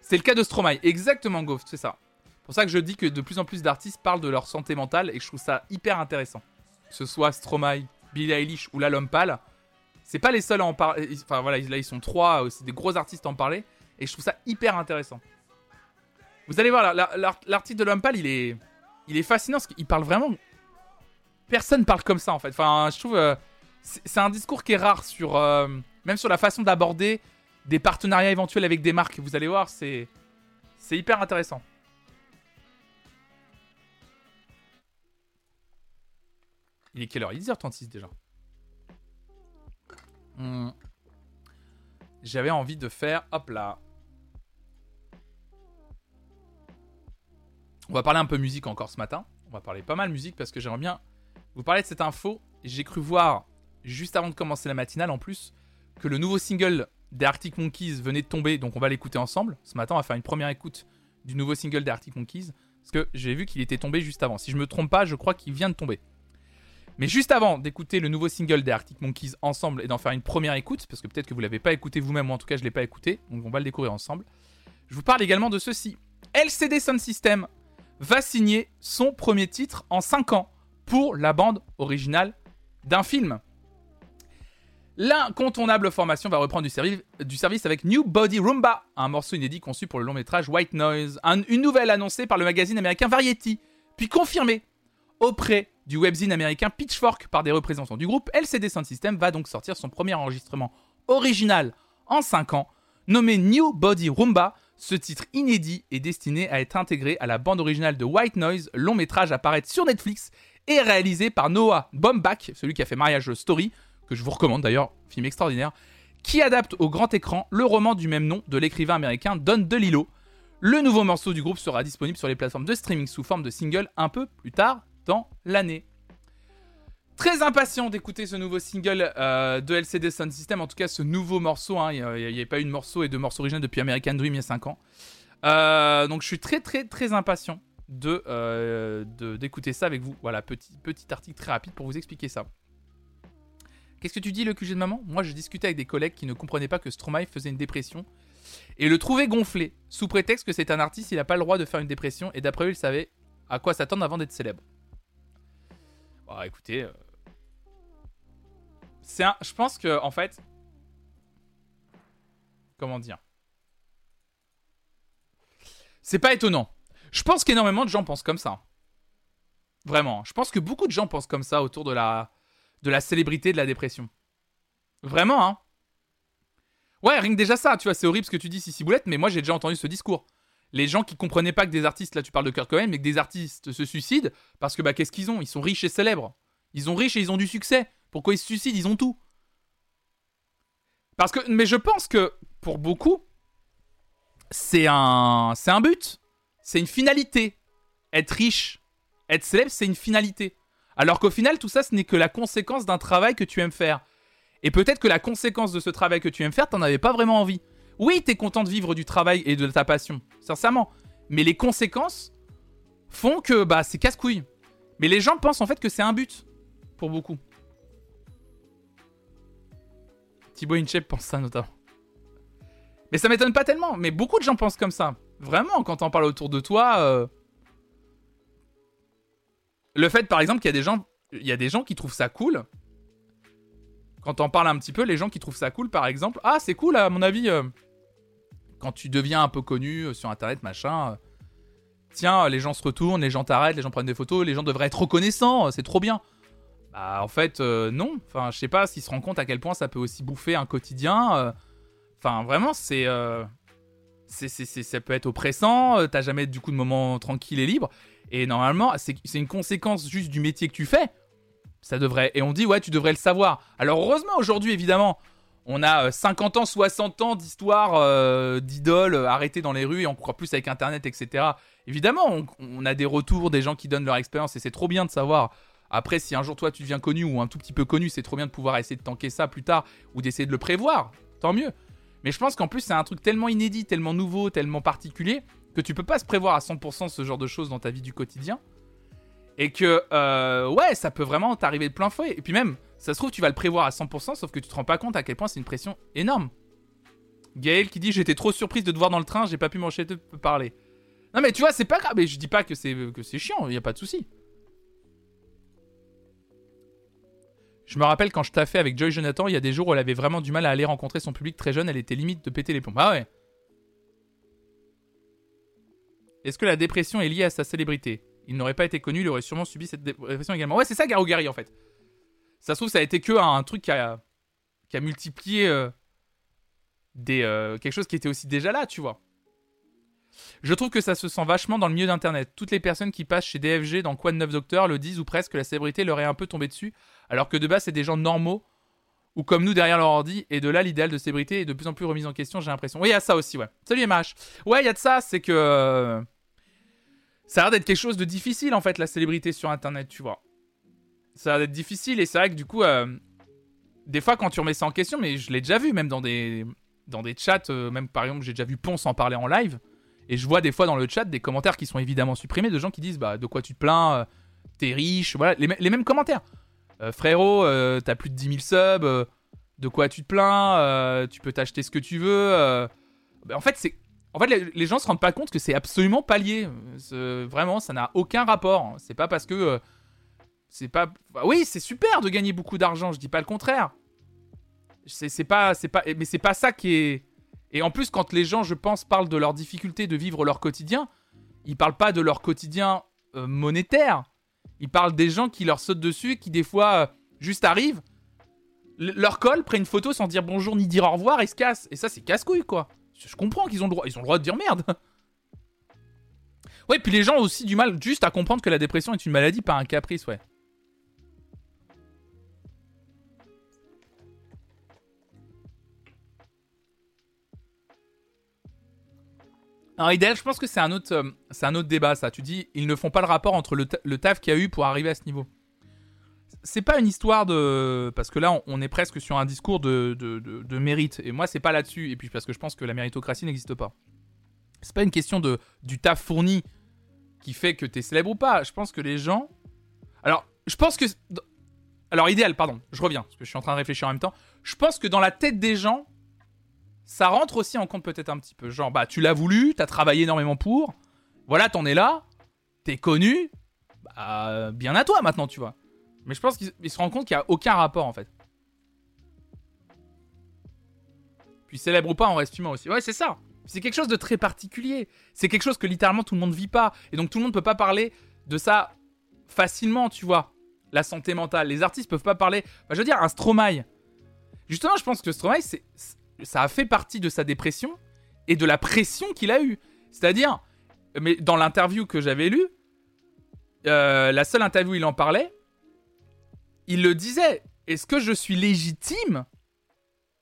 C'est le cas de Stromae. Exactement, Goff, c'est ça pour ça que je dis que de plus en plus d'artistes parlent de leur santé mentale et je trouve ça hyper intéressant. Que ce soit Stromae, Billie Eilish ou La Pâle, c'est pas les seuls à en parler. Enfin voilà, là ils sont trois, euh, c'est des gros artistes à en parler et je trouve ça hyper intéressant. Vous allez voir, l'article de L'Homme Pâle, il est, il est fascinant parce qu'il parle vraiment. Personne parle comme ça en fait. Enfin, je trouve. Euh, c'est un discours qui est rare sur. Euh, même sur la façon d'aborder des partenariats éventuels avec des marques. Vous allez voir, c'est. C'est hyper intéressant. Il est quelle heure? Il est 10h36 déjà. Hmm. J'avais envie de faire. Hop là. On va parler un peu musique encore ce matin. On va parler pas mal musique parce que j'aimerais bien vous parler de cette info. J'ai cru voir, juste avant de commencer la matinale en plus, que le nouveau single des Arctic Monkeys venait de tomber. Donc on va l'écouter ensemble. Ce matin, on va faire une première écoute du nouveau single des Arctic Monkeys. Parce que j'ai vu qu'il était tombé juste avant. Si je me trompe pas, je crois qu'il vient de tomber. Mais juste avant d'écouter le nouveau single des Arctic Monkeys ensemble et d'en faire une première écoute, parce que peut-être que vous l'avez pas écouté vous-même, ou en tout cas je l'ai pas écouté, donc on va le découvrir ensemble. Je vous parle également de ceci. LCD Sound System va signer son premier titre en 5 ans pour la bande originale d'un film. L'incontournable formation va reprendre du, du, service avec New Body Roomba, un morceau inédit conçu pour le long métrage White Noise, une nouvelle annoncée par le magazine américain Variety, puis confirmée auprès du webzine américain Pitchfork par des représentants du groupe. LCD Sound System va donc sortir son premier enregistrement original en 5 ans, nommé New Body Roomba, ce titre inédit est destiné à être intégré à la bande originale de White Noise, long métrage apparaître sur Netflix et réalisé par Noah Baumbach, celui qui a fait Mariage Story, que je vous recommande d'ailleurs, film extraordinaire, qui adapte au grand écran le roman du même nom de l'écrivain américain Don DeLillo. Le nouveau morceau du groupe sera disponible sur les plateformes de streaming sous forme de single un peu plus tard l'année. Très impatient d'écouter ce nouveau single euh, de LCD Sound System, en tout cas ce nouveau morceau. Hein. Il n'y a, pas eu de morceau et de morceau original depuis American Dream il y a 5 ans. Euh, donc je suis très très très impatient euh, de d'écouter ça avec vous. Voilà, petit, petit article très rapide pour vous expliquer ça. Qu'est-ce que tu dis le QG de maman? Moi je discutais avec des collègues qui ne comprenaient pas que Stromae faisait une dépression et le trouvaient gonflé, sous prétexte que c'est un artiste, il n'a pas le droit de faire une dépression et d'après eux il savait à quoi s'attendre avant d'être célèbre. Bon, écoutez, c'est un... Je pense que, en fait... Comment dire? C'est pas étonnant. Je pense qu'énormément de gens pensent comme ça. Vraiment. Je pense que beaucoup de gens pensent comme ça autour de la, de la célébrité de la dépression. Vraiment, hein Ouais, rien que déjà ça, tu vois, c'est horrible ce que tu dis, Sissi Boulette, mais moi j'ai déjà entendu ce discours. Les gens qui comprenaient pas que des artistes, là tu parles de Kurt Cobain, mais que des artistes se suicident, parce que bah qu'est-ce qu'ils ont? Ils sont riches et célèbres. Ils ont riches et ils ont du succès. Pourquoi ils se suicident? Ils ont tout. Parce que, mais je pense que pour beaucoup, c'est un, c'est un but, c'est une finalité. Être riche, être célèbre, c'est une finalité. Alors qu'au final, tout ça, ce n'est que la conséquence d'un travail que tu aimes faire. Et peut-être que la conséquence de ce travail que tu aimes faire, t'en avais pas vraiment envie. Oui, t'es content de vivre du travail et de ta passion, sincèrement. Mais les conséquences font que bah c'est casse-couille. Mais les gens pensent en fait que c'est un but pour beaucoup. Thibaut Inchep pense ça notamment. Mais ça m'étonne pas tellement, mais beaucoup de gens pensent comme ça. Vraiment, quand on parle autour de toi. Euh, le fait, par exemple, qu'il y a des gens. Qui trouvent ça cool. Quand on parle un petit peu, les gens qui trouvent ça cool, par exemple. Ah, c'est cool, à mon avis. Euh, quand tu deviens un peu connu euh, sur internet, machin. tiens, les gens se retournent, les gens t'arrêtent, les gens prennent des photos, les gens devraient être reconnaissants, c'est trop bien. Bah, en fait, euh, non. Enfin, je sais pas s'il se rend compte à quel point ça peut aussi bouffer un quotidien. Euh. Enfin, vraiment, c'est. Euh, c'est, ça peut être oppressant. T'as jamais du coup de moment tranquille et libre. Et normalement, c'est, une conséquence juste du métier que tu fais. Ça devrait. Et on dit, ouais, tu devrais le savoir. Alors, heureusement, aujourd'hui, évidemment, on a 50 ans, 60 ans d'histoire d'idoles arrêtées dans les rues et encore plus avec Internet, etc. Évidemment, on, a des retours des gens qui donnent leur expérience et c'est trop bien de savoir après, si un jour toi tu deviens connu ou un tout petit peu connu, c'est trop bien de pouvoir essayer de tanker ça plus tard ou d'essayer de le prévoir. Tant mieux. Mais je pense qu'en plus, c'est un truc tellement inédit, tellement nouveau, tellement particulier que tu peux pas se prévoir à 100% ce genre de choses dans ta vie du quotidien. Et que, euh, ouais, ça peut vraiment t'arriver de plein fouet. Et puis même, ça se trouve, tu vas le prévoir à 100%, sauf que tu te rends pas compte à quel point c'est une pression énorme. Gaël qui dit J'étais trop surprise de te voir dans le train, j'ai pas pu m'enchaîner de parler. Non, mais tu vois, c'est pas grave. Mais je dis pas que c'est, chiant, y a pas de souci. Je me rappelle quand je taffais avec Joy Jonathan, il y a des jours où elle avait vraiment du mal à aller rencontrer son public très jeune, elle était limite de péter les plombs. Ah ouais. Est-ce que la dépression est liée à sa célébrité? Il n'aurait pas été connu, il aurait sûrement subi cette dépression également. Ouais, c'est ça Garou Gary en fait. Ça se trouve, ça a été que un truc qui a, qui a multiplié euh, des, euh, quelque chose qui était aussi déjà là, tu vois. Je trouve que ça se sent vachement dans le milieu d'Internet. Toutes les personnes qui passent chez DFG dans Quoi de 9 Docteur le disent ou presque que la célébrité leur est un peu tombée dessus, alors que de base c'est des gens normaux ou comme nous derrière leur ordi, et de là l'idéal de célébrité est de plus en plus remis en question, j'ai l'impression. Oui, il y a ça aussi, ouais. Salut MH. Ouais, il y a de ça, c'est que... euh, Ça a l'air d'être quelque chose de difficile en fait, la célébrité sur Internet, tu vois. Ça a l'air d'être difficile, et c'est vrai que du coup... euh, Des fois quand tu remets ça en question, mais je l'ai déjà vu même dans des, dans des chats, euh, même par exemple j'ai déjà vu Ponce en parler en live, et je vois des fois dans le chat des commentaires qui sont évidemment supprimés de gens qui disent bah de quoi tu te plains, euh, t'es riche, voilà, les, mê- les mêmes commentaires. Frérot, t'as plus de 10 000 subs, de quoi tu te plains, tu peux t'acheter ce que tu veux. Bah, en fait, c'est. En fait, les, les gens se rendent pas compte que c'est absolument pas lié. Vraiment, ça n'a aucun rapport. C'est pas parce que. C'est pas. bah oui, c'est super de gagner beaucoup d'argent, je dis pas le contraire. C'est pas, c'est pas, mais c'est pas ça qui est. Et en plus, quand les gens, je pense, parlent de leur difficulté de vivre leur quotidien, ils parlent pas de leur quotidien euh, monétaire. Ils parlent des gens qui leur sautent dessus, qui des fois euh, juste arrivent, leur collent, prennent une photo sans dire bonjour ni dire au revoir et se cassent. Et ça, c'est casse-couille, quoi. Je je comprends qu'ils ont le droit, ils ont le droit de dire merde. Ouais, puis les gens ont aussi du mal juste à comprendre que la dépression est une maladie, pas un caprice, ouais. Alors, idéal, je pense que c'est un, autre, euh, un autre débat, ça. Tu dis, ils ne font pas le rapport entre le, le taf qu'il y a eu pour arriver à ce niveau. C'est pas une histoire de. Parce que là, on, on est presque sur un discours de, de, de- de mérite. Et moi, c'est pas là-dessus. Et puis, parce que je pense que la méritocratie n'existe pas. C'est pas une question de, du taf fourni qui fait que t'es célèbre ou pas. Je pense que les gens. Alors, je pense que. Alors, idéal, pardon, je reviens, parce que je suis en train de réfléchir en même temps. Je pense que dans la tête des gens, ça rentre aussi en compte peut-être un petit peu. Genre, bah, tu l'as voulu, t'as travaillé énormément pour, voilà, t'en es là, t'es connu, bah, bien à toi maintenant, tu vois. Mais je pense qu'ils ils se rendent compte qu'il n'y a aucun rapport en fait. Puis célèbre ou pas, on reste humain aussi. Ouais, c'est ça. C'est quelque chose de très particulier. C'est quelque chose que littéralement tout le monde vit pas. Et donc tout le monde peut pas parler de ça facilement, tu vois. La santé mentale. Les artistes peuvent pas parler. Bah, je veux dire, un Stromae. Justement, je pense que Stromae, c'est- ça a fait partie de sa dépression et de la pression qu'il a eue. C'est-à-dire, mais dans l'interview que j'avais lue, euh, la seule interview où il en parlait, il le disait. Est-ce que je suis légitime,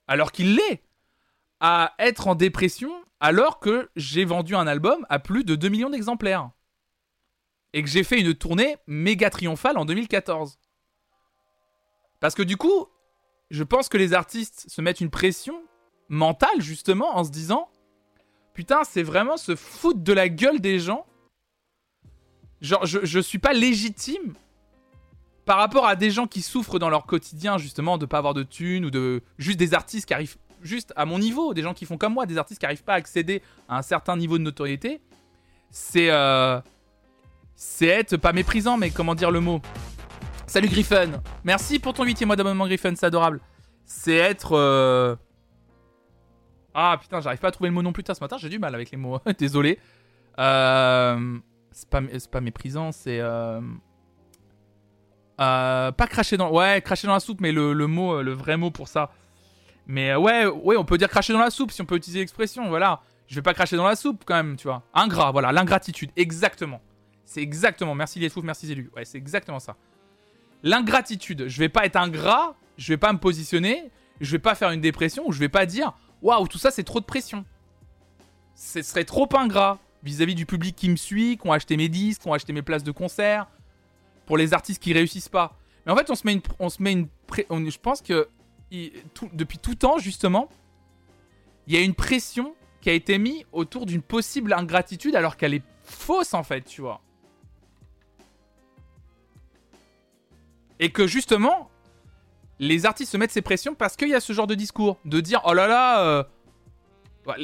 alors qu'il l'est, à être en dépression alors que j'ai vendu un album à plus de 2 millions d'exemplaires et que j'ai fait une tournée méga triomphale en 2014 Parce que du coup, je pense que les artistes se mettent une pression mentale justement en se disant Putain, c'est vraiment se foutre de la gueule des gens. Genre, je, je suis pas légitime par rapport à des gens qui souffrent dans leur quotidien, justement, de pas avoir de thunes ou de. Juste des artistes qui arrivent juste à mon niveau, des gens qui font comme moi, des artistes qui arrivent pas à accéder à un certain niveau de notoriété. C'est. euh, C'est être pas méprisant, mais comment dire le mot? Salut Griffon Merci pour ton huitième mois d'abonnement, Griffon, c'est adorable. C'est être. euh, Ah putain, j'arrive pas à trouver le mot non plus. Putain, ce matin, j'ai du mal avec les mots. Désolé. Euh... C'est pas, pas méprisant, c'est. euh, euh, pas cracher dans. Ouais, cracher dans la soupe, mais le, le mot, le vrai mot pour ça. Mais ouais, ouais, on peut dire cracher dans la soupe si on peut utiliser l'expression, voilà. Je vais pas cracher dans la soupe quand même, tu vois. Ingrat, voilà, l'ingratitude, exactement. C'est exactement. Merci les merci Zélu. Ouais, c'est exactement ça. L'ingratitude. Je vais pas être ingrat, je vais pas me positionner, je vais pas faire une dépression ou je vais pas dire waouh, tout ça c'est trop de pression. Ce serait trop ingrat vis-à-vis du public qui me suit, qui ont acheté mes disques, qui ont acheté mes places de concert, pour les artistes qui réussissent pas. Mais en fait, on se met une, on se met une, je pense que depuis tout temps justement, il y a une pression qui a été mise autour d'une possible ingratitude alors qu'elle est fausse en fait, tu vois. Et que justement, les artistes se mettent ces pressions parce qu'il y a ce genre de discours. De dire, oh là là, euh,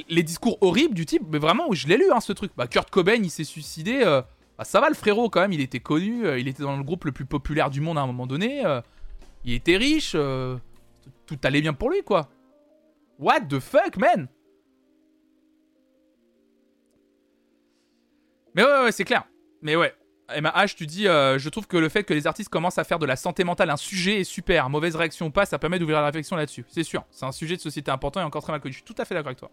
les discours horribles du type, mais vraiment, je l'ai lu, hein, ce truc. Bah, Kurt Cobain, il s'est suicidé. euh, bah, ça va, le frérot, quand même, il était connu. euh, il était dans le groupe le plus populaire du monde à un moment donné. il était riche. tout allait bien pour lui, quoi. What the fuck, man? Mais ouais, ouais, c'est clair. Mais ouais. Emma H, tu dis, euh, je trouve que le fait que les artistes commencent à faire de la santé mentale un sujet est super. Mauvaise réaction ou pas, ça permet d'ouvrir la réflexion là-dessus. C'est sûr. C'est un sujet de société important et encore très mal connu. Je suis tout à fait d'accord avec toi.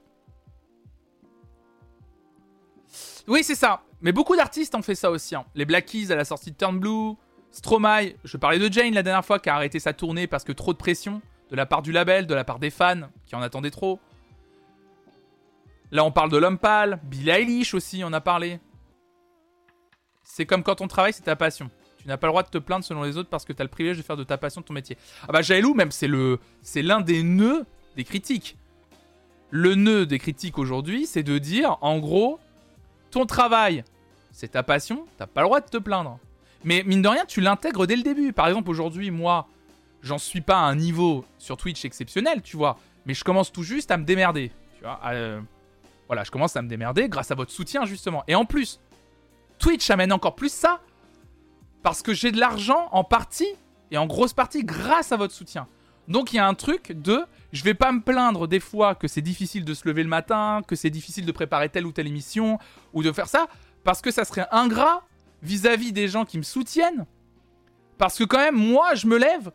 Oui, c'est ça. Mais beaucoup d'artistes ont fait ça aussi. hein. Les Black Keys à la sortie de Turn Blue, Stromae. Je parlais de Jane la dernière fois qui a arrêté sa tournée parce que trop de pression de la part du label, de la part des fans qui en attendaient trop. Là, on parle de l'homme pâle. Billie Eilish aussi, on a parlé. C'est comme quand on travaille, c'est ta passion. Tu n'as pas le droit de te plaindre selon les autres parce que tu as le privilège de faire de ta passion ton métier. Ah bah Jaelou, même, c'est le, c'est l'un des nœuds des critiques. Le nœud des critiques aujourd'hui, c'est de dire, en gros, ton travail, c'est ta passion, t'as pas le droit de te plaindre. Mais mine de rien, tu l'intègres dès le début. Par exemple, aujourd'hui, moi, j'en suis pas à un niveau sur Twitch exceptionnel, tu vois. Mais je commence tout juste à me démerder. Tu vois. euh, voilà, je commence à me démerder grâce à votre soutien, justement. Et en plus, Twitch amène encore plus ça. Parce que j'ai de l'argent en partie, et en grosse partie, grâce à votre soutien. Donc il y a un truc de, je vais pas me plaindre des fois que c'est difficile de se lever le matin, que c'est difficile de préparer telle ou telle émission, ou de faire ça, parce que ça serait ingrat vis-à-vis des gens qui me soutiennent. Parce que quand même, moi, je me lève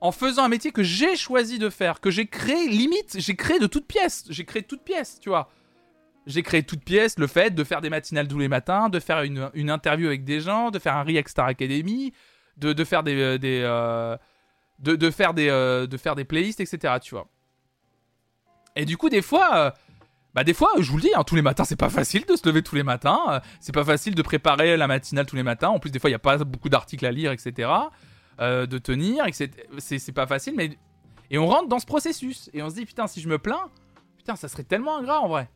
en faisant un métier que j'ai choisi de faire, que j'ai créé, limite, j'ai créé de toutes pièces. J'ai créé de toutes pièces, tu vois. J'ai créé de toutes pièces le fait de faire des matinales tous les matins, de faire une, une interview avec des gens, de faire un React Star Academy, de, de faire des... euh, des euh, de, de faire des, euh, de faire des playlists, etc. Tu vois. Et du coup, des fois... bah des fois, je vous le dis, hein, tous les matins, c'est pas facile de se lever tous les matins. c'est pas facile de préparer la matinale tous les matins. En plus, des fois, il y a pas beaucoup d'articles à lire, etc. de tenir, etc. C'est pas facile, mais et on rentre dans ce processus et on se dit putain, si je me plains, putain, ça serait tellement ingrat en vrai.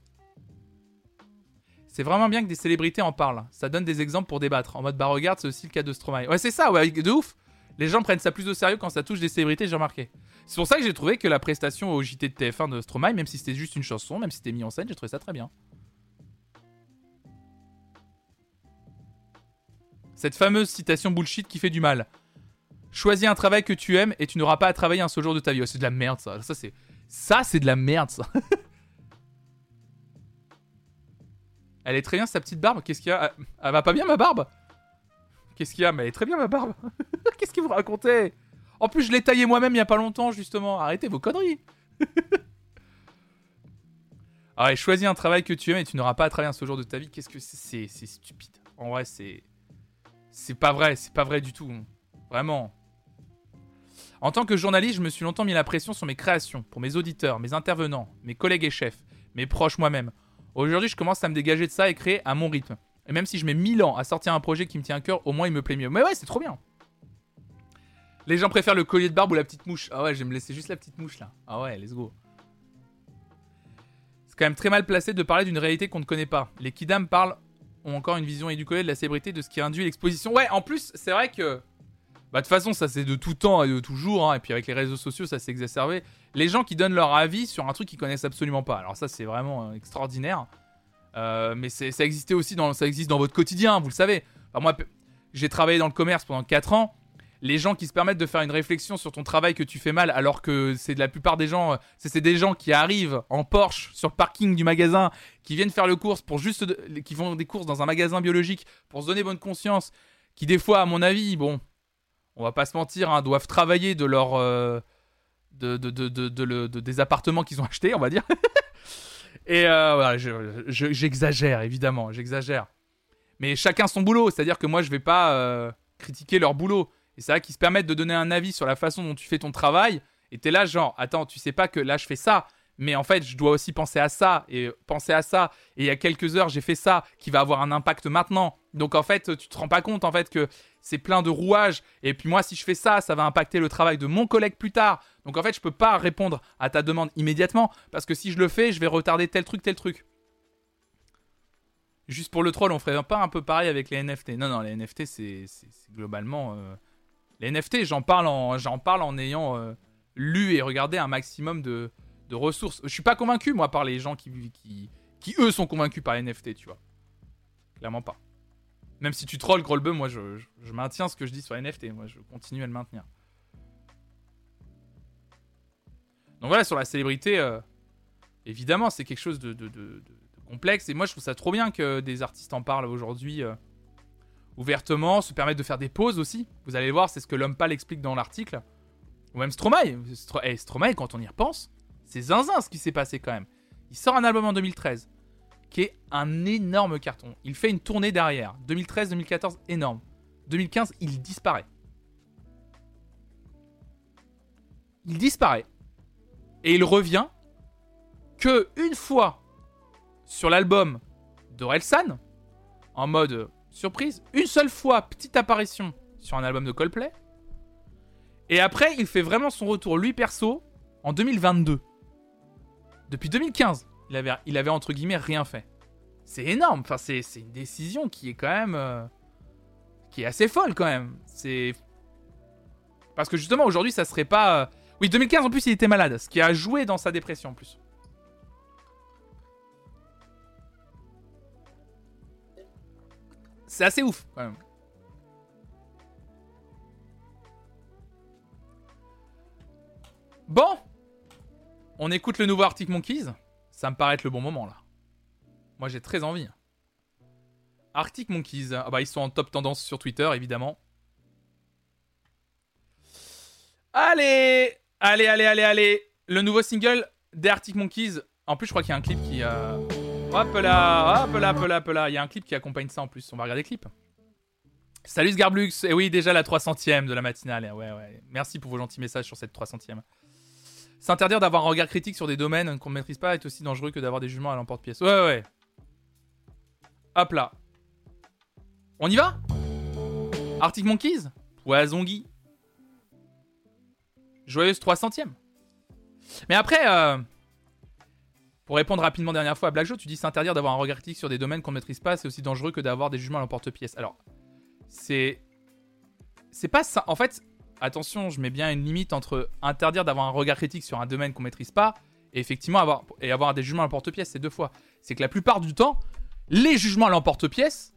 C'est vraiment bien que des célébrités en parlent. Ça donne des exemples pour débattre. En mode bah regarde, c'est aussi le cas de Stromae. Ouais, c'est ça, ouais, de ouf. Les gens prennent ça plus au sérieux quand ça touche des célébrités, j'ai remarqué. C'est pour ça que j'ai trouvé que la prestation au JT de TF1 de Stromae, même si c'était juste une chanson, même si c'était mis en scène, j'ai trouvé ça très bien. Cette fameuse citation bullshit qui fait du mal. Choisis un travail que tu aimes et tu n'auras pas à travailler un seul jour de ta vie. Ouais, c'est de la merde ça. Ça c'est ça c'est de la merde ça. elle est très bien sa petite barbe. Qu'est-ce qu'il y a? Elle, elle va pas bien ma barbe? Qu'est-ce qu'il y a? Mais elle est très bien ma barbe. Qu'est-ce que vous racontez? En plus je l'ai taillée moi-même il y a pas longtemps justement. Arrêtez vos conneries. Ah ouais, choisis un travail que tu aimes et tu n'auras pas à travailler un seul jour de ta vie. Qu'est-ce que C'est c'est stupide. En vrai, c'est c'est pas vrai, c'est pas vrai du tout. Vraiment. En tant que journaliste, je me suis longtemps mis la pression sur mes créations, pour mes auditeurs, mes intervenants, mes collègues et chefs, mes proches moi-même. Aujourd'hui, je commence à me dégager de ça et créer à mon rythme. Et même si je mets 1000 ans à sortir un projet qui me tient à cœur, au moins il me plaît mieux. Mais ouais, c'est trop bien. Les gens préfèrent le collier de barbe ou la petite mouche. Ah ouais, je vais me laisser juste la petite mouche là. Ah ouais, let's go. C'est quand même très mal placé de parler d'une réalité qu'on ne connaît pas. Les Kidam parlent, ont encore une vision éduquée de la célébrité, de ce qui induit l'exposition. Ouais, en plus, c'est vrai que. Bah, de toute façon, ça c'est de tout temps et de toujours. hein, et puis avec les réseaux sociaux, ça s'est exacerbé. Les gens qui donnent leur avis sur un truc qu'ils connaissent absolument pas. Alors, ça, c'est vraiment euh, extraordinaire. Euh, mais ça existait aussi dans, ça existe dans votre quotidien, vous le savez. Moi, j'ai travaillé dans le commerce pendant 4 ans. Les gens qui se permettent de faire une réflexion sur ton travail que tu fais mal, alors que c'est de la plupart des gens, euh, c'est des gens qui arrivent en Porsche sur le parking du magasin, qui viennent faire le course pour juste, qui font des courses dans un magasin biologique pour se donner bonne conscience, qui des fois, à mon avis, bon, on va pas se mentir, hein, doivent travailler de leur, euh, de, de, de, le- de- des appartements qu'ils ont achetés, on va dire. Et euh, voilà, je- je- j'exagère évidemment, j'exagère. Mais chacun son boulot, c'est-à-dire que moi je vais pas euh, critiquer leur boulot. Et c'est vrai qu'ils se permettent de donner un avis sur la façon dont tu fais ton travail. Et t'es là genre, attends, tu sais pas que là je fais ça, mais en fait je dois aussi penser à ça et penser à ça. Et il y a quelques heures j'ai fait ça qui va avoir un impact maintenant. Donc en fait tu te rends pas compte en fait que c'est plein de rouages. Et puis moi si je fais ça, ça va impacter le travail de mon collègue plus tard. Donc en fait je peux pas répondre à ta demande immédiatement parce que si je le fais, je vais retarder tel truc, tel truc. Juste pour le troll, on ferait pas un peu pareil avec les NFT. Non, non, les NFT, c'est globalement. euh, Les NFT, j'en parle, en, parle en ayant euh, lu et regardé un maximum de, de ressources. Je suis pas convaincu, moi, par les gens qui, qui, qui, eux, sont convaincus par les NFT, tu vois. Clairement pas. Même si tu trolls, Grolbe, moi, je, maintiens ce que je dis sur NFT. Moi, je continue à le maintenir. Donc voilà, sur la célébrité, euh, évidemment, c'est quelque chose de, complexe. Et moi, je trouve ça trop bien que des artistes en parlent aujourd'hui euh, ouvertement, se permettent de faire des pauses aussi. Vous allez voir, c'est ce que l'homme pâle explique dans l'article. Ou même Stromae. Stro- eh, quand on y repense, c'est zinzin ce qui s'est passé quand même. Il sort un album en 2013. Qui est un énorme carton. Il fait une tournée derrière. 2013-2014, énorme. 2015, il disparaît. Il disparaît. Et il revient que une fois sur l'album d'Orelsan, en mode surprise, une seule fois, petite apparition sur un album de Coldplay. Et après, il fait vraiment son retour, lui perso, en 2022. Depuis 2015, il avait, entre guillemets rien fait. C'est énorme, enfin, c'est, c'est une décision qui est quand même. euh, qui est assez folle quand même. C'est. Parce que justement, aujourd'hui, ça serait pas. euh, Oui, 2015 en plus, il était malade, ce qui a joué dans sa dépression en plus. C'est assez ouf quand même. Bon, on écoute le nouveau Arctic Monkeys. Ça me paraît être le bon moment là. Moi j'ai très envie. Arctic Monkeys, ah bah ils sont en top tendance sur Twitter évidemment. Allez, allez, allez, allez, allez. Le nouveau single des Arctic Monkeys. En plus je crois qu'il y a un clip qui... Euh... Hop là, hop là, hop là, hop là. Il y a un clip qui accompagne ça en plus. On va regarder le clip. Salut Sgarblux. Et oui, déjà la 300ème de la matinale. Ouais, ouais. Merci pour vos gentils messages sur cette 300ème. S'interdire d'avoir un regard critique sur des domaines qu'on ne maîtrise pas est aussi dangereux que d'avoir des jugements à l'emporte-pièce. Ouais, ouais. Hop là. On y va? Arctic Monkeys? Poison Guy. Joyeuse 300ème. Mais après, euh, pour répondre rapidement dernière fois à Black Joe, tu dis s'interdire d'avoir un regard critique sur des domaines qu'on ne maîtrise pas, c'est aussi dangereux que d'avoir des jugements à l'emporte-pièce. Alors, c'est. C'est pas ça. En fait, attention, je mets bien une limite entre interdire d'avoir un regard critique sur un domaine qu'on maîtrise pas et effectivement avoir, des jugements à l'emporte-pièce, c'est deux fois. C'est que la plupart du temps, les jugements à l'emporte-pièce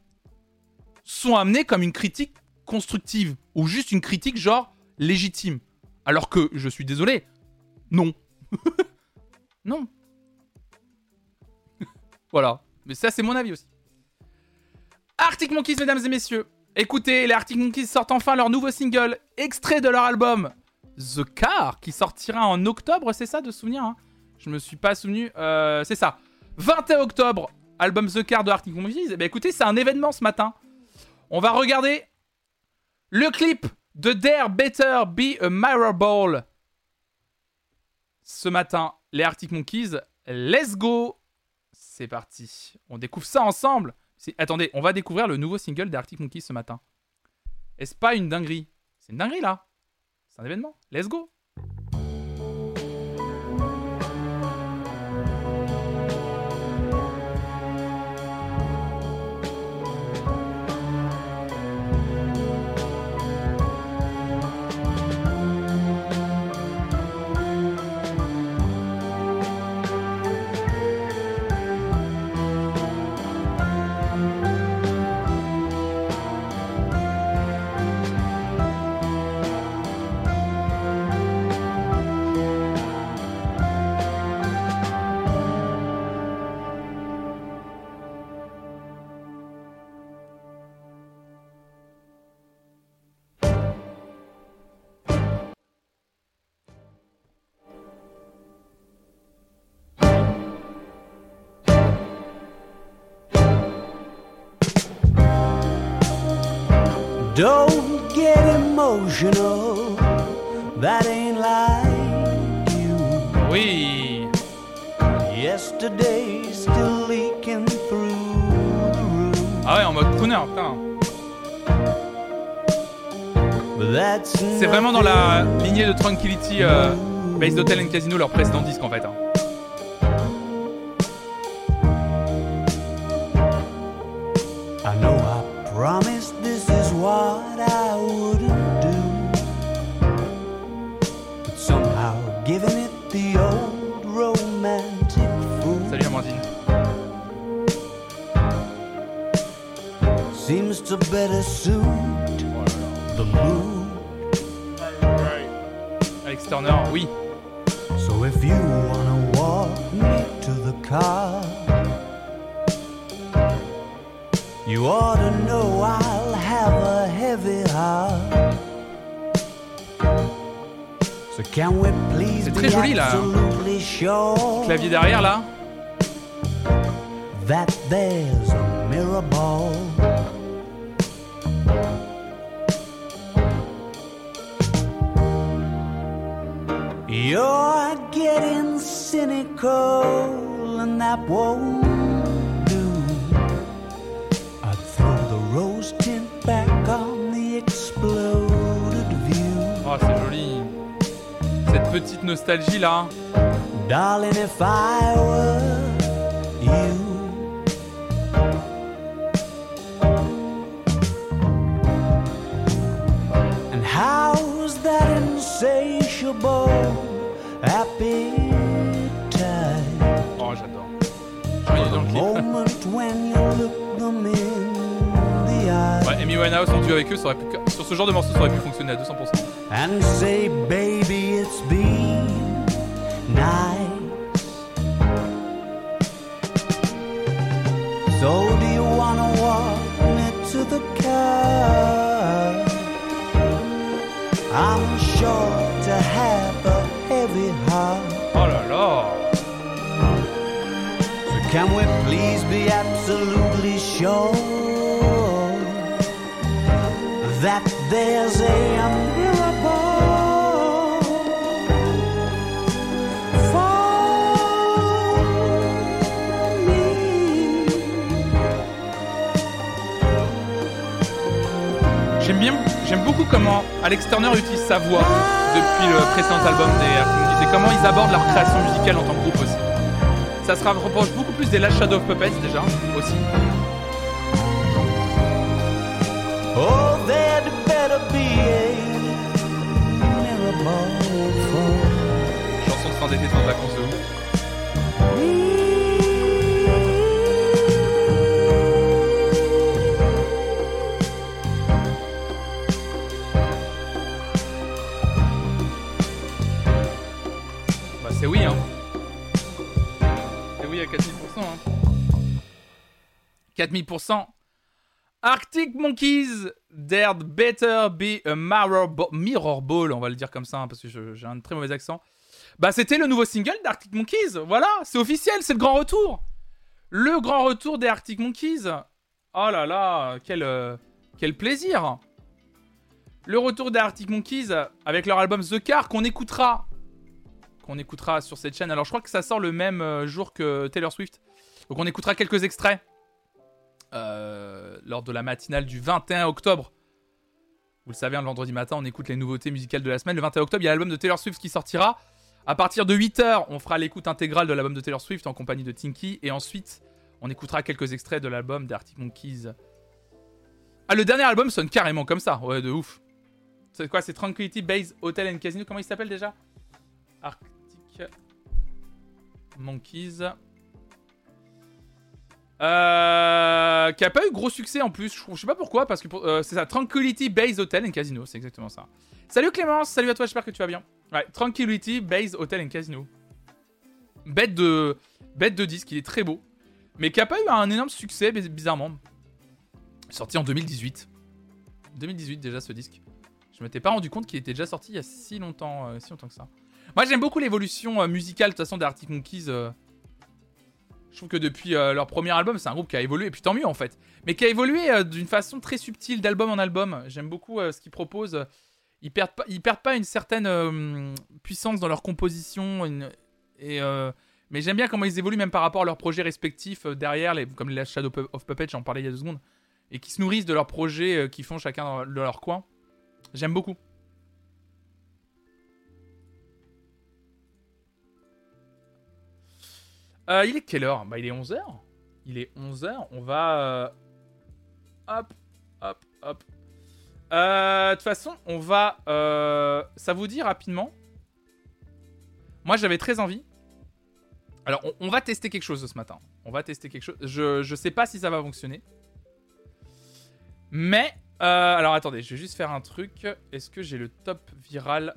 sont amenés comme une critique constructive ou juste une critique genre légitime. Alors que, je suis désolé, non. non. voilà. Mais ça, c'est mon avis aussi. Arctic Monkeys, mesdames et messieurs. Écoutez, les Arctic Monkeys sortent enfin leur nouveau single, extrait de leur album The Car, qui sortira en octobre, c'est ça de souvenir hein? Je me suis pas souvenu. Euh, c'est ça. 21 octobre, album The Car de Arctic Monkeys. Eh ben écoutez, c'est un événement ce matin. On va regarder le clip de Dare Better Be a Mirror Ball. Ce matin, les Arctic Monkeys, let's go C'est parti. On découvre ça ensemble. Attendez, on va découvrir le nouveau single des Arctic Monkeys ce matin. Est-ce pas une dinguerie? C'est une dinguerie là. C'est un événement. Let's go. Oui. Yesterday still leaking through the room. Ah ouais, en mode crooner, C'est vraiment dans la lignée de Tranquility, euh, Base Hotel and Casino, leur précédent disque en fait. hein. To better suit the mood. Alex Turner, oui. So if you wanna walk me to the car, you ought to know I'll have a heavy heart. So can we please C'est be très joli, là. absolutely sure Clavier derrière là. that there's a mirror ball? You're getting cynical, and that won't do. I'd throw the rose tint back on the exploded view. Oh, c'est joli. Cette petite nostalgie là. Darling, if I were you, and insatiable appetite? Oh, j'adore. Ouais, Amy Winehouse en duo avec eux, ça aurait pu, sur ce genre de morceau, ça aurait pu fonctionner à 200%. and say, baby, it's been nice. So do you wanna walk me to the car? I'm sure to have a heavy heart. Oh là là. So can we please be absolutely sure that there's a miracle for me? J'aime bien, j'aime beaucoup comment Alex Turner utilise sa voix depuis le précédent album des Arctic et comment ils abordent leur création musicale en tant que groupe aussi. Ça se rapproche beaucoup plus des Last Shadow of Puppets déjà aussi. Oh, there'd better be a miracle for Chanson de fin d'été, fin de vacances de ouf. 4000%. Arctic Monkeys, there'd better be a mirror, ball, on va le dire comme ça, hein, parce que j'ai un très mauvais accent. Bah c'était le nouveau single d'Arctic Monkeys, voilà, c'est officiel, c'est le grand retour. Le grand retour des Arctic Monkeys. Oh là là, quel, euh, plaisir. Le retour des Arctic Monkeys avec leur album The Car qu'on écoutera. Qu'on écoutera sur cette chaîne. Alors je crois que ça sort le même euh, jour que Taylor Swift. Donc on écoutera quelques extraits. Euh, lors de la matinale du 21 octobre. Vous le savez, hein, le vendredi matin, on écoute les nouveautés musicales de la semaine. Le 21 octobre, il y a l'album de Taylor Swift qui sortira. À partir de 8h, on fera l'écoute intégrale de l'album de Taylor Swift en compagnie de Tinky. Et ensuite, on écoutera quelques extraits de l'album d'Arctic Monkeys. Ah, le dernier album sonne carrément comme ça. Ouais, de ouf. C'est quoi C'est Tranquility Base Hotel and Casino. Comment il s'appelle déjà? Arctic Monkeys. Euh, qui a pas eu gros succès en plus. Je, sais pas pourquoi, parce que euh, c'est ça, Tranquility Base Hotel and Casino, c'est exactement ça. Salut Clémence, salut à toi, j'espère que tu vas bien. Ouais, Tranquility Base Hotel and Casino. Bête de, bête de disque, il est très beau, mais qui a pas eu un énorme succès biz- bizarrement. Sorti en 2018. 2018 déjà ce disque. Je m'étais pas rendu compte qu'il était déjà sorti il y a si longtemps, euh, si longtemps que ça. Moi j'aime beaucoup l'évolution musicale de toute façon des Arctic. Je trouve que depuis euh, leur premier album, c'est un groupe qui a évolué, et puis tant mieux en fait. Mais qui a évolué euh, d'une façon très subtile, d'album en album. J'aime beaucoup euh, ce qu'ils proposent. Ils perdent pas, ils perdent pas une certaine puissance dans leur composition. et, mais j'aime bien comment ils évoluent, même par rapport à leurs projets respectifs derrière, comme les Shadow of Puppets, j'en parlais il y a deux secondes. Et qui se nourrissent de leurs projets qu'ils font chacun dans leur coin. J'aime beaucoup. Euh, il est quelle heure? Bah il est 11h. Il est 11h. On va... euh, Hop, hop, hop. Euh, De toute façon, on va... Ça vous dit rapidement? Moi j'avais très envie. Alors on, va tester quelque chose ce matin. On va tester quelque chose. Je, je sais pas si ça va fonctionner. Mais... alors attendez, je vais juste faire un truc. Est-ce que j'ai le top viral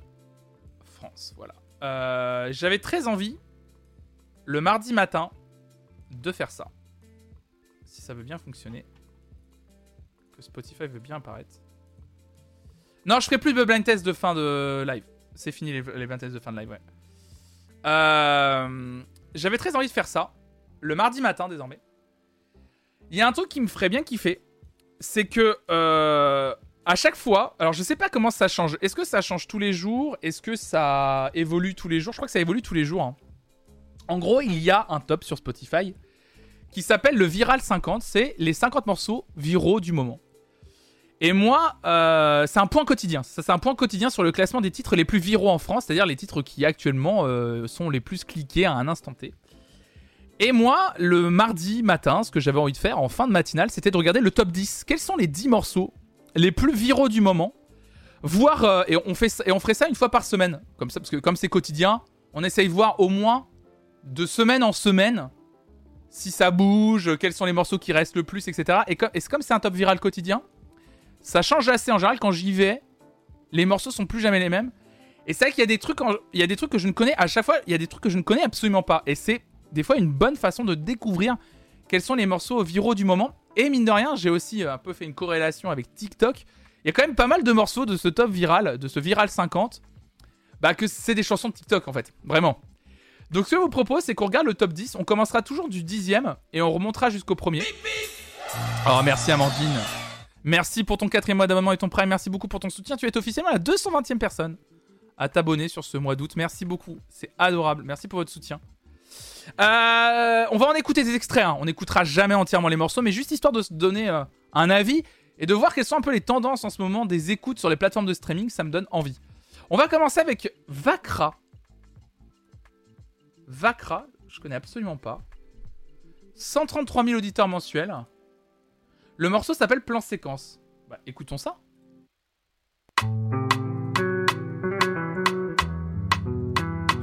France? Voilà. J'avais très envie le mardi matin de faire ça. Si ça veut bien fonctionner. Que Spotify veut bien apparaître. Non, je ferai plus de blind test de fin de live. C'est fini les, blind tests de fin de live, ouais. Euh, J'avais très envie de faire ça. Le mardi matin désormais. Il y a un truc qui me ferait bien kiffer, c'est que euh, à chaque fois, alors je sais pas comment ça change. Est-ce que ça change tous les jours? Est-ce que ça évolue tous les jours? Je crois que ça évolue tous les jours. hein. En gros, il y a un top sur Spotify qui s'appelle le Viral 50. C'est les 50 morceaux viraux du moment. Et moi, euh, c'est un point quotidien. Ça, c'est un point quotidien sur le classement des titres les plus viraux en France, c'est-à-dire les titres qui actuellement euh, sont les plus cliqués à un instant T. Et moi, le mardi matin, ce que j'avais envie de faire en fin de matinale, c'était de regarder le top 10. Quels sont les 10 morceaux les plus viraux du moment? Voir, euh, et, on fait, et on ferait ça une fois par semaine. Comme ça, parce que comme c'est quotidien, on essaye de voir au moins de semaine en semaine si ça bouge, quels sont les morceaux qui restent le plus, etc. Et comme comme c'est un top viral quotidien, ça change assez en général quand j'y vais. Les morceaux sont plus jamais les mêmes. Et c'est vrai qu'il y a des trucs, il y a des trucs que je ne connais à chaque fois. Il y a des trucs que je ne connais absolument pas. Et c'est des fois une bonne façon de découvrir quels sont les morceaux viraux du moment. Et mine de rien, j'ai aussi euh, un peu fait une corrélation avec TikTok. Il y a quand même pas mal de morceaux de ce top viral, de ce viral 50, bah que c'est des chansons de TikTok en fait, vraiment. Donc ce que je vous propose, c'est qu'on regarde le top 10. On commencera toujours du dixième et on remontera jusqu'au premier. Oh merci Amandine. Merci pour ton quatrième mois d'abonnement et ton prime. Merci beaucoup pour ton soutien. Tu es officiellement la 220e personne à t'abonner sur ce mois d'août. Merci beaucoup. C'est adorable. Merci pour votre soutien. Euh, on va en écouter des extraits. hein. On n'écoutera jamais entièrement les morceaux, mais juste histoire de se donner euh, un avis et de voir quelles sont un peu les tendances en ce moment des écoutes sur les plateformes de streaming. Ça me donne envie. On va commencer avec Vakra. Vakra, je connais absolument pas. 133 000 auditeurs mensuels. Le morceau s'appelle Plan Séquence. Bah, écoutons ça.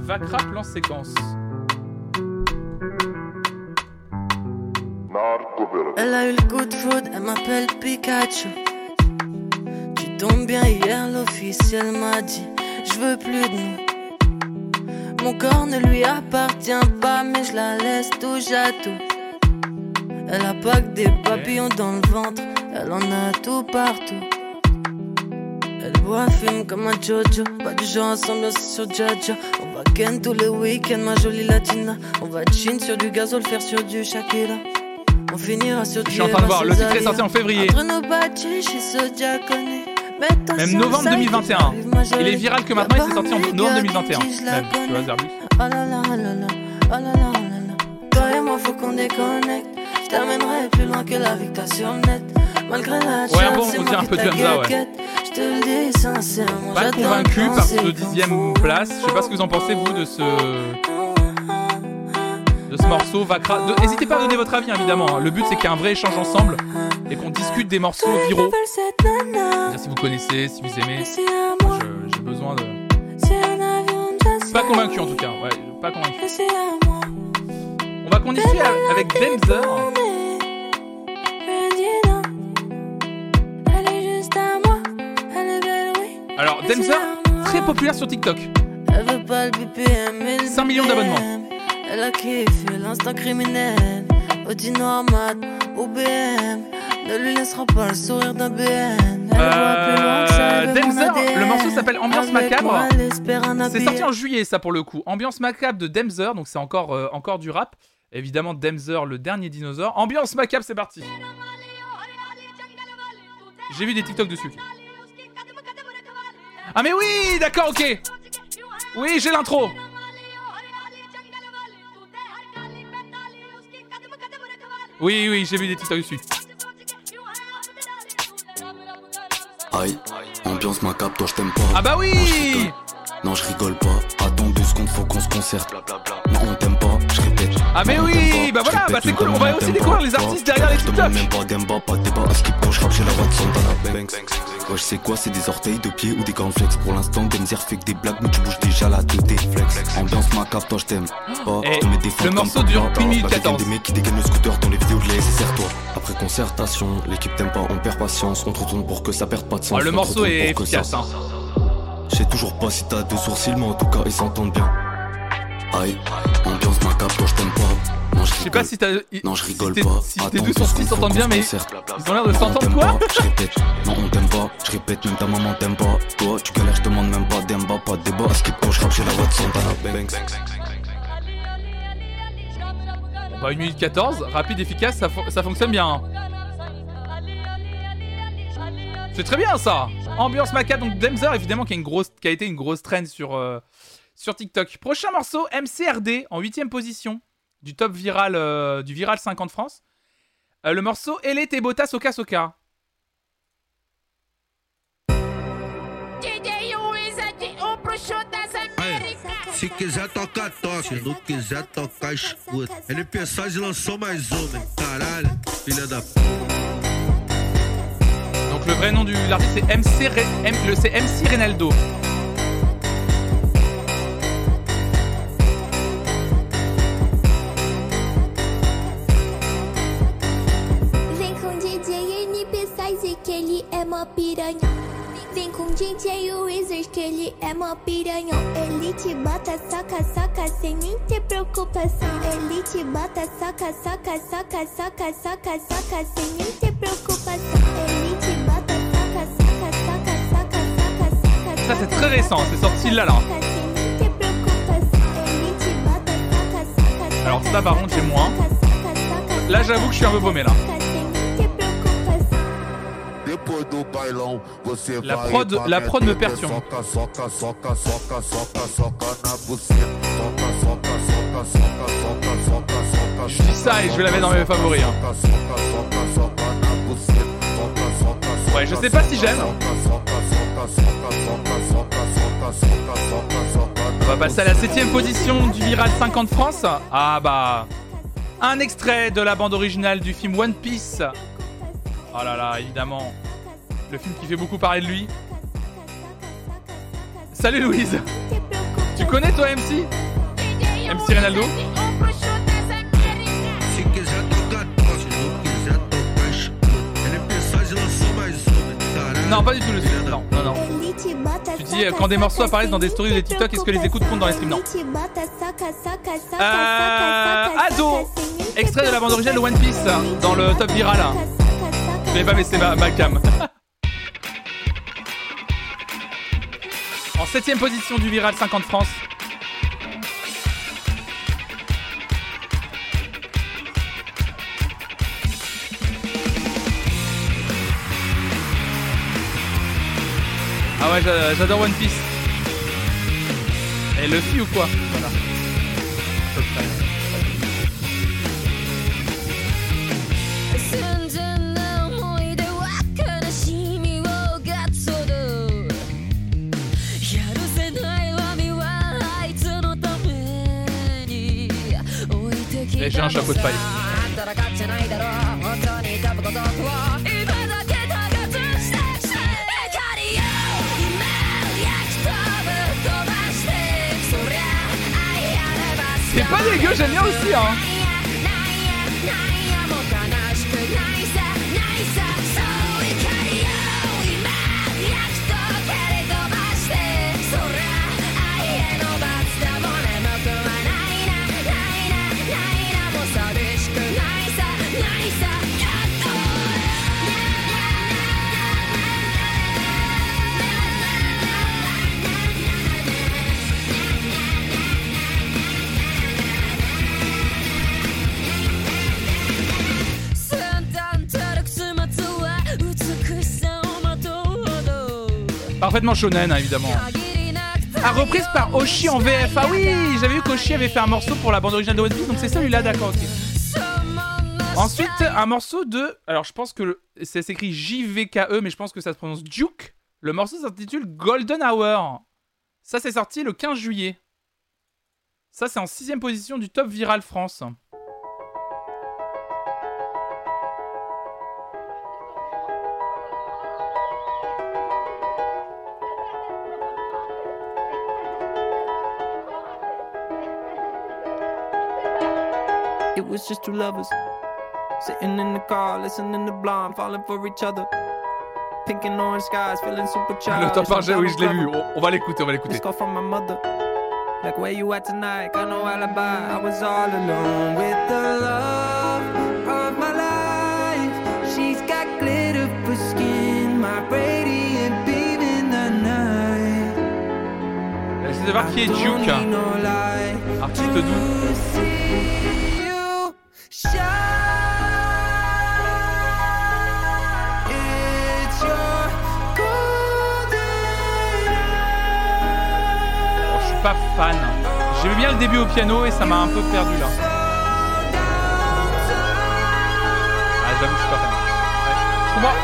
Vakra Plan Séquence. Elle a eu le coup de foudre, elle m'appelle Pikachu. Tu tombes bien hier, l'officiel m'a dit Je veux plus de nous. Mon corps ne lui appartient pas, mais je la laisse touche à tout. Elle a pas que des papillons dans le ventre, elle en a tout partout. Elle boit, fume comme un Jojo, pas du genre à s'ambiancer sur Jaja. On va ken tous les week-ends, ma jolie latina. On va chin sur du gazole, faire sur du Shakira. On finira sur Je suis en train de voir, le titre est sorti en février. Entre nos bâtis, chez Zodiacone. Même novembre le side, 2021. j'arrive, ma Il est viral que maintenant, il s'est sorti en novembre un 2021. méga qui je la Même, tu vois, connais. Zerbus. Oh là là, oh là là, oh là là, oh. Toi et moi, faut qu'on déconnecte. Je t'amènerai plus loin que la victoire sur net. Malgré la Ouais, chance, bon, c'est on dirait un peu de Hamza, ouais. Je te le dis sincèrement. Pas convaincu par ce dixième place. Je sais pas ce que vous en pensez, vous, de ce, de ce morceau Vakra. N'hésitez pas à donner votre avis, évidemment. hein. Le but, c'est qu'il y ait un vrai échange ensemble et qu'on discute des morceaux viraux. Dire si vous connaissez, si vous aimez. J'ai besoin de. Pas convaincu en tout cas. Ouais, pas convaincu. On va continuer avec Demzer. Alors, Demzer, très populaire sur TikTok. Elle veut pas le BPM, mais le 5 millions d'abonnements. Elle a kiffé l'instant criminel. Audi Normat ou BM. Ne lui laissera pas le sourire d'un BN. Elle Euh, Demzer, le morceau s'appelle Ambiance Macabre. C'est sorti en juillet, ça pour le coup. Ambiance macabre de Demzer, donc c'est encore, euh, encore du rap. Évidemment, Demzer, le dernier dinosaure. Ambiance macabre, c'est parti. J'ai vu des TikTok dessus. Ah, mais oui, d'accord, ok. Oui, j'ai l'intro. Oui, oui, j'ai vu des TikTok dessus. Aïe, ambiance macabre, toi je t'aime pas. Ah, bah oui. Non, je rigole pas. Attends deux secondes, faut qu'on se concerte. Non, on t'aime pas. Ah, mais oui, pas, bah voilà, bah c'est cool, on va aussi découvrir pas, les pas. artistes derrière les TikTok. même pas d'Emba, pas de débat. À skip quand je rappe chez la dans la bank. Ouais, je sais quoi, c'est des orteils de pied ou des grands flex. Pour l'instant, Denzer fait que des blagues, mais tu bouges déjà la tête des flex. Ambiance macabre, toi je t'aime pas. Eh, Je te mets des le morceau dure Bah, une minute bah, j'ai 14. Des mecs qui dégainent le scooter dans les vidéos de les serre-toi. Après concertation, l'équipe t'aime pas, on perd patience. On te retourne pour que ça perde pas de sens. Oh, le morceau est efficace, hein. je sais toujours pas si t'as deux sourcils, mais en tout cas ils s'entendent bien. Aïe, ambiance macabre, toi je t'aime pas. Non, je Je sais pas si t'as. Non, je rigole si pas. Si tes secondes, faut s'entendent bien, mais ils ont l'air de s'entendre quoi Je répète, non on t'aime pas, je répète, même ta maman t'aime pas. Toi, tu galères, je demande même pas d'emba, pas de débat. Skip quand je rappe chez la dans la bank. Bah 1 minute 14, rapide, efficace, ça, ça fonctionne bien. C'est très bien ça Ambiance maca, donc Demzer évidemment qui a, une grosse, qui a été une grosse trend sur, euh, sur TikTok. Prochain morceau, MCRD en 8ème position du top viral euh, du viral 50 France. Euh, le morceau Elle était Bota Soka Soka. Se quiser tocar, toca. Se não quiser tocar, escuta. NP Size lançou mais uma, hein? Caralho, filha da. Donc le vrai nom du l'artiste c'est MC, Re- M- MC Renaldo. DJ Wizard que ele é mó piranhão. Ele te bota, saca, saca, sem nem ter preocupação. Ele te bota, saca, saca, saca, saca, saca, saca, sem nem ter preocupação. Ele te bota, saca, saca, saca, saca, saca, saca. Ça, c'est très récent, c'est sorti là, là. Alors ça, par contre, j'ai moins. Là, j'avoue que je suis un peu paumé, là la prod, La prod me perturbe. Je dis ça et je vais la mettre dans mes favoris. Ouais, je sais pas si j'aime. On va passer à la 7 position du Viral 50 France. Ah bah. Un extrait de la bande originale du film One Piece. Oh là là, évidemment. Le film qui fait beaucoup parler de lui. Salut Louise Tu connais toi MC MC Ronaldo? Mais Non, pas du tout le da Non, non, non. Tu dis, euh, quand des morceaux apparaissent dans des stories de TikTok, est-ce que les écoutes comptent dans les streams Non. Euh, Ado Extrait de la bande originale de One Piece dans le top viral. Je pas baisser ma, ma cam. en 7ème position du Viral 50 France. Ah ouais, j'a- j'adore One Piece. Et Luffy ou quoi? Les gens chapeau de paille. C'est pas dégueu, j'aime bien aussi, hein parfaitement shonen, hein, évidemment. Ah, reprise par Oshi en VF. Ah oui, j'avais vu qu'Oshi avait fait un morceau pour la bande originale de One Piece, donc c'est celui-là, d'accord. Ensuite, un morceau de. Alors, je pense que ça s'écrit JVKE, mais je pense que ça se prononce Duke. Le morceau s'intitule Golden Hour. Ça, c'est sorti le 15 juillet. Ça, c'est en sixième position du top Viral France. Was just two lovers sitting in the car, listening to Blonde, falling for each other. Pink and orange skies, feeling super Le childish. top 1, oui, je l'ai vu. On, on va l'écouter, on va l'écouter. This call from my mother. Like, where you at tonight? Got no alibi. I was all alone with the love of my life. She's got glitter for skin, my radiant beam in the night. J'essaie de voir qui est Don't Duke. need no light Artiste doux. Pas fan. J'aimais bien le début au piano et ça m'a un peu perdu là. Ah, j'avoue, je suis pas fan. Ouais. Je comprends.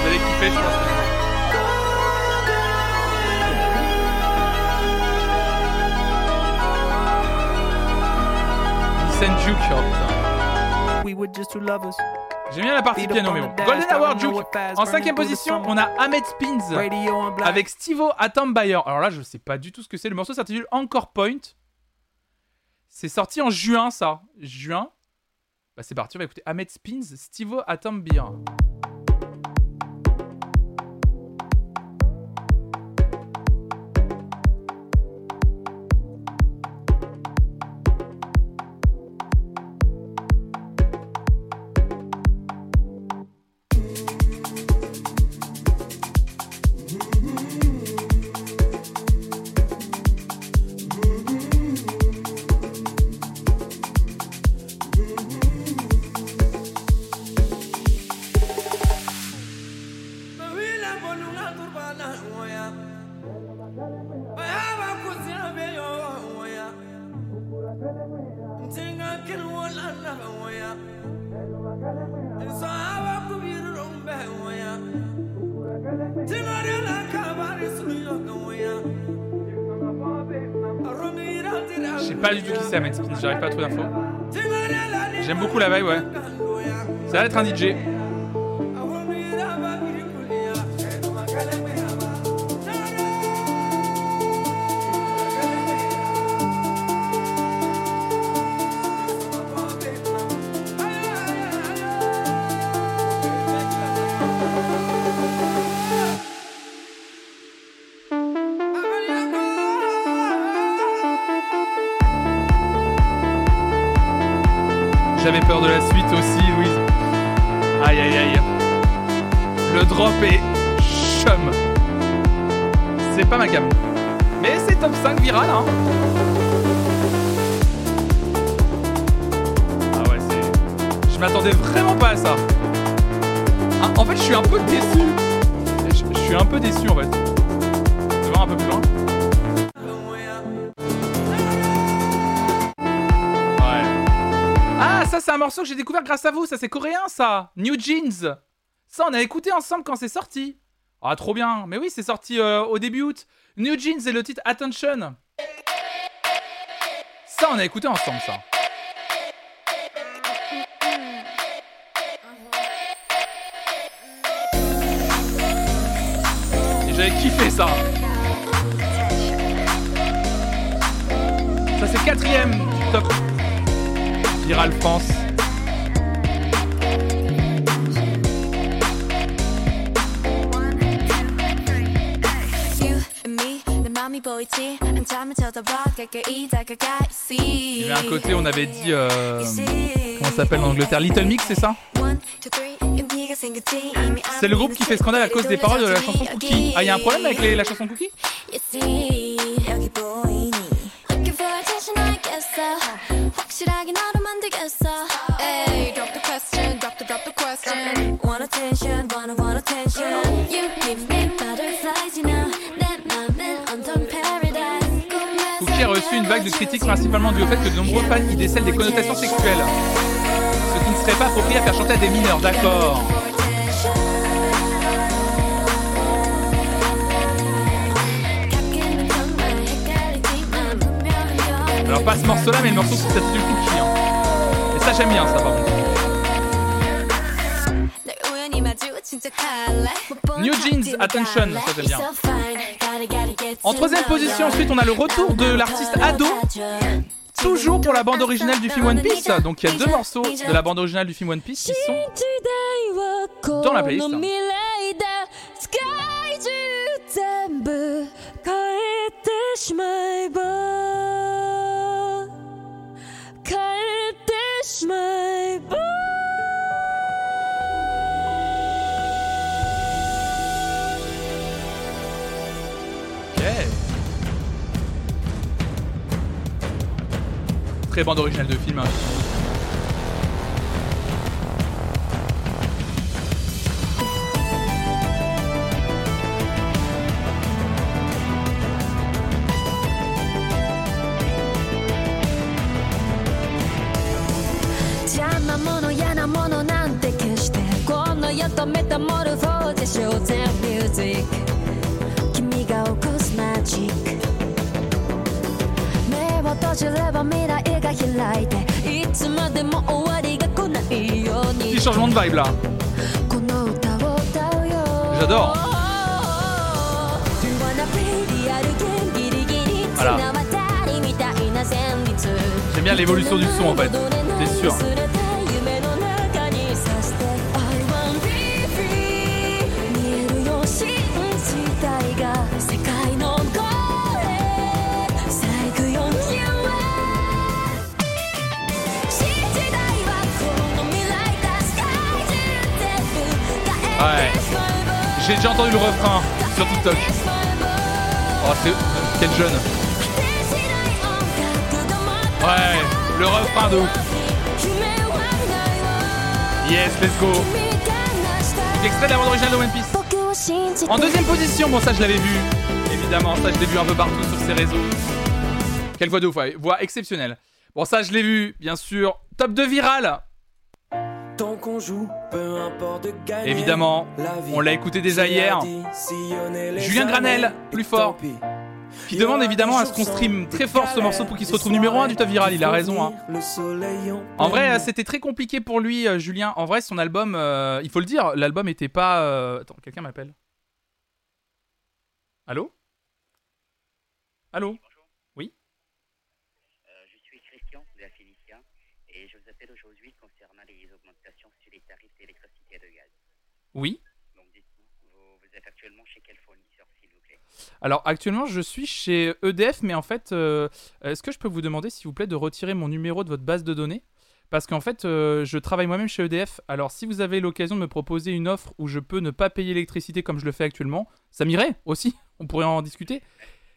Vous allez kiffer, je pense. Listen Duke, oh putain. We were just two lovers. J'aime bien la partie piano, mais bon. Golden Hour Duke. En cinquième position, on a Ahmed Spins avec Stivo Atom Bayer. Alors là, je sais pas du tout ce que c'est. Le morceau s'intitule Encore Point. C'est sorti en juin, ça. Juin. Bah, c'est parti, on va écouter Ahmed Spins, Stivo Atom j'arrive pas à trouver d'infos. J'aime beaucoup la vibe, ouais. Ça va être un DJ. Grâce à vous. Ça, c'est coréen, ça. New Jeans. Ça, on a écouté ensemble quand c'est sorti. Ah, trop bien. Mais oui, c'est sorti euh, au début août. New Jeans et le titre Attention. Ça, on a écouté ensemble, ça. J'avais kiffé ça. Ça, c'est quatrième top Viral France. me 내 맘이 보이지 한참을 쳐다봐 가까이 다가가 see Il y avait un côté, on avait dit. euh, comment ça s'appelle en Angleterre Little Mix, c'est ça C'est le groupe qui fait scandale à cause des paroles de la chanson Cookie. Ah, il y a un problème avec les- la chanson Cookie reçu une vague de critiques principalement due au fait que de nombreux fans y décèlent des connotations sexuelles. Ce qui ne serait pas approprié à faire chanter à des mineurs, d'accord Alors pas ce morceau là mais le morceau qui s'intitule Cookie hein. Et ça j'aime bien ça par contre. New Jeans, Attention, ça j'aime bien. En troisième position, ensuite, on a le retour de l'artiste Ado, toujours pour la bande originale du film One Piece. Donc il y a deux morceaux de la bande originale du film One Piece qui sont dans la playlist. Très bande originale de film. Hein. Metamorpho Petit changement de vibe là. J'adore. Voilà. J'aime bien l'évolution du son en fait, c'est sûr. J'ai déjà entendu le refrain sur TikTok. Oh, c'est. Quel jeune. Ouais, le refrain de ouf. Yes, let's go. Extrait de la bande originale de One Piece. En deuxième position, bon, ça je l'avais vu. Évidemment, ça je l'ai vu un peu partout sur ses réseaux. Quelle voix de ouf, ouais, voix exceptionnelle. Bon, ça je l'ai vu, bien sûr. Top 2 viral. Tant qu'on joue, peu importe de gagner. Évidemment, on l'a écouté déjà hier. Julien Granel, plus fort. Qui demande évidemment à ce qu'on stream très fort ce morceau pour qu'il se retrouve numéro 1 du top viral. Il a raison, hein. En vrai, c'était très compliqué pour lui, euh, Julien. En vrai, son album, euh, il faut le dire, l'album était pas. euh, Attends, quelqu'un m'appelle. Allô? Allô Oui je suis Christian de la Félicia et je vous appelle aujourd'hui concernant les augmentations sur les tarifs d'électricité et de gaz. Oui Donc dites-moi, vous, vous êtes actuellement chez quel fournisseur s'il vous plaît? Alors actuellement, je suis chez EDF, mais en fait, euh, est-ce que je peux vous demander, s'il vous plaît, de retirer mon numéro de votre base de données? Parce qu'en fait, euh, je travaille moi-même chez EDF. Alors si vous avez l'occasion de me proposer une offre où je peux ne pas payer l'électricité comme je le fais actuellement, ça m'irait aussi. On pourrait en discuter.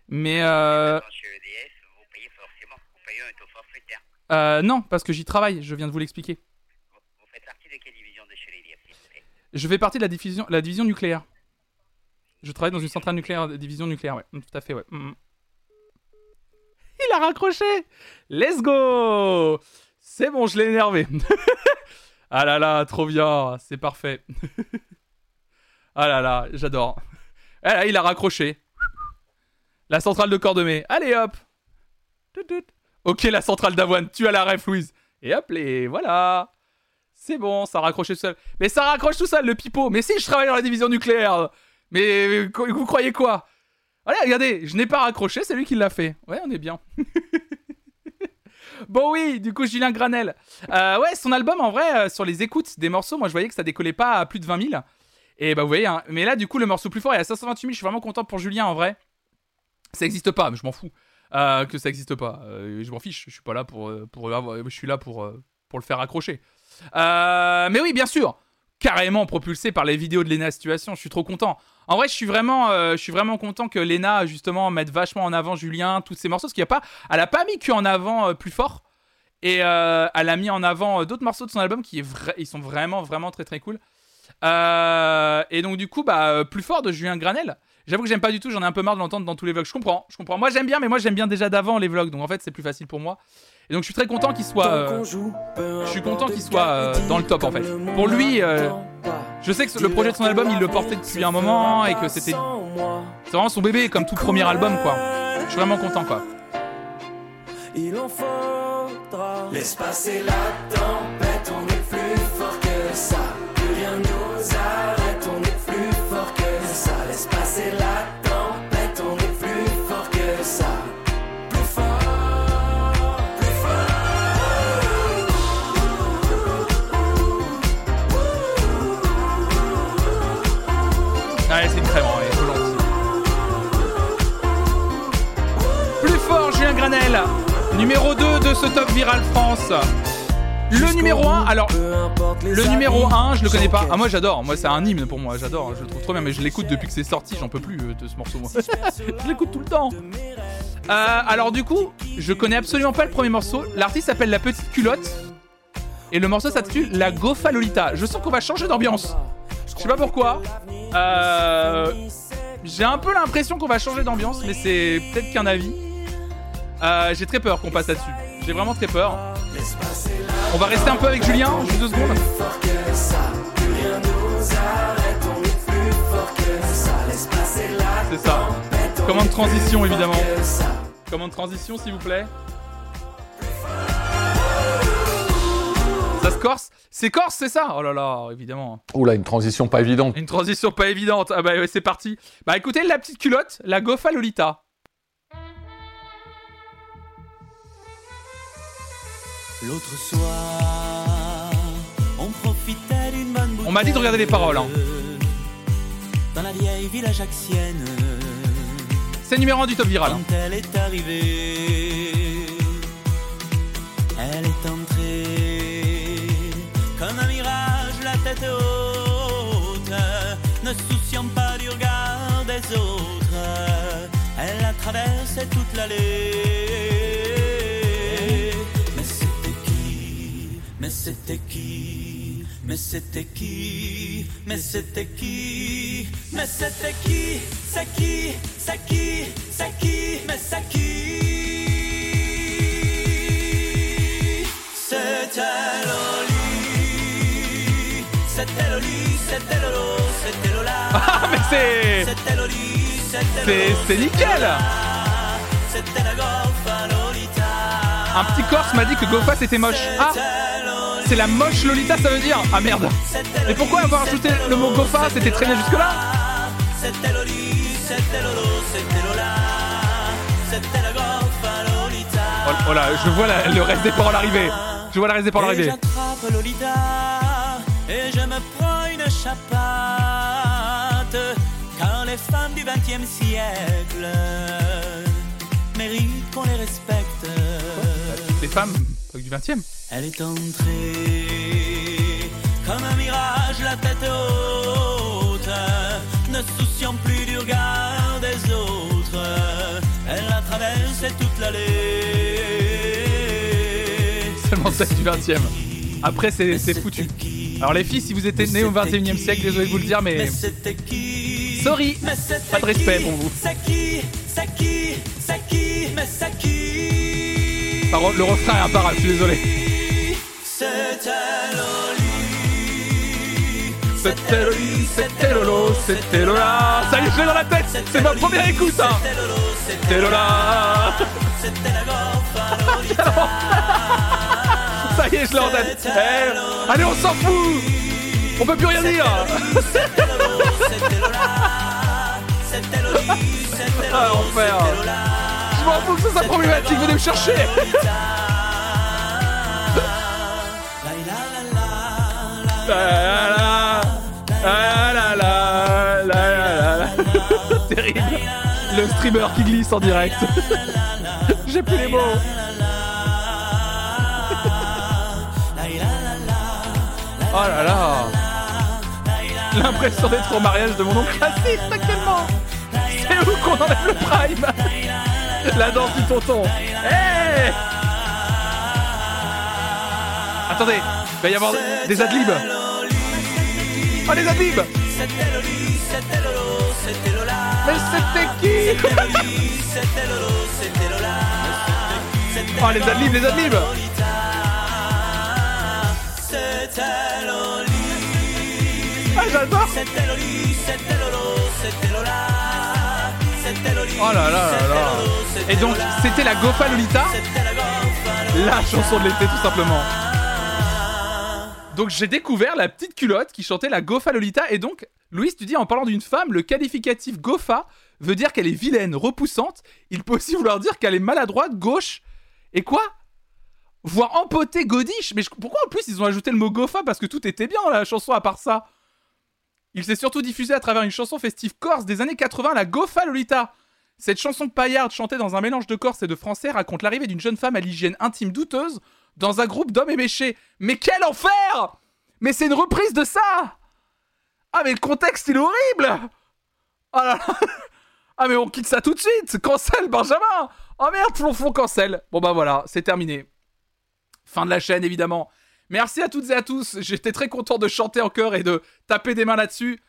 Mais euh, Chez EDF, vous payez forcément, vous payez un taux forfaitaire. euh, non, parce que j'y travaille. Je viens de vous l'expliquer. Vous faites partie de quelle division de chez EDF s'il vous plaît Je fais partie de la division, nucléaire. Je travaille dans une centrale nucléaire, division nucléaire, ouais. Tout à fait, ouais. Mm, mm. Il a raccroché Let's go C'est bon, je l'ai énervé. ah là là, trop bien, c'est parfait. ah là là, j'adore. Ah là, il a raccroché. La centrale de Cordemais. Allez hop. Ok, la centrale d'Avoine, tu as la ref, Louise. Et hop, les voilà c'est bon, ça raccroche tout seul. Mais ça raccroche tout seul, le pipeau. Mais si, je travaille dans la division nucléaire. Mais vous croyez quoi? Allez, regardez, je n'ai pas raccroché, c'est lui qui l'a fait. Ouais, on est bien. bon oui, du coup, Julien Granel. Euh, ouais, son album, en vrai, euh, sur les écoutes des morceaux, moi, je voyais que ça décollait pas à plus de 20 000. Et bah, vous voyez, hein. mais là, du coup, le morceau plus fort est à 528 000. Je suis vraiment content pour Julien, en vrai. Ça existe pas, mais je m'en fous. Euh, que ça existe pas. Je m'en fiche, je suis pas là pour... pour je suis là pour, pour le faire accrocher. Euh, mais oui, bien sûr, carrément propulsé par les vidéos de Lena Situation. Je suis trop content. En vrai, je suis vraiment, euh, je suis vraiment content que Lena justement mette vachement en avant Julien, tous ces morceaux, parce qu'il a pas, elle a pas mis que en avant euh, plus fort. Et elle a mis en avant d'autres morceaux de son album qui est ils sont vraiment, vraiment très, très cool. Et donc du coup, bah, plus fort de Julien Granel. J'avoue que j'aime pas du tout, j'en ai un peu marre de l'entendre dans tous les vlogs. Je comprends, je comprends. Moi j'aime bien, mais moi j'aime bien déjà d'avant les vlogs, donc en fait c'est plus facile pour moi. Et donc je suis très content qu'il soit. euh, je suis content qu'il soit euh, dans le top en fait. Pour lui, euh, je sais que le projet de son album il le portait depuis un moment et que c'était. C'est vraiment son bébé comme tout premier album quoi. Je suis vraiment content quoi. Il en faudra. La tempête, Numéro 2 de ce top viral France. Le numéro 1, alors, le numéro 1, je le connais pas. Ah, moi j'adore, moi c'est un hymne pour moi, j'adore, je le trouve trop bien, mais je l'écoute depuis que c'est sorti, j'en peux plus euh, de ce morceau, moi. je l'écoute tout le temps. Euh, alors, du coup, je connais absolument pas le premier morceau. L'artiste s'appelle La Petite Culotte. Et le morceau s'intitule La Gofa Lolita. Je sens qu'on va changer d'ambiance. Je sais pas pourquoi. Euh, J'ai un peu l'impression qu'on va changer d'ambiance, mais c'est peut-être qu'un avis. Euh, j'ai très peur qu'on passe là-dessus. J'ai vraiment très peur. On va rester un peu avec Julien, juste deux secondes. C'est ça. Commande transition, évidemment. Commande transition, s'il vous plaît. Ça se corse? C'est corse, c'est ça? Oh là là, évidemment. Oula, une transition pas évidente. Une transition pas évidente. Ah bah ouais, c'est parti. Bah écoutez, la petite culotte, la goffa Lolita. L'autre soir, on profitait d'une bonne On m'a dit de regarder les paroles. Hein. dans la vieille ville ajaxienne. C'est numéro 1 du top viral. hein. Quand elle est arrivée, elle est entrée comme un mirage, la tête haute, ne souciant pas du regard des autres. Elle a traversé toute l'allée. Mais c'était qui? Mais c'était qui? Mais c'était qui? Mais c'était qui? C'est qui? C'est qui? C'est qui? Mais c'est qui? C'était Loli. C'était Loli C'était Lolo C'était Lola. Ah, mais c'est. C'était Loli C'était C'est Lolo c'est nickel. C'était la Un petit corse m'a dit que Gofa c'était moche. Ah C'est la moche Lolita, ça veut dire Ah merde Et pourquoi avoir ajouté le mot Gofa C'était jusque-là la Gofa Lolita. Oh, oh là, je vois la- le reste des paroles arriver. Je vois le reste des paroles arriver. Lolita et je me prends une chapate. Car les femmes du XXe siècle méritent qu'on les respecte. Les femmes euh, du 20 e Elle est entrée comme un mirage, la tête haute, ne souciant plus du regard des autres. Elle a traversé toute l'allée. Seulement celle du 20 e Après, c'est foutu. Alors, les filles, si vous êtes nés au 21 e siècle, désolé de vous le dire, mais. Mais c'était qui? Sorry, Mais pas de respect qui? pour vous. C'est qui? C'est qui? C'est qui? Mais c'est qui? Le refrain est imparable, je suis désolé. C'était Loli C'était Lolo, c'était Lola. Ça y est, je l'ai dans la tête, c'est ma première écoute, hein. C'était Lola. La Ça y est, je l'ai en tête. Eh, allez, on s'en fout. On peut plus rien dire. C'était Lola C'était Loli, c'était Ah, Lolo, c'était Lola Je m'en fous que ce soit problématique, venez me chercher. Terrible. Le streamer qui glisse en direct. J'ai plus les mots. Oh là là. L'impression d'être au mariage de mon oncle raciste actuellement. C'est où qu'on enlève le prime? La danse du tonton. Hey Attendez, il va y avoir des adlibs. Oh les adlibs Mais c'était qui Oh les adlibs, les adlibs Ah j'adore Oh là là là Et donc c'était la Gofa Lolita la chanson de l'été tout simplement. Donc j'ai découvert la petite culotte qui chantait la Gofa Lolita. Et donc Louise tu dis en parlant d'une femme le qualificatif Gofa veut dire qu'elle est vilaine, repoussante, il peut aussi vouloir dire qu'elle est maladroite, gauche. Et quoi? Voire empotée, godiche. Mais pourquoi en plus ils ont ajouté le mot Gofa parce que tout était bien la chanson à part ça Il s'est surtout diffusé à travers une chanson festive corse des années 80, la Gofa Lolita. Cette chanson paillarde chantée dans un mélange de corse et de français raconte l'arrivée d'une jeune femme à l'hygiène intime douteuse dans un groupe d'hommes éméchés. Mais quel enfer! Mais c'est une reprise de ça! Ah mais le contexte il est horrible! Oh Ah mais on quitte ça tout de suite! Cancel Benjamin! Oh merde, flonflon cancel! Bon bah voilà, c'est terminé. Fin de la chaîne évidemment. Merci à toutes et à tous, j'étais très content de chanter en chœur et de taper des mains là-dessus.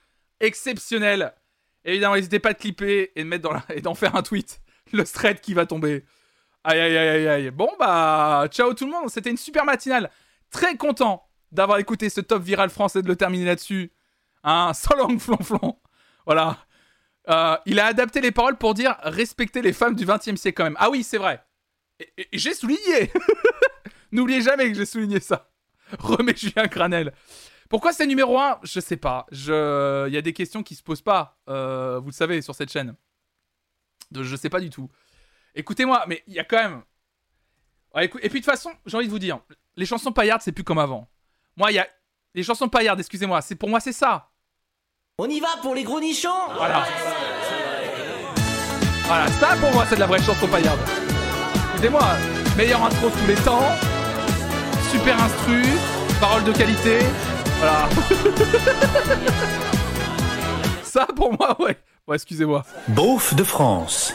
Exceptionnel Évidemment, n'hésitez pas à clipper et de mettre dans la... et d'en faire un tweet. Le thread qui va tomber. Aïe aïe aïe aïe. Bon bah, ciao tout le monde. C'était une super matinale. Très content d'avoir écouté ce top viral français de le terminer là-dessus. Hein, so long flonflon. Voilà. Euh, il a adapté les paroles pour dire respecter les femmes du 20 e siècle quand même. Ah oui, c'est vrai. J'ai souligné. N'oubliez jamais que j'ai souligné ça. Remets Julien Granel. Pourquoi c'est numéro 1 Je sais pas. Je... Il y a des questions qui se posent pas, euh, vous le savez, sur cette chaîne. De- Je sais pas du tout. Écoutez-moi, mais il y a quand même... Ouais, écou- Et puis de toute façon, j'ai envie de vous dire, les chansons paillardes, c'est plus comme avant. Moi, il y a... Les chansons paillardes, excusez-moi, c'est pour moi, c'est ça. On y va pour les gros nichons Voilà. Voilà, ça pour moi c'est de la vraie chanson paillarde. Écoutez-moi, meilleure intro de tous les temps, super instru, paroles de qualité, voilà. ça pour moi, ouais. Ouais, excusez-moi. Beauf de France.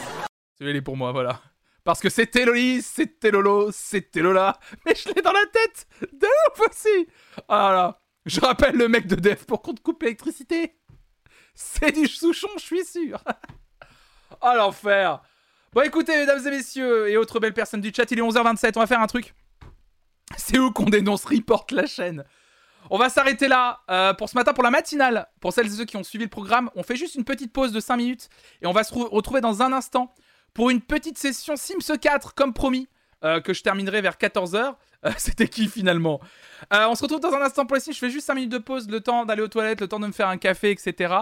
Celui-là il est pour moi, voilà. Parce que c'était Lolis, c'était Lolo, c'était Lola, mais je l'ai dans la tête de ouf aussi. Ah là, je rappelle le mec de Def pour qu'on te coupe l'électricité. C'est du Souchon, je suis sûr. oh l'enfer. Bon écoutez, mesdames et messieurs, et autres belles personnes du chat, il est 11h27, on va faire un truc. C'est où qu'on dénonce Report la chaîne on va s'arrêter là euh, pour ce matin, pour la matinale. Pour celles et ceux qui ont suivi le programme, on fait juste une petite pause de 5 minutes et on va se re- retrouver dans un instant pour une petite session Sims 4, comme promis, euh, que je terminerai vers 14h. C'était qui finalement Euh, On se retrouve dans un instant pour les Sims. Je fais juste 5 minutes de pause, le temps d'aller aux toilettes, le temps de me faire un café, etc.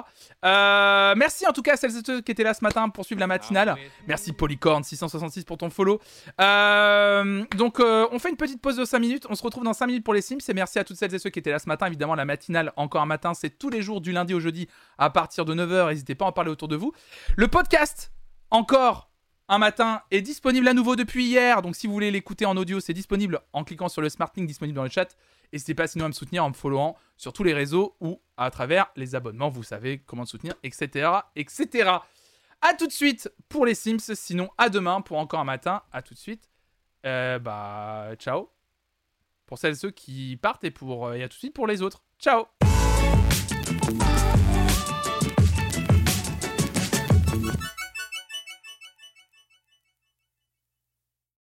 Euh, merci en tout cas à celles et ceux qui étaient là ce matin pour suivre la matinale. Merci Polycorn666 pour ton follow. Euh, donc on fait une petite pause de 5 minutes. On se retrouve dans 5 minutes pour les Sims. Et merci à toutes celles et ceux qui étaient là ce matin. Évidemment, la matinale, encore un matin, c'est tous les jours du lundi au jeudi à partir de 9h. N'hésitez pas à en parler autour de vous. Le podcast, encore un matin, est disponible à nouveau depuis hier. Donc si vous voulez l'écouter en audio, c'est disponible en cliquant sur le smart link disponible dans le chat. N'hésitez pas sinon à me soutenir en me followant sur tous les réseaux ou à travers les abonnements. Vous savez comment me soutenir, etc. etc. A tout de suite pour les Sims. Sinon, à demain pour encore un matin. À tout de suite. Euh, bah, ciao. Pour celles et ceux qui partent et pour euh, et à tout de suite pour les autres. Ciao